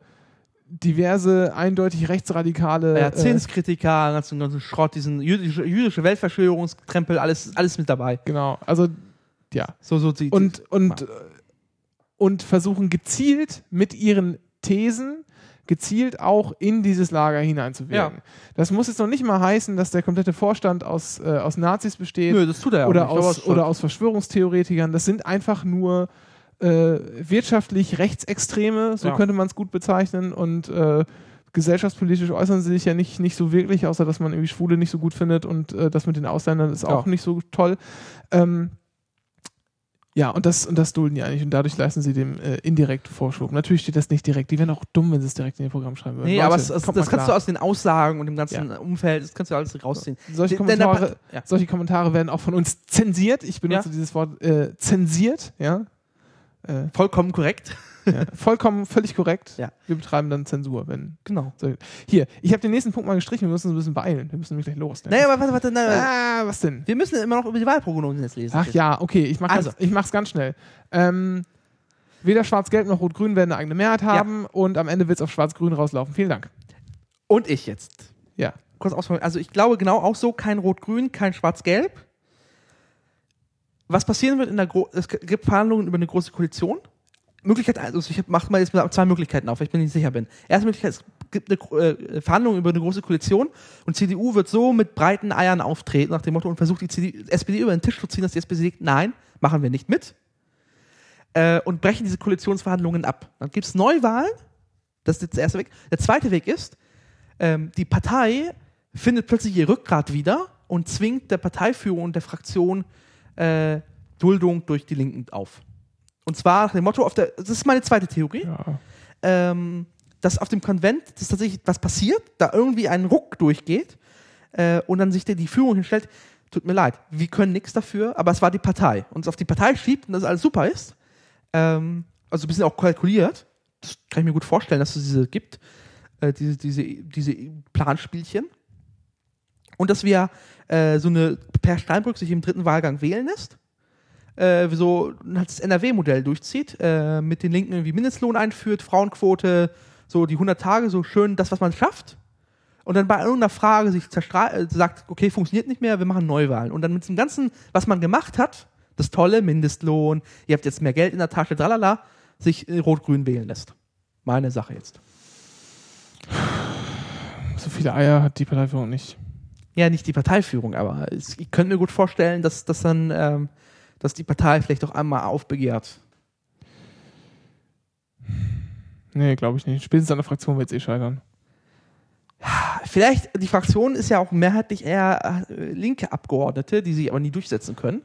diverse, eindeutig rechtsradikale ja, äh, Zinskritiker, ganzen, ganzen Schrott, diesen jüdische, jüdische Weltverschwörungskrempel, alles, alles mit dabei. Genau, also ja. So, so die, Und, und, äh, und versuchen gezielt mit ihren Thesen gezielt auch in dieses Lager hineinzuwirken. Ja. Das muss jetzt noch nicht mal heißen, dass der komplette Vorstand aus, äh, aus Nazis besteht Nö, das tut er ja auch oder, aber aus, oder aus Verschwörungstheoretikern. Das sind einfach nur äh, wirtschaftlich Rechtsextreme, so Ja. könnte man es gut bezeichnen, und äh, gesellschaftspolitisch äußern sie sich ja nicht, nicht so wirklich, außer dass man irgendwie Schwule nicht so gut findet und äh, das mit den Ausländern ist auch nicht so toll. Ähm, ja, und das, und das dulden die eigentlich und dadurch leisten sie dem äh, indirekt Vorschub. Natürlich steht das nicht direkt. Die wären auch dumm, wenn sie es direkt in ihr Programm schreiben würden. Nee, Leute, aber es, es, das kannst du klar. aus den Aussagen und dem ganzen Umfeld, das kannst du alles rausziehen. Solche Kommentare, ja. solche Kommentare werden auch von uns zensiert. Ich benutze Ja. dieses Wort äh, zensiert, ja. Äh, Vollkommen korrekt. Ja. Vollkommen, völlig korrekt. Ja. Wir betreiben dann Zensur, wenn. Genau. So. Hier, ich habe den nächsten Punkt mal gestrichen, wir müssen uns ein bisschen beeilen. Wir müssen nämlich gleich los. Ne? Naja, aber warte, warte, nein, ah, was denn? wir müssen immer noch über die Wahlprognosen jetzt lesen. Ach ja, okay, ich, mach Also. ganz, ich mach's ganz schnell. Ähm, weder Schwarz-Gelb noch Rot-Grün werden eine eigene Mehrheit haben und am Ende wird's auf Schwarz-Grün rauslaufen. Vielen Dank. Und ich jetzt. Ja. Kurz ausholen. Also ich glaube genau auch so, kein Rot-Grün, kein Schwarz-Gelb. Was passieren wird in der Gro es gibt Verhandlungen über eine große Koalition. Möglichkeit, also ich mache mal jetzt mal zwei Möglichkeiten auf, weil ich mir nicht sicher bin. Erste Möglichkeit, es gibt eine äh, Verhandlung über eine große Koalition und CDU wird so mit breiten Eiern auftreten, nach dem Motto, und versucht die CDU, SPD über den Tisch zu ziehen, dass die SPD sagt, nein, machen wir nicht mit. Äh, und brechen diese Koalitionsverhandlungen ab. Dann gibt es Neuwahlen, das ist der erste Weg. Der zweite Weg ist, ähm, die Partei findet plötzlich ihr Rückgrat wieder und zwingt der Parteiführung und der Fraktion äh, Duldung durch die Linken auf. Und zwar nach dem Motto, auf der, das ist meine zweite Theorie, ja. ähm, dass auf dem Konvent dass tatsächlich was passiert, da irgendwie ein Ruck durchgeht äh, und dann sich die, die Führung hinstellt, tut mir leid, wir können nichts dafür, aber es war die Partei. Und es auf die Partei schiebt und das alles super ist, ähm, also ein bisschen auch kalkuliert, das kann ich mir gut vorstellen, dass es diese gibt, äh, diese, diese, diese Planspielchen. Und dass wir äh, so eine Per Steinbrück sich im dritten Wahlgang wählen lässt, äh, so halt das NRW-Modell durchzieht, äh, mit den Linken irgendwie Mindestlohn einführt, Frauenquote, so die 100 Tage, so schön das, was man schafft. Und dann bei irgendeiner Frage sich äh, sagt, okay, funktioniert nicht mehr, wir machen Neuwahlen. Und dann mit dem Ganzen, was man gemacht hat, das tolle Mindestlohn, ihr habt jetzt mehr Geld in der Tasche, tralala, sich äh, rot-grün wählen lässt. Meine Sache jetzt. So viele Eier hat die Parteiführung nicht. Ja, nicht die Parteiführung, aber ich könnte mir gut vorstellen, dass, dass dann, ähm, dass die Partei vielleicht auch einmal aufbegehrt. Nee, glaube ich nicht. Spätestens an der Fraktion wird es eh scheitern. Vielleicht, die Fraktion ist ja auch mehrheitlich eher äh, linke Abgeordnete, die sie aber nie durchsetzen können.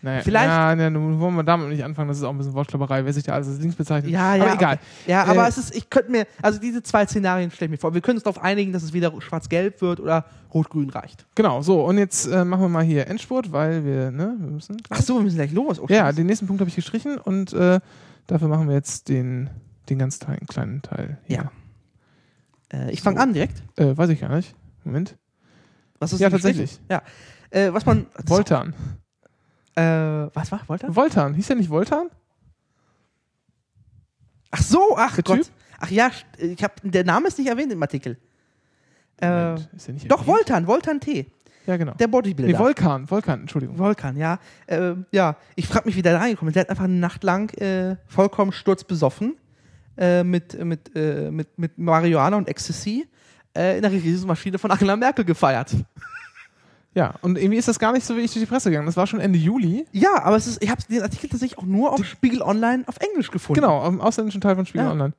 Naja, Vielleicht- Ja, ja, nun wollen wir damit nicht anfangen. Das ist auch ein bisschen Wortklapperei. Wer sich da alles als links bezeichnet. Ja, ja. Aber egal. Ja, Äh, aber es ist, ich könnte mir, also diese zwei Szenarien stelle ich mir vor. Wir können uns darauf einigen, dass es wieder schwarz-gelb wird oder rot-grün reicht. Genau, so. Und jetzt äh, machen wir mal hier Endspurt, weil wir, ne, wir müssen. Ach so, wir müssen gleich los. Oh, Ja, den nächsten Punkt habe ich gestrichen und äh, dafür machen wir jetzt den, den ganz Teil, kleinen Teil. Hier. äh, ich fange so. an direkt. Äh, weiß ich gar nicht. Moment. Was ist Ja, denn tatsächlich. Ja. Äh, was man. Voltan. Äh, was war? Voltan? Voltan. Hieß der nicht Voltan? Ach so, ach Der Gott. Typ? Ach ja, ich hab, der Name ist nicht erwähnt im Artikel. Äh, doch? Voltan, Voltan T. Ja, genau. Der Bodybuilder. Nee, Volkan. Volkan, Entschuldigung. Volkan, ja. Äh, ja, ich frage mich, wie der da reingekommen ist. Der hat einfach eine Nacht lang äh, vollkommen sturzbesoffen äh, mit, mit, äh, mit, mit Marihuana und Ecstasy äh, in der Regierungsmaschine von Angela Merkel gefeiert. Ja, und irgendwie ist das gar nicht so wirklich durch die Presse gegangen. Das war schon Ende Juli. Ja, aber es ist, ich habe den Artikel tatsächlich auch nur auf Spiegel Online auf Englisch gefunden. Genau, am ausländischen Teil von Spiegel Ja. Online.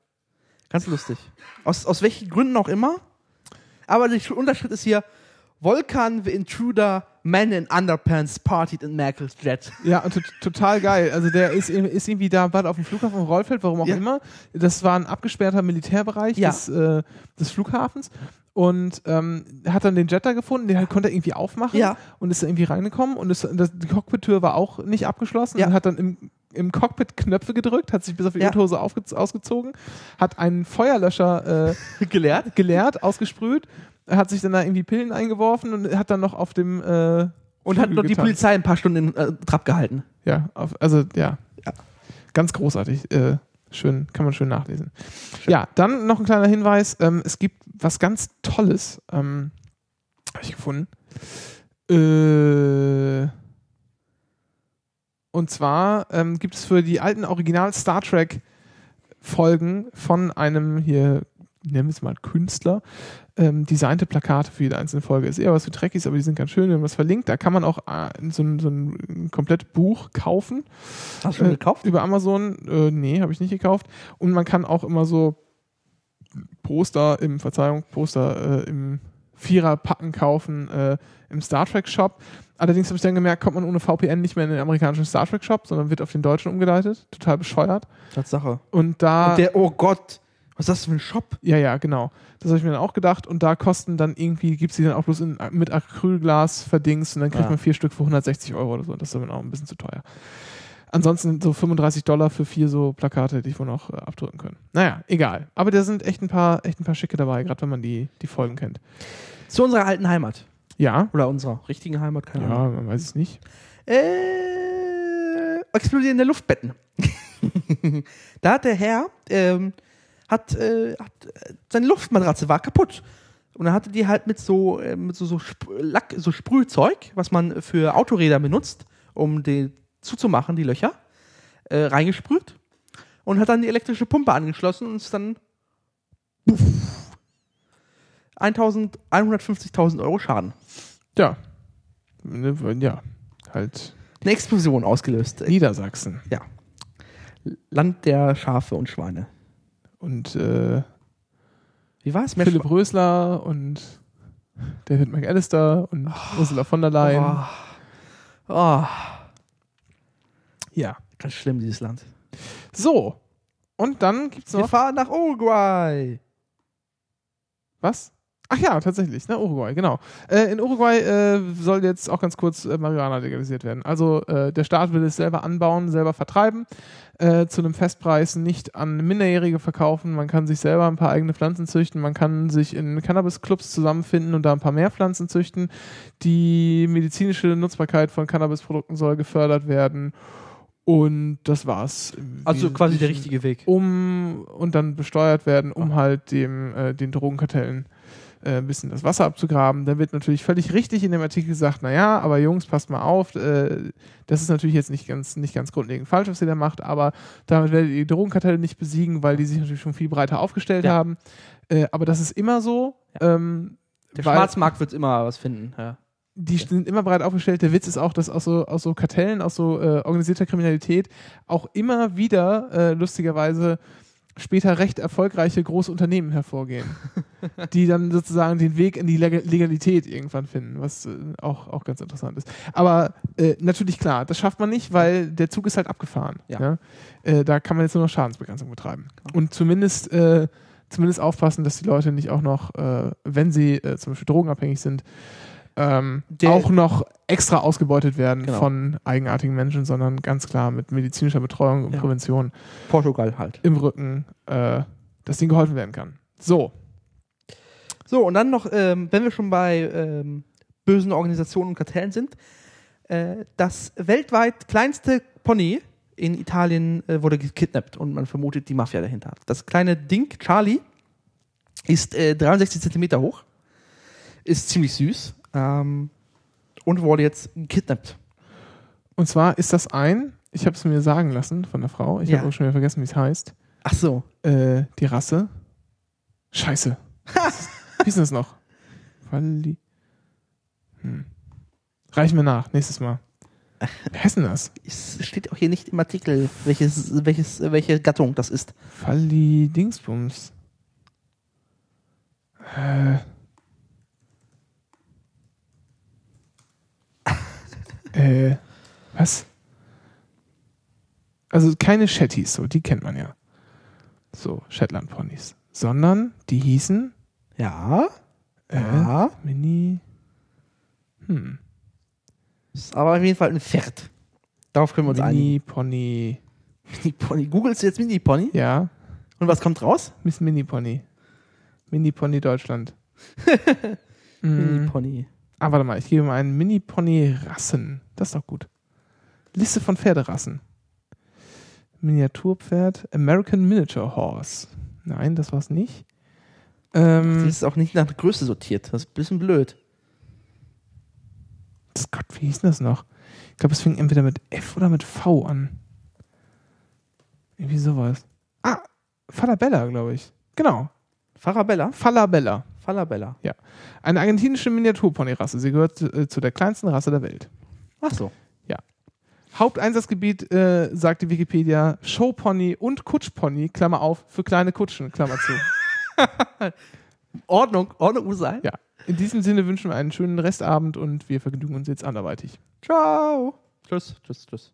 Ganz lustig. Aus, aus welchen Gründen auch immer. Aber der Unterschrift ist hier: Volkan the Intruder, Man in Underpants partied in Merkels Jet. Ja, und to- total geil. Also der ist, ir- ist irgendwie da bald auf dem Flughafen Rollfeld, warum auch Ja. immer. Das war ein abgesperrter Militärbereich Ja. des, äh, des Flughafens. Und ähm, hat dann den Jet da gefunden, den halt konnte er irgendwie aufmachen Ja. und ist da irgendwie reingekommen und ist, das, die Cockpit-Tür war auch nicht abgeschlossen Ja. und hat dann im, im Cockpit Knöpfe gedrückt, hat sich bis auf die Ja. Unterhose ausgezogen, hat einen Feuerlöscher äh, Gelehrt? geleert, ausgesprüht, hat sich dann da irgendwie Pillen eingeworfen und hat dann noch auf dem äh, Und hat noch die getanzt. Polizei ein paar Stunden in äh, Trab gehalten. Ja, auf, also ja. Ja. Ganz großartig. Äh, schön, kann man schön nachlesen. Ja, dann noch ein kleiner Hinweis. Ähm, es gibt was ganz Tolles, ähm, habe ich gefunden. Äh, und zwar ähm, gibt es für die alten Original Star Trek Folgen von einem hier nennen wir es mal Künstler, ähm, designte Plakate für jede einzelne Folge. Ist eher was für Trekkies, aber die sind ganz schön. Wir haben das verlinkt. Da kann man auch äh, so, ein, so ein komplett Buch kaufen. Hast du schon Äh, gekauft? Über Amazon. Äh, nee, habe ich nicht gekauft. Und man kann auch immer so Poster im, Verzeihung, Poster äh, im Viererpacken kaufen äh, im Star Trek Shop. Allerdings habe ich dann gemerkt, kommt man ohne VPN nicht mehr in den amerikanischen Star Trek Shop, sondern wird auf den deutschen umgeleitet. Total bescheuert. Tatsache. Und da. Und der, oh Gott, was ist das für ein Shop? Ja, ja, genau. Das habe ich mir dann auch gedacht. Und da kosten dann irgendwie, gibt es die dann auch bloß in, mit Acrylglas verdingst und dann kriegt Ah. man vier Stück für 160 Euro oder so. Das ist dann auch ein bisschen zu teuer. Ansonsten so 35 Dollar für vier so Plakate hätte ich wohl noch äh, abdrücken können. Naja, egal. Aber da sind echt ein paar, echt ein paar schicke dabei, gerade wenn man die, die Folgen kennt. Zu unserer alten Heimat. Ja. Oder unserer richtigen Heimat, keine Ahnung. Ja, man weiß es nicht. Äh, explodierende Luftbetten. da hat der Herr, ähm, hat, äh, hat, äh, seine Luftmatratze war kaputt. Und er hatte die halt mit so, äh, mit so, so, Sp Lack, so Sprühzeug, was man für Autoräder benutzt, um die zuzumachen, die Löcher, äh, reingesprüht. Und hat dann die elektrische Pumpe angeschlossen und ist dann puff, 150.000 Euro Schaden. Ja. Ne, Ja. Halt Eine Explosion ausgelöst. Niedersachsen. Ja. Land der Schafe und Schweine. Und äh, Wie war es? Philipp Rösler und David McAllister und Ursula von der Leyen. Oh. oh, Ja. ganz schlimm, dieses Land. So. Und dann gibt's Wir noch. fahren nach Uruguay. Was? Ach ja, tatsächlich, ne? Uruguay, genau. Äh, in Uruguay äh, soll jetzt auch ganz kurz äh, Marihuana legalisiert werden. Also äh, der Staat will es selber anbauen, selber vertreiben, äh, zu einem Festpreis nicht an Minderjährige verkaufen. Man kann sich selber ein paar eigene Pflanzen züchten, man kann sich in Cannabis-Clubs zusammenfinden und da ein paar mehr Pflanzen züchten. Die medizinische Nutzbarkeit von Cannabisprodukten soll gefördert werden. Und das war's. Also quasi der richtige Weg. um und dann besteuert werden, um halt dem äh, den Drogenkartellen äh, ein bisschen das Wasser abzugraben. Dann wird natürlich völlig richtig in dem Artikel gesagt, naja, aber Jungs, passt mal auf, äh, das ist natürlich jetzt nicht ganz, nicht ganz grundlegend falsch, was ihr da macht, aber damit werdet ihr die Drogenkartelle nicht besiegen, weil die sich natürlich schon viel breiter aufgestellt Ja. haben. Äh, aber das ist immer so. Ähm, Der Schwarzmarkt wird immer was finden. Ja. die sind immer breit aufgestellt. Der Witz ist auch, dass aus so, aus so Kartellen, aus so äh, organisierter Kriminalität auch immer wieder äh, lustigerweise später recht erfolgreiche große Unternehmen hervorgehen, die dann sozusagen den Weg in die Leg Legalität irgendwann finden, was äh, auch, auch ganz interessant ist. Aber äh, natürlich klar, das schafft man nicht, weil der Zug ist halt abgefahren. Ja. Ja? Äh, da kann man jetzt nur noch Schadensbegrenzung betreiben. Und zumindest, äh, zumindest aufpassen, dass die Leute nicht auch noch, äh, wenn sie äh, zum Beispiel drogenabhängig sind, ähm, Der- auch noch extra ausgebeutet werden Genau. von eigenartigen Menschen, sondern ganz klar mit medizinischer Betreuung und Ja. Prävention Portugal halt. im Rücken, äh, dass denen geholfen werden kann. So, So, und dann noch, ähm, wenn wir schon bei ähm, bösen Organisationen und Kartellen sind, äh, das weltweit kleinste Pony in Italien äh, wurde gekidnappt und man vermutet die Mafia dahinter. Das kleine Ding, Charlie, ist äh, 63 Zentimeter hoch, ist ziemlich süß ähm, und wurde jetzt gekidnappt. und zwar ist das ein, ich habe es mir sagen lassen von der Frau, ich Ja. habe auch schon wieder vergessen, wie es heißt, Ach so. äh, die Rasse. Scheiße. wie ist das noch? Walli. Hm. Reichen wir nach, nächstes Mal. Wer heißt denn das? Es steht auch hier nicht im Artikel, welches, welches, welche Gattung das ist. Falli Dingsbums. Äh. Äh, was? Also keine Shetties, so, die kennt man ja. So, Shetland-Ponys. Sondern die hießen Ja. äh, Ja. Mini. Hm. Ist aber auf jeden Fall ein Pferd. Darauf können wir uns einigen. Mini-Pony. Mini-Pony. Googelst du jetzt Mini-Pony? Ja, Und was kommt raus? Miss Mini-Pony. Mini-Pony Deutschland. mm. Mini-Pony. Ah, warte mal, ich gebe mal einen Mini-Pony-Rassen. Das ist doch gut. Liste von Pferderassen. Miniaturpferd. American Miniature Horse. Nein, das war's nicht. Ähm, Das ist auch nicht nach der Größe sortiert. Das ist ein bisschen blöd. das Gott, wie hieß denn das noch? Ich glaube, es fing entweder mit F oder mit V an. Irgendwie sowas. Ah, Falabella, glaube ich. Genau. Farabella? Falabella. Falabella. Ja. Eine argentinische Miniaturponyrasse. Sie gehört äh, zu der kleinsten Rasse der Welt. Ach so. Haupteinsatzgebiet, äh, sagt die Wikipedia, Showpony und Kutschpony, Klammer auf, für kleine Kutschen, Klammer zu. Ordnung, Ordnung muss sein. Ja. In diesem Sinne wünschen wir einen schönen Restabend und wir vergnügen uns jetzt anderweitig. Ciao. Tschüss, tschüss, tschüss.